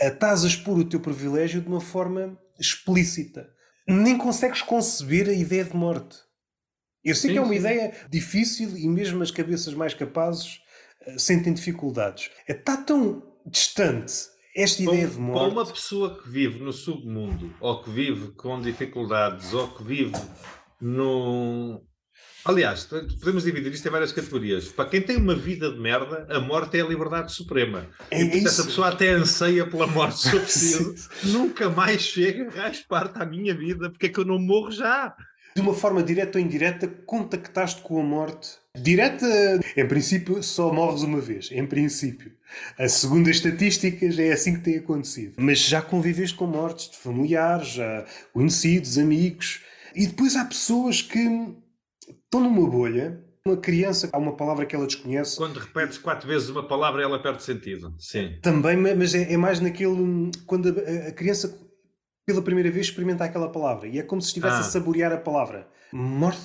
eh, estás a expor o teu privilégio de uma forma explícita. Nem consegues conceber a ideia de morte. Eu sei sim, que é uma sim. ideia difícil e mesmo as cabeças mais capazes uh, sentem dificuldades. Está tão distante esta ideia de morte. Para uma pessoa que vive no submundo, ou que vive com dificuldades, ou que vive no. Aliás, podemos dividir isto em várias categorias. Para quem tem uma vida de merda, a morte é a liberdade suprema. É e portanto, essa pessoa até anseia pela morte se eu preciso. Nunca mais chega, parte à minha vida, porque é que eu não morro já? De uma forma direta ou indireta, contactaste com a morte. Direta, em princípio, só morres uma vez. Em princípio. A segundo as estatísticas, é assim que tem acontecido. Mas já conviveste com mortes de familiares, já conhecidos, amigos. E depois há pessoas que estão numa bolha. Uma criança, há uma palavra que ela desconhece. Quando repetes quatro vezes uma palavra, ela perde sentido. Sim. Também, mas é, é mais naquele. Quando a criança pela primeira vez experimenta aquela palavra e é como se estivesse ah. a saborear a palavra. Morte.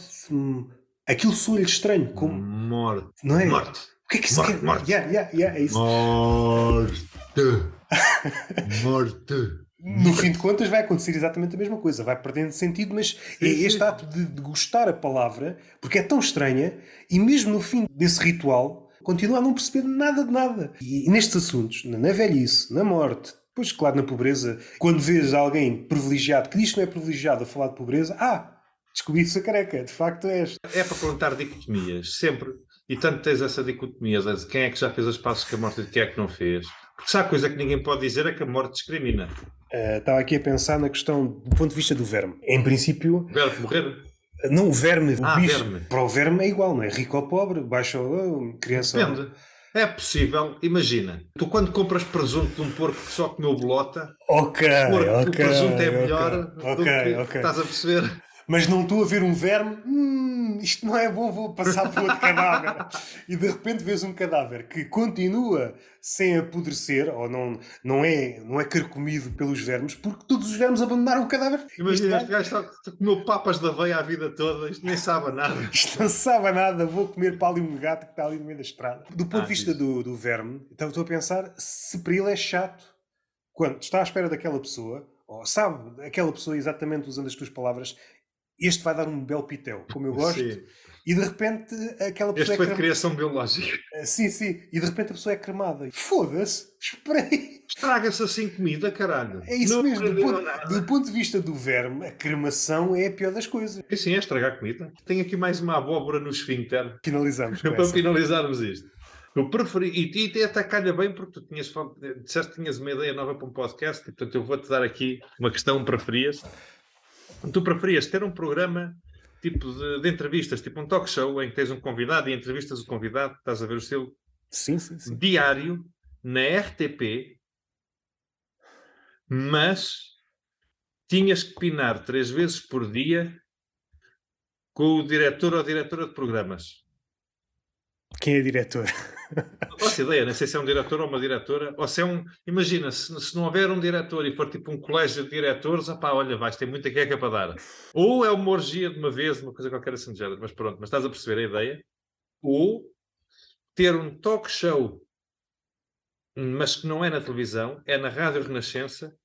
Aquilo soa-lhe estranho. Como... Morte. Não é? Morte. O que é que morte, quer? Morte. Yeah, yeah, yeah, é isso. Morte. morte. No fim de contas vai acontecer exatamente a mesma coisa, vai perdendo sentido, mas sim, é este sim. ato de, de gostar a palavra, porque é tão estranha, e mesmo no fim desse ritual, continua a não perceber nada de nada. E nestes assuntos, na velhice, na morte, Pois, claro, na pobreza, quando vês alguém privilegiado que diz que não é privilegiado a falar de pobreza, ah, descobri-se a careca, de facto és. É para perguntar dicotomias, sempre. E tanto tens essa dicotomia de quem é que já fez as passos com a morte e quem é que não fez. Porque se há coisa que ninguém pode dizer é que a morte discrimina. Uh, estava aqui a pensar na questão do ponto de vista do verme. Em princípio. O verme morrer? Não, o verme, o ah, bicho. Verme. Para o verme é igual, não é? Rico ou pobre, baixo ou criança. Depende. Ou... É possível, imagina, tu quando compras presunto de um porco que só comeu bolota, ok, porco, ok, o presunto é melhor okay, do que okay. estás a perceber. Mas não estou a ver um verme, hum, isto não é bom, vou passar por outro cadáver. e de repente vês um cadáver que continua sem apodrecer, ou não, não, é, não é carcomido pelos vermes, porque todos os vermes abandonaram o cadáver. Imagina, este gajo está, comeu papas da veia a vida toda, isto nem sabe nada. Isto não sabe nada, vou comer para ali um gato que está ali no meio da estrada. Do ponto ah, de vista do, do verme, então estou a pensar se para ele é chato. Quando está à espera daquela pessoa, ou sabe aquela pessoa exatamente usando as tuas palavras, este vai dar um belo pitel, como eu gosto. Sim. E de repente aquela pessoa. Este é foi de criação biológica. Ah, sim, sim. E de repente a pessoa é cremada. Foda-se, esperei. Estraga-se assim comida, caralho. É isso não mesmo. Do ponto, do ponto, de vista do verme, a cremação é a pior das coisas. É sim, é estragar comida. Tenho aqui mais uma abóbora no esfíncter. Finalizamos. Para finalizarmos isto. Eu preferi, e, e até calha bem, porque tu tinhas, disseste que tinhas uma ideia nova para um podcast, e portanto eu vou-te dar aqui uma questão preferias. Tu preferias ter um programa tipo de, de, entrevistas, tipo um talk show em que tens um convidado e entrevistas o convidado, estás a ver o estilo? Sim, sim, sim. Diário, na RTP, mas tinhas que pinar três vezes por dia com o diretor ou diretora de programas. Quem é diretor? Não faço ideia, não sei se é um diretor ou uma diretora, ou se é um. Imagina, se, se não houver um diretor e for tipo um colégio de diretores, opá, olha, vais ter muita queca para dar. Ou é uma orgia de uma vez, uma coisa qualquer assim de género, mas pronto, mas estás a perceber a ideia? Ou ter um talk show, mas que não é na televisão, é na Rádio Renascença,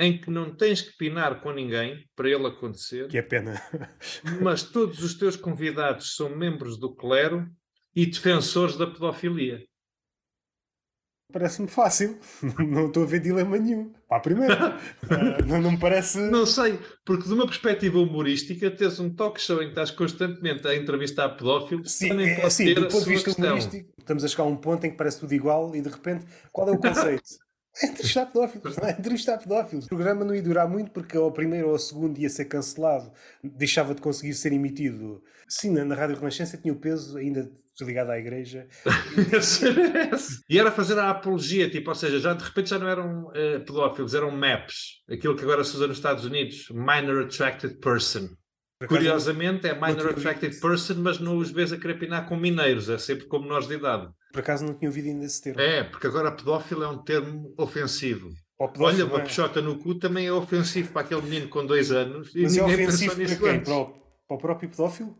em que não tens que pinar com ninguém para ele acontecer. Que é pena. mas todos os teus convidados são membros do clero e defensores da pedofilia. Parece-me fácil. Não estou a ver dilema nenhum. Para a primeira. uh, não, não me parece. Não sei, porque de uma perspectiva humorística, teres um talk show em que estás constantemente a entrevistar pedófilos, sim, é, pode ter do ponto de vista questão. humorístico, estamos a chegar a um ponto em que parece tudo igual e de repente, qual é o conceito? É entrevistar pedófilos, não é? Entrevistar pedófilos. O programa não ia durar muito porque ao primeiro ou ao segundo ia ser cancelado, deixava de conseguir ser emitido. Sim, na Rádio Renascença tinha o peso ainda ligado à igreja. e era fazer a apologia, tipo, ou seja, já de repente já não eram uh, pedófilos, eram MAPs, aquilo que agora se usa nos Estados Unidos, Minor Attracted Person. Curiosamente é Minor Attracted Person, mas não os vês a crepinar com mineiros, é sempre com menores de idade. Por acaso não tinha ouvido ainda esse termo. É, porque agora pedófilo é um termo ofensivo. Olha, uma é. peixota no cu também é ofensivo para aquele menino com dois anos. Mas é ofensivo para quem? Para o, para o próprio pedófilo?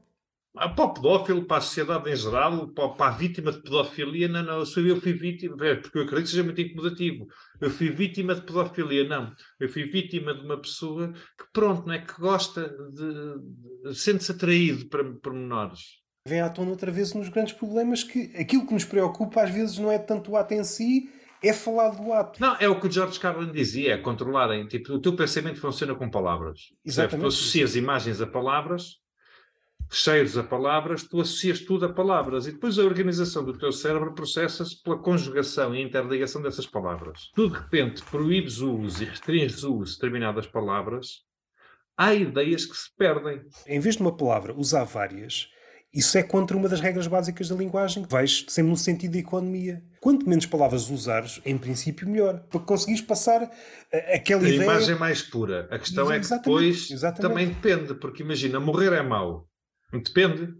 Ah, para o pedófilo, para a sociedade em geral, para, a vítima de pedofilia, não, não, eu, fui vítima, porque eu acredito que seja muito incomodativo. Eu fui vítima de pedofilia, não. Eu fui vítima de uma pessoa que, pronto, não é que gosta de. de sente-se atraído para, por menores. Vem à tona outra vez nos grandes problemas que aquilo que nos preocupa às vezes não é tanto o ato em si, é falar do ato. Não, é o que o George Carlin dizia, é controlarem. Tipo, o teu pensamento funciona com palavras. Exatamente. Tu associas imagens a palavras cheiros a palavras, tu associas tudo a palavras e depois a organização do teu cérebro processa-se pela conjugação e interligação dessas palavras. Tu, de repente, proíbes o uso e restringes o uso de determinadas palavras, há ideias que se perdem. Em vez de uma palavra, usar várias. Isso é contra uma das regras básicas da linguagem, que vais sempre no sentido da economia. Quanto menos palavras usares, em princípio, melhor. Para conseguires passar eh, aquela a ideia. A imagem mais pura. A questão é que depois exatamente. também depende, porque imagina, morrer é mau. Depende.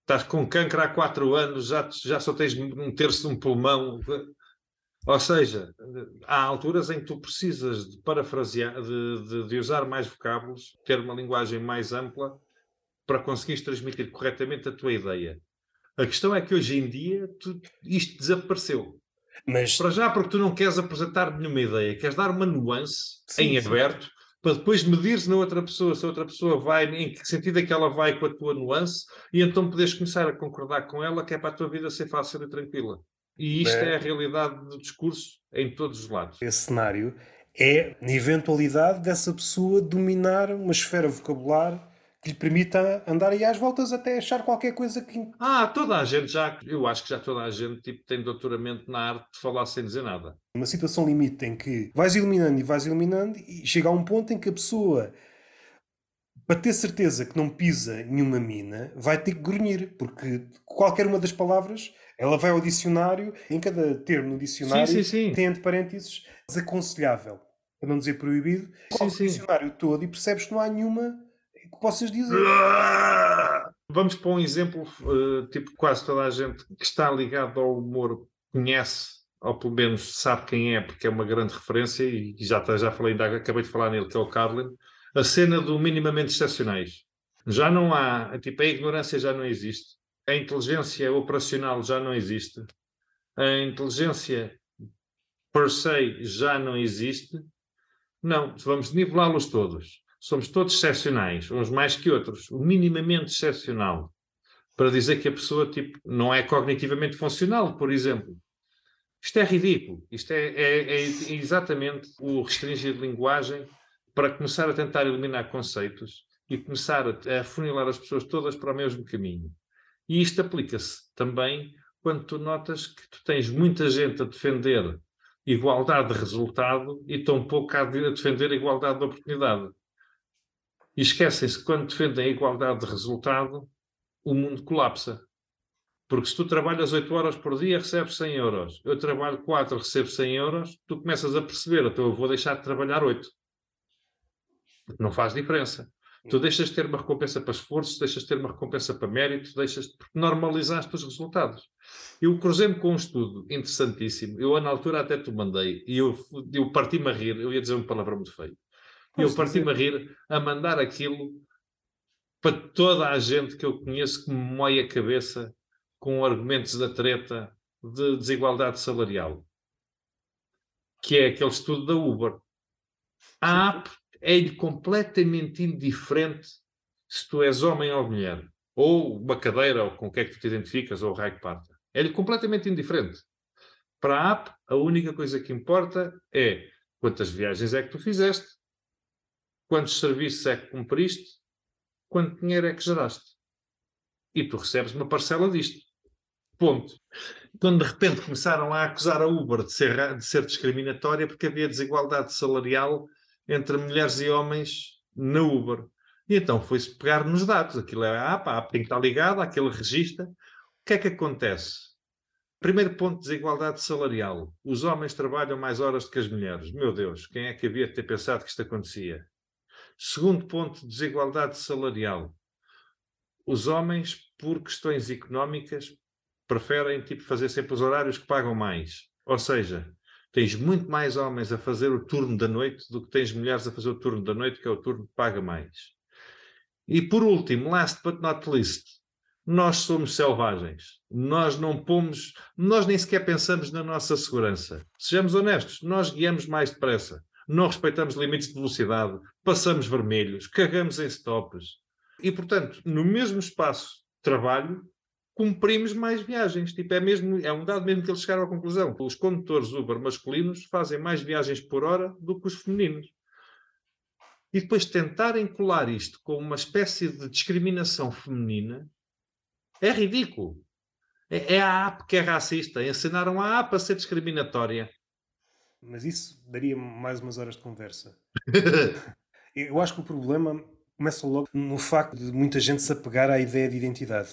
Estás com câncer há quatro anos, já, já só tens um terço de um pulmão. Ou seja, há alturas em que tu precisas de parafrasear, de, de, de usar mais vocábulos, ter uma linguagem mais ampla para conseguires transmitir corretamente a tua ideia. A questão é que hoje em dia tu, isto desapareceu. Mas... Para já, porque tu não queres apresentar nenhuma ideia, queres dar uma nuance sim, em sim. aberto para depois medir-se na outra pessoa, se a outra pessoa vai, em que sentido é que ela vai com a tua nuance, e então podes começar a concordar com ela, que é para a tua vida ser fácil e tranquila. E isto é, é a realidade do discurso em todos os lados. Esse cenário é a eventualidade dessa pessoa dominar uma esfera vocabular que lhe permita andar aí às voltas até achar qualquer coisa que. Ah, toda a gente já, eu acho que já toda a gente tipo, tem doutoramento na arte de falar sem dizer nada. Uma situação limite em que vais eliminando e vais eliminando e chega a um ponto em que a pessoa, para ter certeza que não pisa nenhuma mina, vai ter que grunhir, porque qualquer uma das palavras ela vai ao dicionário, em cada termo no dicionário sim, sim, sim. tem entre parênteses desaconselhável, para não dizer proibido, o dicionário todo e percebes que não há nenhuma que possas dizer. Vamos para um exemplo, uh, tipo, quase toda a gente que está ligado ao humor conhece, ou pelo menos sabe quem é, porque é uma grande referência, e já, já falei, ainda acabei de falar nele, que é o Carlin, a cena do minimamente excepcionais. Já não há, tipo, a ignorância já não existe, a inteligência operacional já não existe, a inteligência per se já não existe. Não, vamos nivelá-los todos somos todos excepcionais, uns mais que outros, o minimamente excepcional, para dizer que a pessoa tipo, não é cognitivamente funcional, por exemplo. Isto é ridículo. Isto é, é, é exatamente o restringir linguagem para começar a tentar eliminar conceitos e começar a, a funilar as pessoas todas para o mesmo caminho. E isto aplica-se também quando tu notas que tu tens muita gente a defender igualdade de resultado e tão pouco a defender igualdade de oportunidade. E esquecem-se que quando defendem a igualdade de resultado, o mundo colapsa. Porque se tu trabalhas 8 horas por dia, recebes 100 euros. Eu trabalho 4, recebo 100 euros. Tu começas a perceber, então eu vou deixar de trabalhar 8. Não faz diferença. Tu deixas de ter uma recompensa para esforço, deixas de ter uma recompensa para mérito, deixas de normalizaste os resultados. Eu cruzei-me com um estudo interessantíssimo. Eu, na altura, até te mandei e eu, eu parti-me a rir. Eu ia dizer uma palavra muito feia. E eu parti-me a rir a mandar aquilo para toda a gente que eu conheço que me moe a cabeça com argumentos da treta de desigualdade salarial. Que é aquele estudo da Uber. A app é-lhe completamente indiferente se tu és homem ou mulher, ou uma cadeira, ou com o que é que tu te identificas, ou o raio que parta. É-lhe completamente indiferente. Para a app, a única coisa que importa é quantas viagens é que tu fizeste, quantos serviços é que cumpriste, quanto dinheiro é que geraste. E tu recebes uma parcela disto. Ponto. Quando de repente começaram a acusar a Uber de ser, de ser discriminatória porque havia desigualdade salarial entre mulheres e homens na Uber. E então foi-se pegar nos dados. Aquilo é a app, a app tem que estar ligada, aquele registra. O que é que acontece? Primeiro ponto de desigualdade salarial. Os homens trabalham mais horas do que as mulheres. Meu Deus, quem é que havia de ter pensado que isto acontecia? Segundo ponto de desigualdade salarial. Os homens, por questões económicas, preferem tipo, fazer sempre os horários que pagam mais. Ou seja, tens muito mais homens a fazer o turno da noite do que tens mulheres a fazer o turno da noite, que é o turno que paga mais. E por último, last but not least, nós somos selvagens. Nós não pomos, nós nem sequer pensamos na nossa segurança. Sejamos honestos, nós guiamos mais depressa. Não respeitamos limites de velocidade, passamos vermelhos, cagamos em stops. E, portanto, no mesmo espaço de trabalho, cumprimos mais viagens. Tipo, é, mesmo, é um dado mesmo que eles chegaram à conclusão. Os condutores Uber masculinos fazem mais viagens por hora do que os femininos. E depois tentarem colar isto com uma espécie de discriminação feminina é ridículo. É, é a app que é racista. Ensinaram a app a ser discriminatória. Mas isso daria mais umas horas de conversa. Eu acho que o problema começa logo no facto de muita gente se apegar à ideia de identidade.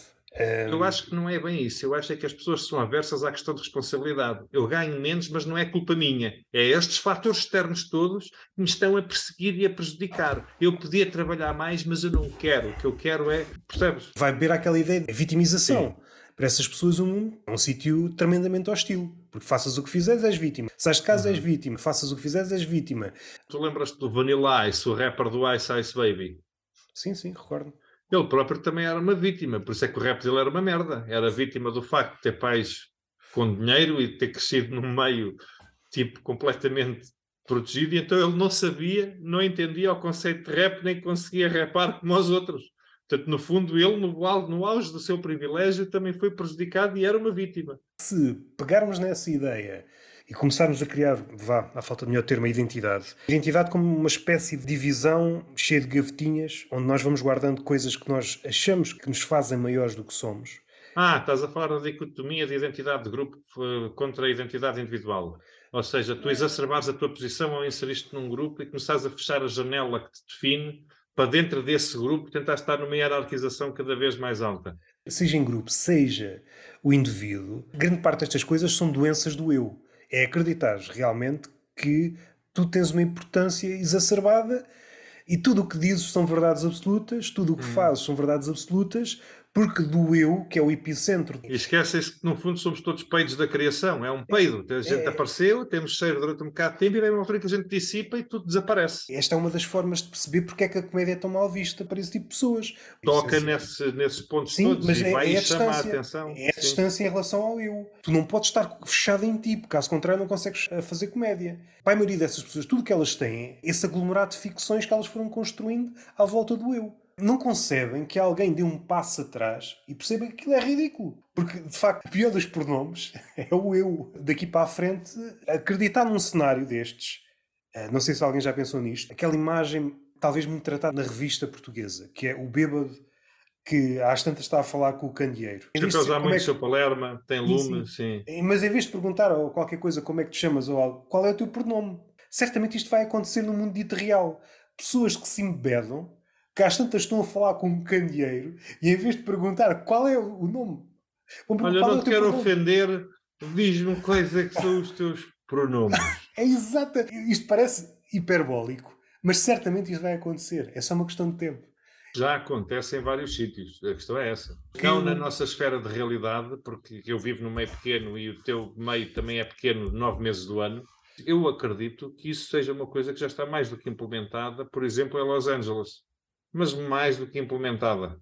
Eu acho que não é bem isso. Eu acho é que as pessoas são aversas à questão de responsabilidade. Eu ganho menos, mas não é culpa minha. É estes fatores externos todos que me estão a perseguir e a prejudicar. Eu podia trabalhar mais, mas eu não quero. O que eu quero é. Percebes? Vai beber aquela ideia de vitimização. Sim. Para essas pessoas, o mundo é um sítio tremendamente hostil. Porque faças o que fizeres, és vítima. Sais de casa, uhum. és vítima. Faças o que fizeres, és vítima. Tu lembras-te do Vanilla Ice, o rapper do Ice Ice Baby? Sim, sim, recordo. Ele próprio também era uma vítima, por isso é que o rap dele era uma merda. Era vítima do facto de ter pais com dinheiro e de ter crescido num meio tipo completamente protegido, e então ele não sabia, não entendia o conceito de rap, nem conseguia rapar como os outros. Portanto, no fundo, ele, no, auge do seu privilégio, também foi prejudicado e era uma vítima. Se pegarmos nessa ideia e começarmos a criar, vá, à falta de melhor termo, a identidade. Identidade como uma espécie de divisão cheia de gavetinhas, onde nós vamos guardando coisas que nós achamos que nos fazem maiores do que somos. Ah, estás a falar da dicotomia de identidade de grupo contra a identidade individual. Ou seja, tu exacerbares a tua posição ao inserir-te num grupo e começares a fechar a janela que te define para dentro desse grupo tentar estar numa hierarquização cada vez mais alta. Seja em grupo, seja o indivíduo, grande parte destas coisas são doenças do eu é acreditar realmente que tu tens uma importância exacerbada e tudo o que dizes são verdades absolutas, tudo o que hum. fazes são verdades absolutas, porque do eu, que é o epicentro. E esquecem-se que, no fundo, somos todos peidos da criação. É um peido. A gente é... apareceu, temos cheiro durante um bocado de tempo e vem uma altura que a gente dissipa e tudo desaparece. Esta é uma das formas de perceber porque é que a comédia é tão mal vista para esse tipo de pessoas. Toca nesse, nesses pontos Sim, todos mas e é, vai é a chamar a atenção. É a Sim. distância em relação ao eu. Tu não podes estar fechado em ti, porque caso contrário não consegues eh, fazer comédia. Para a maioria dessas pessoas, tudo que elas têm, esse aglomerado de ficções que elas foram construindo à volta do eu não concebem que alguém dê um passo atrás e perceba que aquilo é ridículo. Porque, de facto, o pior dos pronomes é o eu. Daqui para a frente, acreditar num cenário destes, eh, não sei se alguém já pensou nisto, aquela imagem, talvez muito tratada na revista portuguesa, que é o bêbado que às tantas está a falar com o candeeiro. Tem que usar muito é que... seu Palerma, tem lume, sim. sim. Mas em vez de perguntar ou qualquer coisa como é que te chamas ou algo, qual é o teu pronome? Certamente isto vai acontecer no mundo dito real. Pessoas que se embedam que às tantas estão a falar com um candeeiro e em vez de perguntar qual é o nome. Olha, não é te quero pronome? ofender, diz-me quais é que são os teus pronomes. é exato. Isto parece hiperbólico, mas certamente isto vai acontecer. É só uma questão de tempo. Já acontece em vários sítios, a questão é essa. Não na nossa esfera de realidade, porque eu vivo no meio pequeno e o teu meio também é pequeno nove meses do ano. Eu acredito que isso seja uma coisa que já está mais do que implementada, por exemplo, em Los Angeles. Mas mais do que implementada.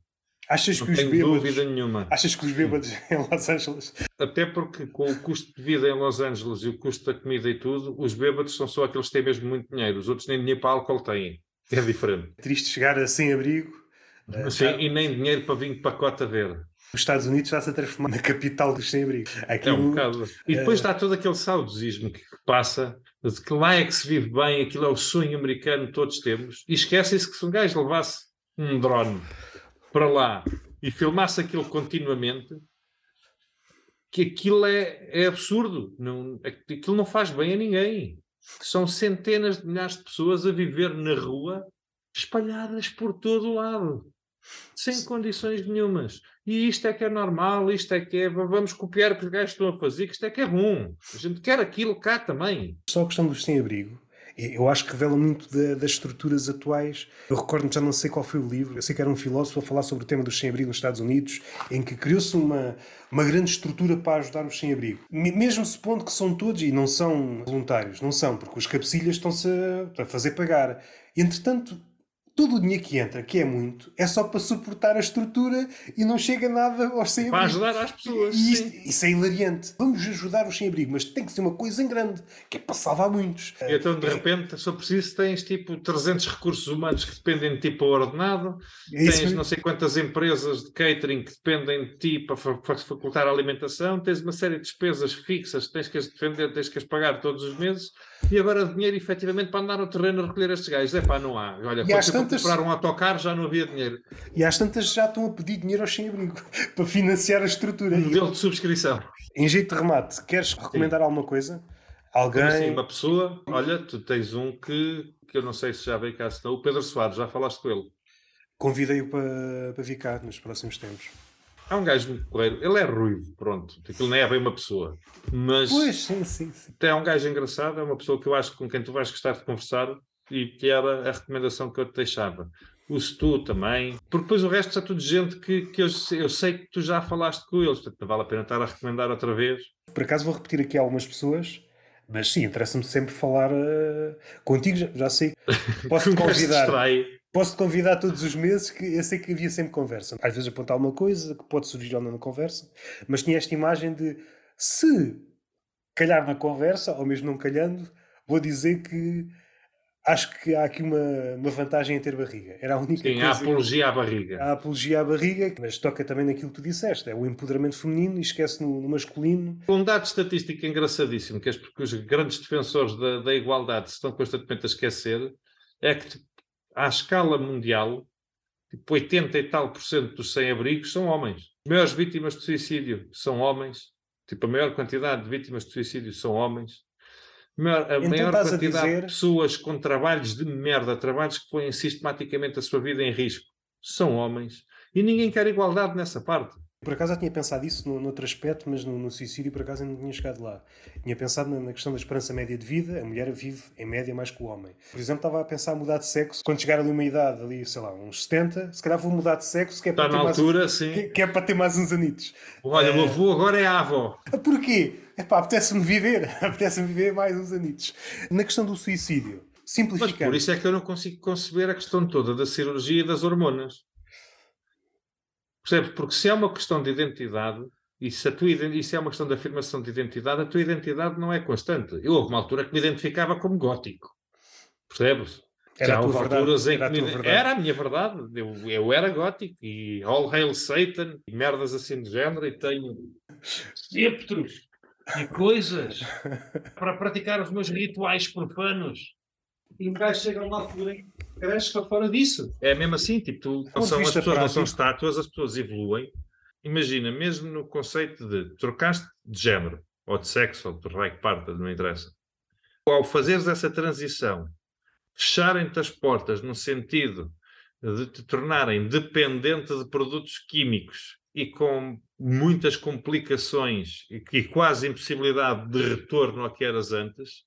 Achas que Não os tenho bêbados. dúvida nenhuma. Achas que os bêbados em Los Angeles. Até porque com o custo de vida em Los Angeles e o custo da comida e tudo, os bêbados são só aqueles que têm mesmo muito dinheiro. Os outros nem dinheiro para álcool têm. É diferente. É triste chegar a sem-abrigo. eh, Sim, já- e nem dinheiro para vir de pacote a ver. Os Estados Unidos está-se a transformar na capital dos sem-abrigo. É um bocado. E depois eh, está todo aquele saudosismo que passa, de que lá é que se vive bem, aquilo é o sonho americano que todos temos, e esquecem-se que se um gajo levasse um drone para lá e filmasse aquilo continuamente, que aquilo é, é absurdo. Não, aquilo não faz bem a ninguém. São centenas de milhares de pessoas a viver na rua, espalhadas por todo o lado, sem condições nenhumas. E isto é que é normal, isto é que é. Vamos copiar o que os gajos estão a fazer, que isto é que é bom. A gente quer aquilo cá também. Só a questão dos sem-abrigo, eu acho que revela muito da- das estruturas atuais. Eu recordo-me, já não sei qual foi o livro, eu sei que era um filósofo a falar sobre o tema dos sem-abrigo nos Estados Unidos, em que criou-se uma, uma grande estrutura para ajudar os sem-abrigo. Me- Mesmo supondo que são todos, e não são voluntários, não são, porque os cabecilhas estão-se a fazer pagar. Entretanto, todo o dinheiro que entra, que é muito, é só para suportar a estrutura e não chega nada aos sem-abrigo. Para ajudar as pessoas. E isto- isso é hilariante. Vamos ajudar os sem-abrigo, mas tem que ser uma coisa em grande, que é para salvar muitos. E então, de repente, só preciso, tens tipo 300 recursos humanos que dependem de ti para o ordenado, É tens mesmo. não sei quantas empresas de catering que dependem de ti para fa- fa- facultar a alimentação, tens uma série de despesas fixas que tens que as defender, tens que as pagar todos os meses, e agora dinheiro efetivamente para andar no terreno a recolher estes gajos. É pá, não há. Olha, E às tantas- comprar um autocarro já não havia dinheiro. E às tantas já estão a pedir dinheiro aos sem-abrigo para financiar a estrutura. Modelo de subscrição. Em jeito de remate, queres recomendar alguma coisa? Alguém? Assim, uma pessoa, olha, tu tens um que, que eu não sei se já veio cá, se não, o Pedro Soares, já falaste com ele. Convidei-o para, para vir cá nos próximos tempos. É um gajo muito porreiro. Ele é ruivo, pronto. Aquilo nem é bem uma pessoa. Mas Pois, sim, sim, sim. é um gajo engraçado, é uma pessoa que eu acho que com quem tu vais gostar de conversar e que era a recomendação que eu te deixava. O Stu também. Porque depois o resto é tudo gente que, que eu, sei- eu sei que tu já falaste com eles. Portanto, não vale a pena estar a recomendar outra vez. Por acaso vou repetir aqui algumas pessoas, mas sim, interessa-me sempre falar eh, contigo, já, já sei. Gajo se convidar. Posso-te convidar todos os meses, que eu sei que havia sempre conversa. Às vezes apontar alguma coisa que pode surgir ou não na conversa, mas tinha esta imagem de se calhar na conversa, ou mesmo não calhando, vou dizer que acho que há aqui uma, uma vantagem em ter barriga. Era a única Sim, a coisa. apologia à barriga. a apologia à barriga, mas toca também naquilo que tu disseste, é o empoderamento feminino e esquece no, no masculino. Um dado estatístico engraçadíssimo, que é porque os grandes defensores da, da igualdade se estão constantemente a esquecer, é que à escala mundial, tipo 80 e tal por cento dos sem-abrigos são homens. As maiores vítimas de suicídio são homens. Tipo, a maior quantidade de vítimas de suicídio são homens. Maior- a Então maior estás a quantidade dizer- de pessoas com trabalhos de merda, trabalhos que põem sistematicamente a sua vida em risco, são homens. E ninguém quer igualdade nessa parte. Por acaso já tinha pensado isso no, noutro aspecto, mas no, no suicídio por acaso ainda não tinha chegado lá. Tinha pensado na, na questão da esperança média de vida, a mulher vive em média mais que o homem. Por exemplo, estava a pensar em mudar de sexo, quando chegar ali uma idade, ali, sei lá, uns 70, se calhar vou mudar de sexo, que é para, Está ter, na mais, altura, sim. que, que é para ter mais uns anitos. Olha, o avô agora é a avó. Porquê? Epá, apetece-me viver, apetece-me viver mais uns anitos. Na questão do suicídio, Mas simplificando. por isso é que eu não consigo conceber a questão toda da cirurgia e das hormonas. Percebes? Porque se é uma questão de identidade, e se, a tua, e se é uma questão de afirmação de identidade, a tua identidade não é constante. Eu houve uma altura que me identificava como gótico. Percebes? Era Já a houve alturas em a que me verdade. era a minha verdade. Eu, eu era gótico e all hail Satan e merdas assim de género e tenho sceptros e coisas para praticar os meus rituais profanos. E um gajo chega a em que cresce fora disso. É mesmo assim, tipo, tu, não são, as pessoas não são estátuas, as pessoas evoluem. Imagina, mesmo no conceito de trocaste de género, ou de sexo, ou de raio que parta, não interessa. Ao fazeres essa transição, fecharem-te as portas no sentido de te tornarem dependente de produtos químicos e com muitas complicações e que quase impossibilidade de retorno ao que eras antes,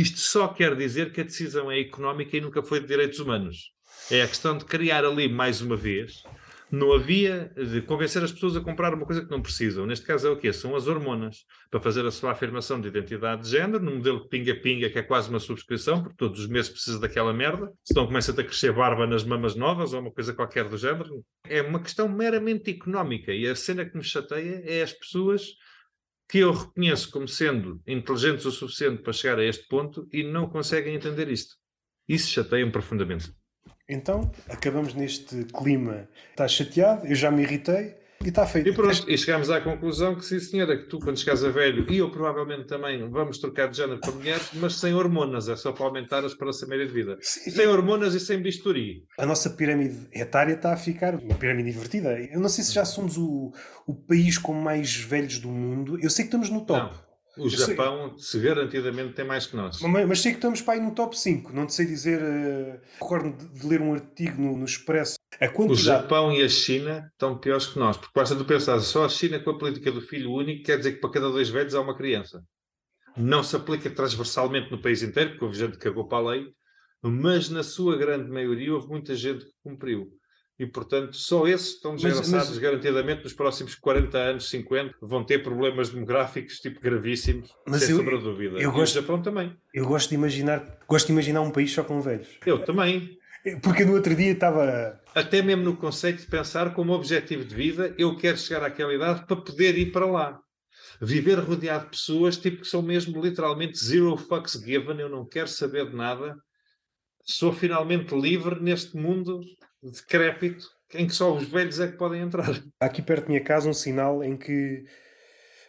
isto só quer dizer que a decisão é económica e nunca foi de direitos humanos. É a questão de criar ali, mais uma vez, não havia de convencer as pessoas a comprar uma coisa que não precisam. Neste caso é o quê? São as hormonas, para fazer a sua afirmação de identidade de género, num modelo pinga-pinga, que é quase uma subscrição, porque todos os meses precisa daquela merda, senão começa a crescer barba nas mamas novas ou uma coisa qualquer do género. É uma questão meramente económica e a cena que me chateia é as pessoas que eu reconheço como sendo inteligentes o suficiente para chegar a este ponto e não conseguem entender isto. Isso chateia-me profundamente. Então, acabamos neste clima. Estás chateado, eu já me irritei e está feito. E pronto, e chegámos à conclusão que, sim senhora, que tu quando chegares a velho, e eu provavelmente também, vamos trocar de género para mulheres, mas sem hormonas, é só para aumentar a esperança média de vida. Sim. Sem hormonas e sem bisturi. A nossa pirâmide etária está a ficar uma pirâmide invertida. Eu não sei se já somos o, o país com mais velhos do mundo. Eu sei que estamos no top. Não. O Japão, sei... se garantidamente, tem mais que nós. Mas, mas, sei que estamos para aí no top 5. Não te sei dizer. Uh, recordo de, de, ler um artigo no, no Expresso. Quantidade... O Japão e a China estão piores que nós. Porque basta tu pensar, só a China com a política do filho único quer dizer que para cada dois velhos há uma criança. Não se aplica transversalmente no país inteiro, porque houve gente que cagou para a lei, mas na sua grande maioria houve muita gente que cumpriu e, portanto, só esses estão desgraçados mas... garantidamente nos próximos 40 anos, 50, vão ter problemas demográficos tipo gravíssimos, mas sem eu, sombra dúvida. Eu e gosto, o Japão também. Eu gosto de imaginar, gosto de imaginar um país só com velhos. Eu também. Porque no outro dia estava. Até mesmo no conceito de pensar como objetivo de vida, eu quero chegar àquela idade para poder ir para lá. Viver rodeado de pessoas tipo que são mesmo literalmente zero fucks given, eu não quero saber de nada, sou finalmente livre neste mundo decrépito em que só os velhos é que podem entrar. Há aqui perto da minha casa um sinal em que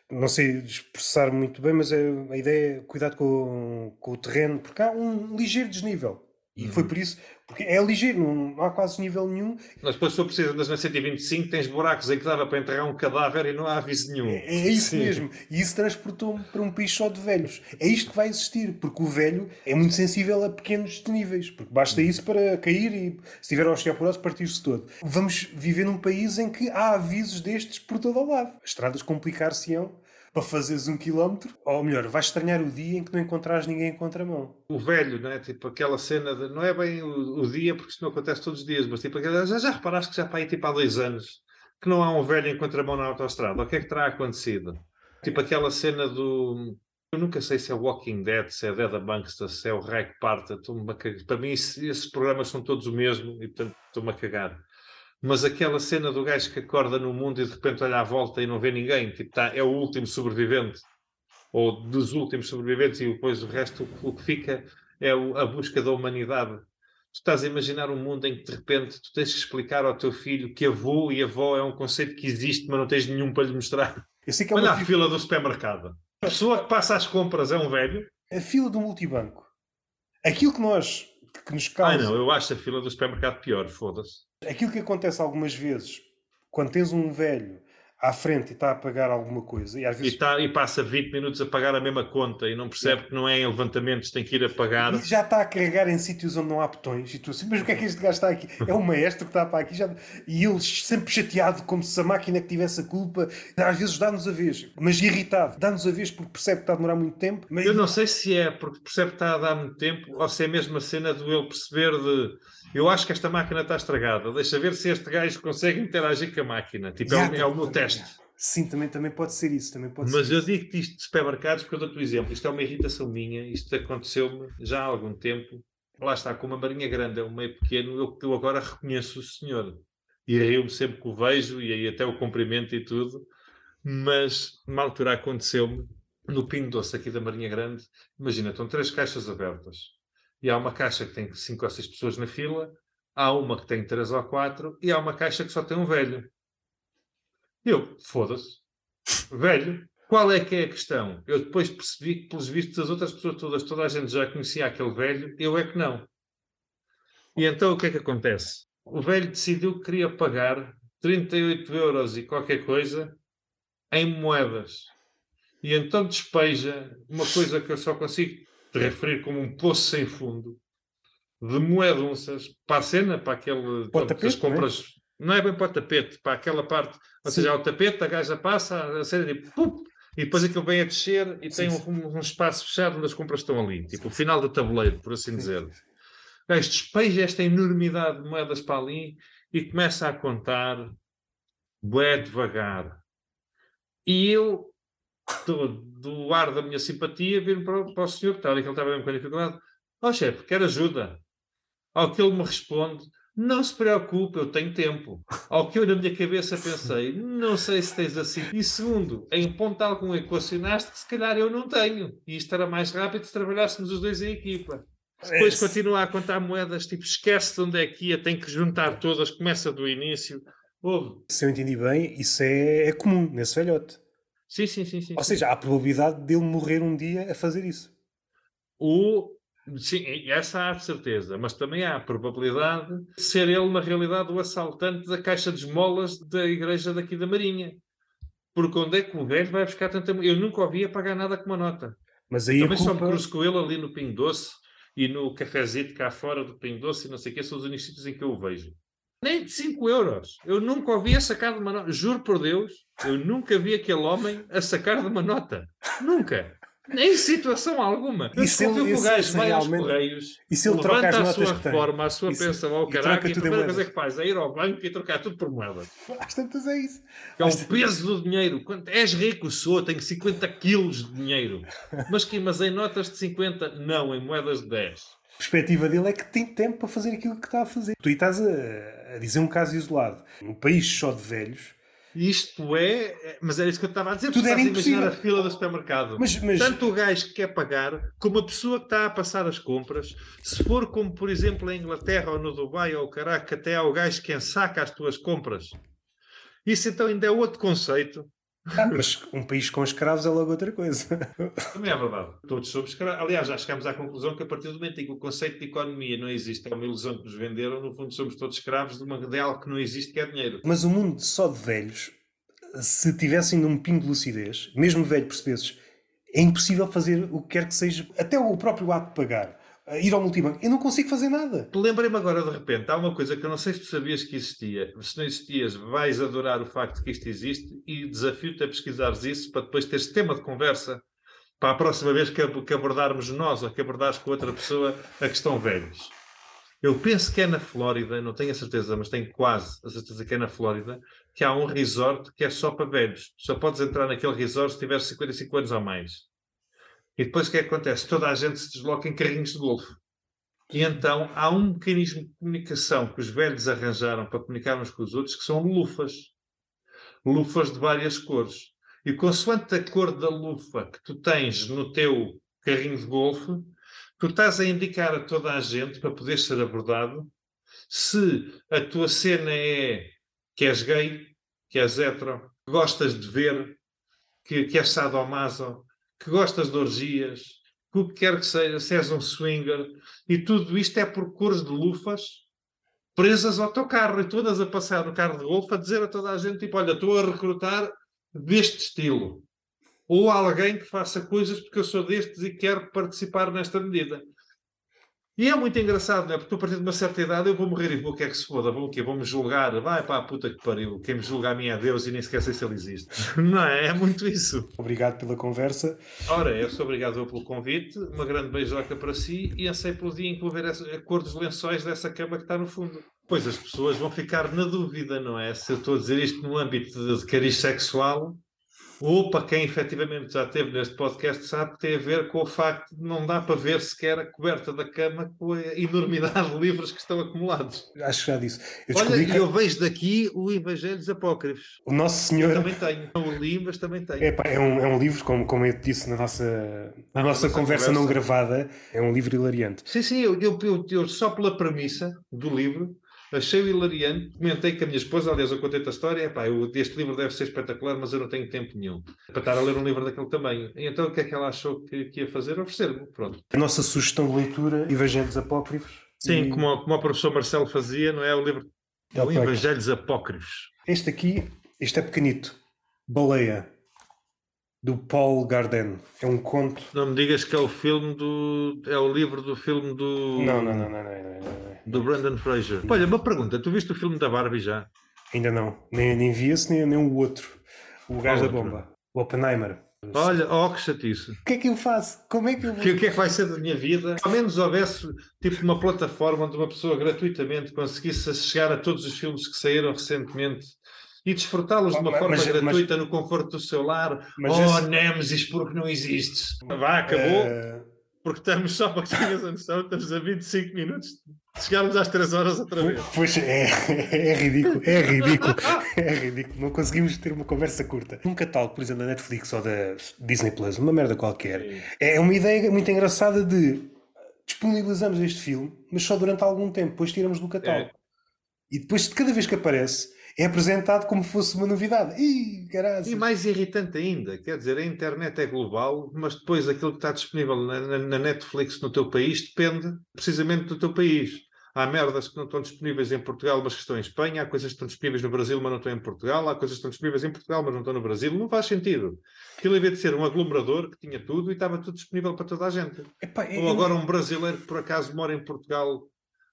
não sei expressar muito bem, mas a ideia é cuidado com, com o terreno, porque há um ligeiro desnível. E uhum. foi por isso, porque é ligeiro, não, não há quase nível nenhum. Mas depois, se for preciso, andas na 125, tens buracos em que dava para enterrar um cadáver e não há aviso nenhum. É, é isso Sim. mesmo. E isso transportou-me para um país só de velhos. É isto que vai existir, porque o velho é muito sensível a pequenos desníveis, porque basta isso para cair e, se tiver osteoporose, partir-se todo. Vamos viver num país em que há avisos destes por todo o lado. As estradas complicar-se-ão para fazeres um quilómetro, ou melhor, vais estranhar o dia em que não encontrares ninguém em contramão. O velho, não é? Tipo aquela cena de, não é bem o, o, dia, porque isso não acontece todos os dias, mas tipo, aquela, já, já reparaste que já para aí tipo há dois anos que não há um velho em contramão na autostrada? O que é que terá acontecido? Tipo aquela cena do. Eu nunca sei se é Walking Dead, se é Dead Us, se é o Rec Parta. Para mim, esses programas são todos o mesmo e, portanto, estou-me a cagar mas aquela cena do gajo que acorda no mundo e de repente olha à volta e não vê ninguém, tipo, tá, é o último sobrevivente, ou dos últimos sobreviventes, e depois o resto, o que fica é a busca da humanidade. Tu estás a imaginar um mundo em que de repente tu tens que explicar ao teu filho que avô e avó é um conceito que existe, mas não tens nenhum para lhe mostrar. Eu sei que é Olha a fila do supermercado. A pessoa que passa as compras é um velho. A fila do multibanco. Aquilo que nós que nos causa. Ah, não, eu acho a fila do supermercado pior, foda-se. Aquilo que acontece algumas vezes, quando tens um velho à frente e está a pagar alguma coisa. E, às vezes... e, tá, e passa 20 minutos a pagar a mesma conta e não percebe é. que não é em levantamentos, tem que ir a pagar. E já está a carregar em sítios onde não há botões. E tu assim, mas o que é que este gajo está aqui? É o maestro que está para aqui. Já... E ele sempre chateado, como se a máquina que tivesse a culpa. Às vezes dá-nos a vez, mas irritado. Dá-nos a vez porque percebe que está a demorar muito tempo. Mas... Eu não sei se é porque percebe que está a dar muito tempo ou se é mesmo a cena do ele perceber de eu acho que esta máquina está estragada. Deixa ver se este gajo consegue interagir com a máquina. Tipo, é, é o meu teste. Sim, também, também pode ser isso. Também pode Mas eu digo-te isto de supermercados porque eu dou-te o exemplo. Isto é uma irritação minha. Isto aconteceu-me já há algum tempo. Lá está, com uma marinha grande, é um meio pequeno. Eu, eu agora reconheço o senhor. E rio-me sempre que o vejo e aí até o cumprimento e tudo. Mas, numa altura aconteceu-me, no Pingo Doce aqui da Marinha Grande, imagina, estão três caixas abertas e há uma caixa que tem cinco ou seis pessoas na fila, há uma que tem três ou quatro e há uma caixa que só tem um velho. Eu, foda-se, velho, qual é que é a questão? Eu depois percebi que, pelos vistos das outras pessoas todas, toda a gente já conhecia aquele velho, eu é que não. E então o que é que acontece? O velho decidiu que queria pagar 38 euros e qualquer coisa em moedas. E então despeja uma coisa que eu só consigo te referir como um poço sem fundo de moedunças para a cena, para aquele. Para tapete, as compras. Não é? Não é? bem para o tapete, para aquela parte. Ou sim. seja, o tapete, a gaja passa, a cena de pum, e depois aquilo vem a descer e sim, tem um, um, espaço fechado onde as compras estão ali. Tipo o final do tabuleiro, por assim dizer. O gajo despeja esta enormidade de moedas para ali e começa a contar bué devagar. E eu, do, do ar da minha simpatia, viro para, para o senhor que está ali, que ele estava mesmo com dificuldade. Ó oh, chefe, quer ajuda? Ao que ele me responde, não se preocupe, eu tenho tempo. Ao que eu na minha cabeça pensei, não sei se tens assim. E segundo, em ponto algum equacionaste que se calhar eu não tenho. E isto era mais rápido se trabalhássemos os dois em equipa. Depois continua a contar moedas, tipo, esquece de onde é que ia, tem que juntar todas, começa do início. Houve. Se eu entendi bem, isso é, é comum nesse velhote. Sim, sim, sim, sim. Ou sim. seja, há a probabilidade dele morrer um dia a fazer isso. O Sim, essa há de certeza, mas também há a probabilidade de ser ele, na realidade, o assaltante da caixa de esmolas da igreja daqui da Marinha. Porque onde é que o velho vai buscar tanta. Eu nunca ouvi pagar nada com uma nota. Mas aí também culpa... só me cruzo com ele ali no Pingo Doce e no cafezito cá fora do Pingo Doce e não sei o que, são os únicos sítios em que eu o vejo. Nem de 5 euros. Eu nunca ouvi a sacar de uma nota. Juro por Deus, eu nunca vi aquele homem a sacar de uma nota. Nunca. Nem situação alguma. E se ele, o gajo vai aos correios, e se ele troca as a notas sua que reforma, tem? a sua Isso- pensão ao e caralho, troca e a tudo em primeira coisa moedas. que faz é ir ao banco e trocar tudo por moeda. Às tantas é isso. Que é o peso do dinheiro. Quanto, és rico, sou, tenho 50 quilos de dinheiro. Mas que mas em notas de 50? Não, em moedas de 10. A perspectiva dele é que tem tempo para fazer aquilo que está a fazer. Tu estás a, a dizer um caso isolado. Num país só de velhos, Isto é, é- mas era isso que eu estava a dizer. Tudo era a imaginar a impossível. fila do supermercado. mas, mas Tanto o gajo que quer pagar, como a pessoa que está a passar as compras, se for como, por exemplo, em Inglaterra ou no Dubai ou o caraca, até há o gajo que ensaca as tuas compras. Isso então ainda é outro conceito. Ah, mas um país com escravos é logo outra coisa. Também é verdade. Todos somos escravos. Aliás, já chegámos à conclusão que a partir do momento em que o conceito de economia não existe, é uma ilusão que nos venderam, no fundo somos todos escravos de, uma, de algo que não existe, que é dinheiro. Mas o mundo só de velhos, se tivessem um pingo de lucidez, mesmo velho percebesses, é impossível fazer o que quer que seja, até o próprio ato de pagar, ir ao multibanco. Eu não consigo fazer nada. Lembrei-me agora de repente, há uma coisa que eu não sei se tu sabias que existia. Se não existias, vais adorar o facto de que isto existe e desafio-te a pesquisares isso para depois teres tema de conversa para a próxima vez que, que abordarmos nós ou que abordares com outra pessoa a questão velhos. Eu penso que é na Flórida, não tenho a certeza, mas tenho quase a certeza que é na Flórida, que há um resort que é só para velhos. Só podes entrar naquele resort se tiveres 55 anos ou mais. E depois o que é que acontece? Toda a gente se desloca em carrinhos de golfe. E então há um mecanismo de comunicação que os velhos arranjaram para comunicar uns com os outros, que são lufas. Lufas de várias cores. E consoante a cor da lufa que tu tens no teu carrinho de golfe, tu estás a indicar a toda a gente, para poder ser abordado, se a tua cena é que és gay, que és hetero, que gostas de ver, que, que és sadomaso, que gostas de orgias, que o que quer que seja, se és um swinger, e tudo isto é por cores de lufas presas ao teu carro e todas a passar no carro de golfe a dizer a toda a gente, tipo, olha, estou a recrutar deste estilo. Ou alguém que faça coisas porque eu sou destes e quero participar nesta medida. E é muito engraçado, não é? Porque a partir de uma certa idade eu vou morrer e vou o que é que se foda, vou o quê? Vou-me julgar, vai para a puta que pariu, quem me julga a mim é Deus e nem sequer sei se ele existe. Não é? É muito isso. Obrigado pela conversa. Ora, eu sou obrigado pelo convite, uma grande beijoca para si e ansei pelo dia em que vou ver essa- a cor dos lençóis dessa cama que está no fundo. Pois as pessoas vão ficar na dúvida, não é? Se eu estou a dizer isto no âmbito de, de cariz sexual ou para quem efetivamente já esteve neste podcast sabe que tem a ver com o facto de não dá para ver sequer a coberta da cama com a enormidade de livros que estão acumulados. Acho que já disse. Eu Olha, que eu vejo daqui o Evangelhos Apócrifos. o Nosso Eu Senhor também tenho. Não o li, mas também tenho. é, pá, é, um, é um livro, como, como eu disse na nossa, na nossa nossa conversa, não conversa. gravada, é um livro hilariante. Sim, sim, eu, eu, eu- eu só pela premissa do livro achei-o hilariante. Comentei com a minha esposa, aliás, eu contei-te a história. Epá, eu, este livro deve ser espetacular, mas eu não tenho tempo nenhum para estar a ler um livro daquele tamanho. E então o que é que ela achou que, que ia fazer? Oferecer-me. Pronto. A nossa sugestão de leitura, Evangelhos Apócrifos. Sim, E como, o- como o professor Marcelo fazia, não é? O livro Evangelhos Apócrifos. Este aqui, este é pequenito. Baleia, do Paul Garden. É um conto. Não me digas que é o filme do. É o livro do filme do. Não, não, não, não, não. Do Brandon Fraser. Olha, uma pergunta: tu viste o filme da Barbie já? Ainda não. Nem, nem vi esse, nem, nem o outro. O gajo da bomba. O Oppenheimer. Olha, oh, que chatice. O que é que eu faço? Como é que eu vou... O que, é que vai ser da minha vida? Ao menos houvesse tipo uma plataforma onde uma pessoa gratuitamente conseguisse chegar a todos os filmes que saíram recentemente e desfrutá-los de uma mas, forma mas, gratuita mas, no conforto do seu lar. oh, esse... Nemesis, porque não existes. Vá, acabou. Uh porque estamos só para que tenhas a noção, estamos a 25 minutos chegámos às 3 horas outra vez. Pois é, é ridículo, é ridículo, é ridículo. Não conseguimos ter uma conversa curta. Um catálogo, por exemplo, da Netflix ou da Disney Plus, uma merda qualquer, é uma ideia muito engraçada de disponibilizamos este filme, mas só durante algum tempo, depois tiramos do catálogo. É. E depois, de cada vez que aparece, é apresentado como fosse uma novidade. Ih, E mais irritante ainda, quer dizer, a internet é global, mas depois aquilo que está disponível na, na, Netflix no teu país depende precisamente do teu país. Há merdas que não estão disponíveis em Portugal, mas que estão em Espanha, há coisas que estão disponíveis no Brasil, mas não estão em Portugal, há coisas que estão disponíveis em Portugal, mas não estão no Brasil. Não faz sentido. Aquilo havia de ser um aglomerador que tinha tudo e estava tudo disponível para toda a gente. Epá, Ou agora um brasileiro que por acaso mora em Portugal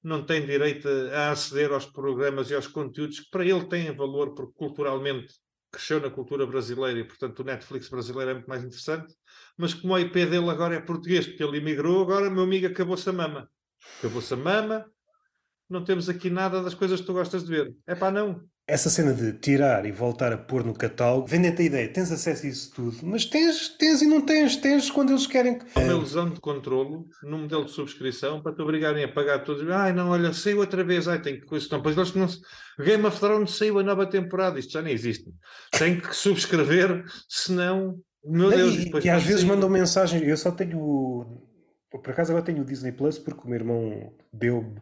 não tem direito a aceder aos programas e aos conteúdos que para ele têm valor, porque culturalmente cresceu na cultura brasileira e, portanto, o Netflix brasileiro é muito mais interessante. Mas como a IP dele agora é português, porque ele emigrou, agora, meu amigo, acabou-se a mama. Acabou-se a mama, não temos aqui nada das coisas que tu gostas de ver. É pá, não. Essa cena de tirar e voltar a pôr no catálogo, vende-te a ideia, tens acesso a isso tudo, mas tens, tens e não tens, tens quando eles querem. Há uma ilusão de controlo no modelo de subscrição para te obrigarem a pagar todos. Ai não, olha, saiu outra vez, ai tem que coisa. Não, pois eles não. Game of Thrones saiu a nova temporada, isto já nem existe. Tem que subscrever, senão. Meu Deus, e, e às vezes mandam mensagem, eu só tenho. Por acaso agora tenho o Disney Plus porque o meu irmão deu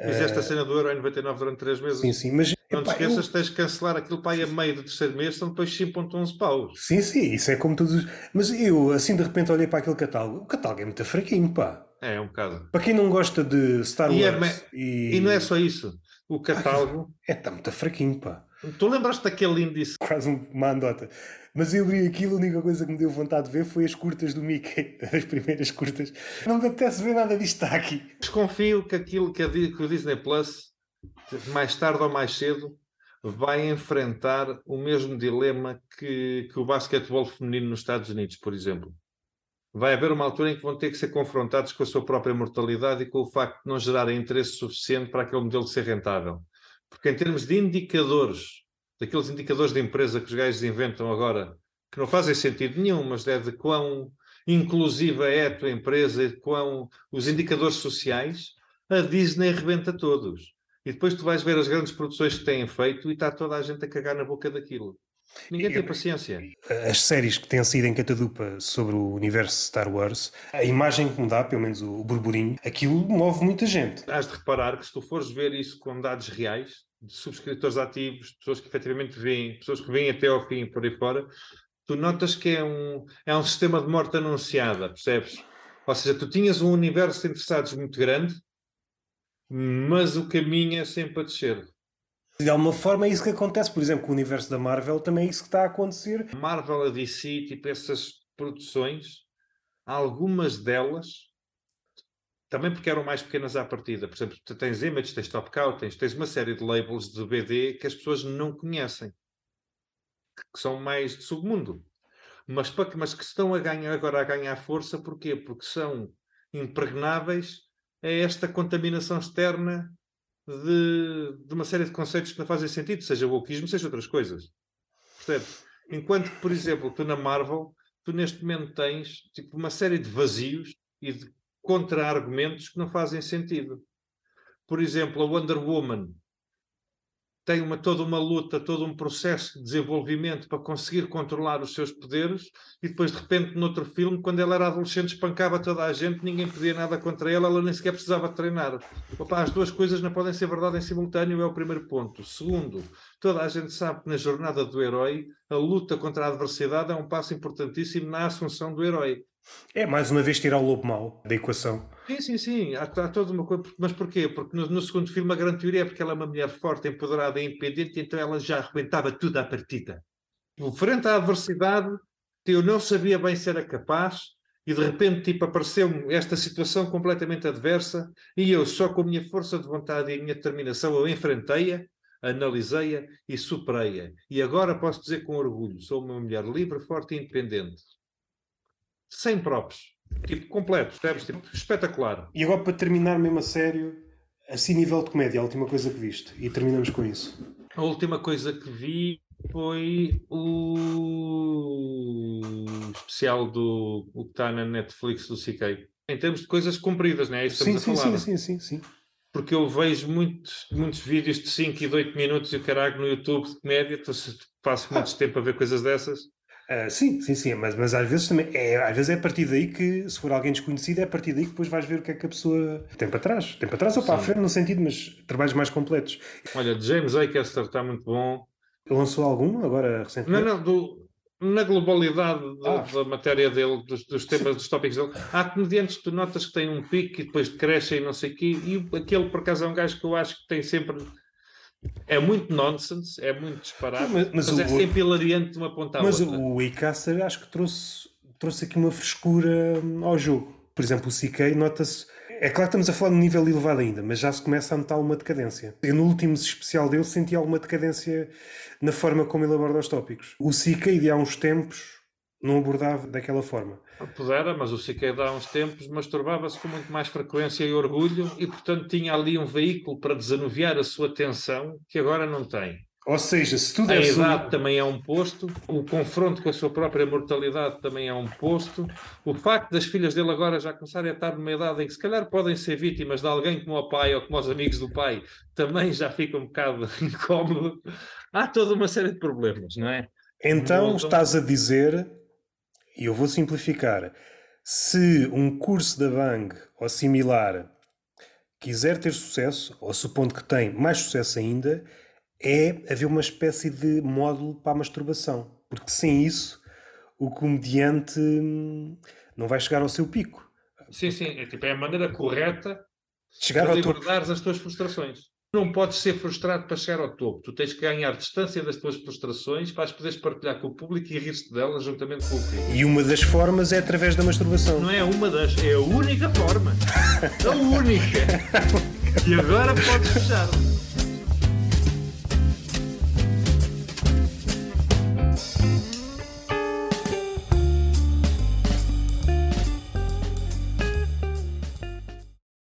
mas esta cena do Euro em 99 durante 3 meses. Sim, sim, mas. Não te esqueças eu... tens de cancelar aquilo para aí a meio do terceiro mês, são depois 5,11 paus. Sim, sim, isso é como todos. Mas eu, assim, de repente olhei para aquele catálogo. O catálogo é muito fraquinho, pá. É, um bocado. Para quem não gosta de Star e é Wars. E... e... não é só isso. O catálogo. É, está muito fraquinho, pá. Tu lembraste daquele índice? Quase uma andota. Mas eu li aquilo, a única coisa que me deu vontade de ver foi as curtas do Mickey, as primeiras curtas. Não me apetece ver nada disto aqui. Desconfio que aquilo que, a, que o Disney Plus, mais tarde ou mais cedo, vai enfrentar o mesmo dilema que, que o basquetebol feminino nos Estados Unidos, por exemplo. Vai haver uma altura em que vão ter que ser confrontados com a sua própria mortalidade e com o facto de não gerarem interesse suficiente para aquele modelo ser rentável. Porque em termos de indicadores daqueles indicadores de empresa que os gajos inventam agora, que não fazem sentido nenhum, mas é de quão inclusiva é a tua empresa e de quão os indicadores sociais, a Disney rebenta todos. E depois tu vais ver as grandes produções que têm feito e está toda a gente a cagar na boca daquilo. Ninguém tem paciência. As séries que têm sido em catadupa sobre o universo Star Wars, a imagem que me dá, pelo menos o burburinho, aquilo move muita gente. Has de reparar que se tu fores ver isso com dados reais, de subscritores ativos, pessoas que efetivamente vêm, pessoas que vêm até ao fim por aí fora, tu notas que é um, é um sistema de morte anunciada, percebes? Ou seja, tu tinhas um universo de interessados muito grande, mas o caminho é sempre a descer. De alguma forma é isso que acontece, por exemplo, com o universo da Marvel, também é isso que está a acontecer. Marvel, a DC, tipo essas produções, algumas delas também porque eram mais pequenas à partida. Por exemplo, tu tens Image, tens Top Cow, tens, tens uma série de labels de BD que as pessoas não conhecem, que são mais de submundo. Mas, mas que estão a ganhar, agora a ganhar força, porquê? Porque são impregnáveis a esta contaminação externa de, de uma série de conceitos que não fazem sentido, seja o wokeismo, seja outras coisas. Percebe? Enquanto por exemplo, tu na Marvel, tu neste momento tens tipo, uma série de vazios e de contra-argumentos que não fazem sentido. Por exemplo, a Wonder Woman tem uma, toda uma luta, todo um processo de desenvolvimento para conseguir controlar os seus poderes, e depois, de repente, noutro filme, quando ela era adolescente, espancava toda a gente, ninguém pedia nada contra ela, ela nem sequer precisava treinar. Opa, as duas coisas não podem ser verdade em simultâneo, é o primeiro ponto. Segundo, toda a gente sabe que na jornada do herói, a luta contra a adversidade é um passo importantíssimo na assunção do herói. É, mais uma vez, tirar o lobo mau da equação. Sim, sim, sim. Há, há toda uma coisa. Mas porquê? Porque no, no, segundo filme a grande teoria é porque ela é uma mulher forte, empoderada e independente, então ela já arrebentava tudo à partida. Frente à adversidade, eu não sabia bem se era capaz, e de repente tipo, apareceu esta situação completamente adversa, e eu só com a minha força de vontade e a minha determinação eu enfrentei-a, analisei-a e superei-a. E agora posso dizer com orgulho: sou uma mulher livre, forte e independente sem props. Tipo, completo, percebes? Tipo, espetacular. E agora, para terminar mesmo a sério, assim nível de comédia, a última coisa que viste. E terminamos com isso. A última coisa que vi foi o especial do o que está na Netflix do CK. Em termos de coisas compridas, não é? é isso sim, sim, sim, sim, sim, sim. Porque eu vejo muitos, muitos vídeos de 5 e de 8 minutos e o caralho no YouTube de comédia, então passo muito tempo a ver coisas dessas. Uh, sim, sim, sim, mas, mas às vezes também é, às vezes é a partir daí que, se for alguém desconhecido, é a partir daí que depois vais ver o que é que a pessoa tem para trás. Tem para trás ou para a frente, no sentido, mas trabalhos mais completos. Olha, James Acaster está muito bom. Lançou algum agora recentemente? Não, não, do, na globalidade da, ah. da matéria dele, dos, dos temas, dos tópicos dele, há comediantes que tu notas que têm um pico e depois crescem e não sei o quê, e aquele por acaso é um gajo que eu acho que tem sempre é muito nonsense, é muito disparado, mas, mas, mas é o, é sempre hilariante de uma ponta à mas outra. Mas o Icaster acho que trouxe, trouxe aqui uma frescura hum, ao jogo. Por exemplo, o CK nota-se. É claro que estamos a falar de um nível elevado ainda, mas já se começa a notar uma decadência. Eu no último especial dele senti alguma decadência na forma como ele aborda os tópicos. O CK de há uns tempos não abordava daquela forma. Pudera, mas o Siqueira há uns tempos masturbava-se com muito mais frequência e orgulho e, portanto, tinha ali um veículo para desanuviar a sua tensão que agora não tem. Ou seja, se tudo a é idade sua... também é um posto, o confronto com a sua própria mortalidade também é um posto, o facto das filhas dele agora já começarem a estar numa idade em que se calhar podem ser vítimas de alguém como o pai ou como os amigos do pai, também já fica um bocado incómodo. Há toda uma série de problemas, não é? Então estás a dizer e eu vou simplificar. Se um curso da Bang ou similar quiser ter sucesso, ou supondo que tem mais sucesso ainda, é haver uma espécie de módulo para a masturbação. Porque sem isso, o comediante hum, não vai chegar ao seu pico. Sim, sim. É, tipo, é a maneira correta de chegar de libertares as tuas frustrações. Não podes ser frustrado para chegar ao topo. Tu tens que ganhar distância das tuas frustrações para as poderes partilhar com o público e rir-te delas juntamente com o público. E uma das formas é através da masturbação. Não é uma das, é a única forma. a única. e agora podes fechar.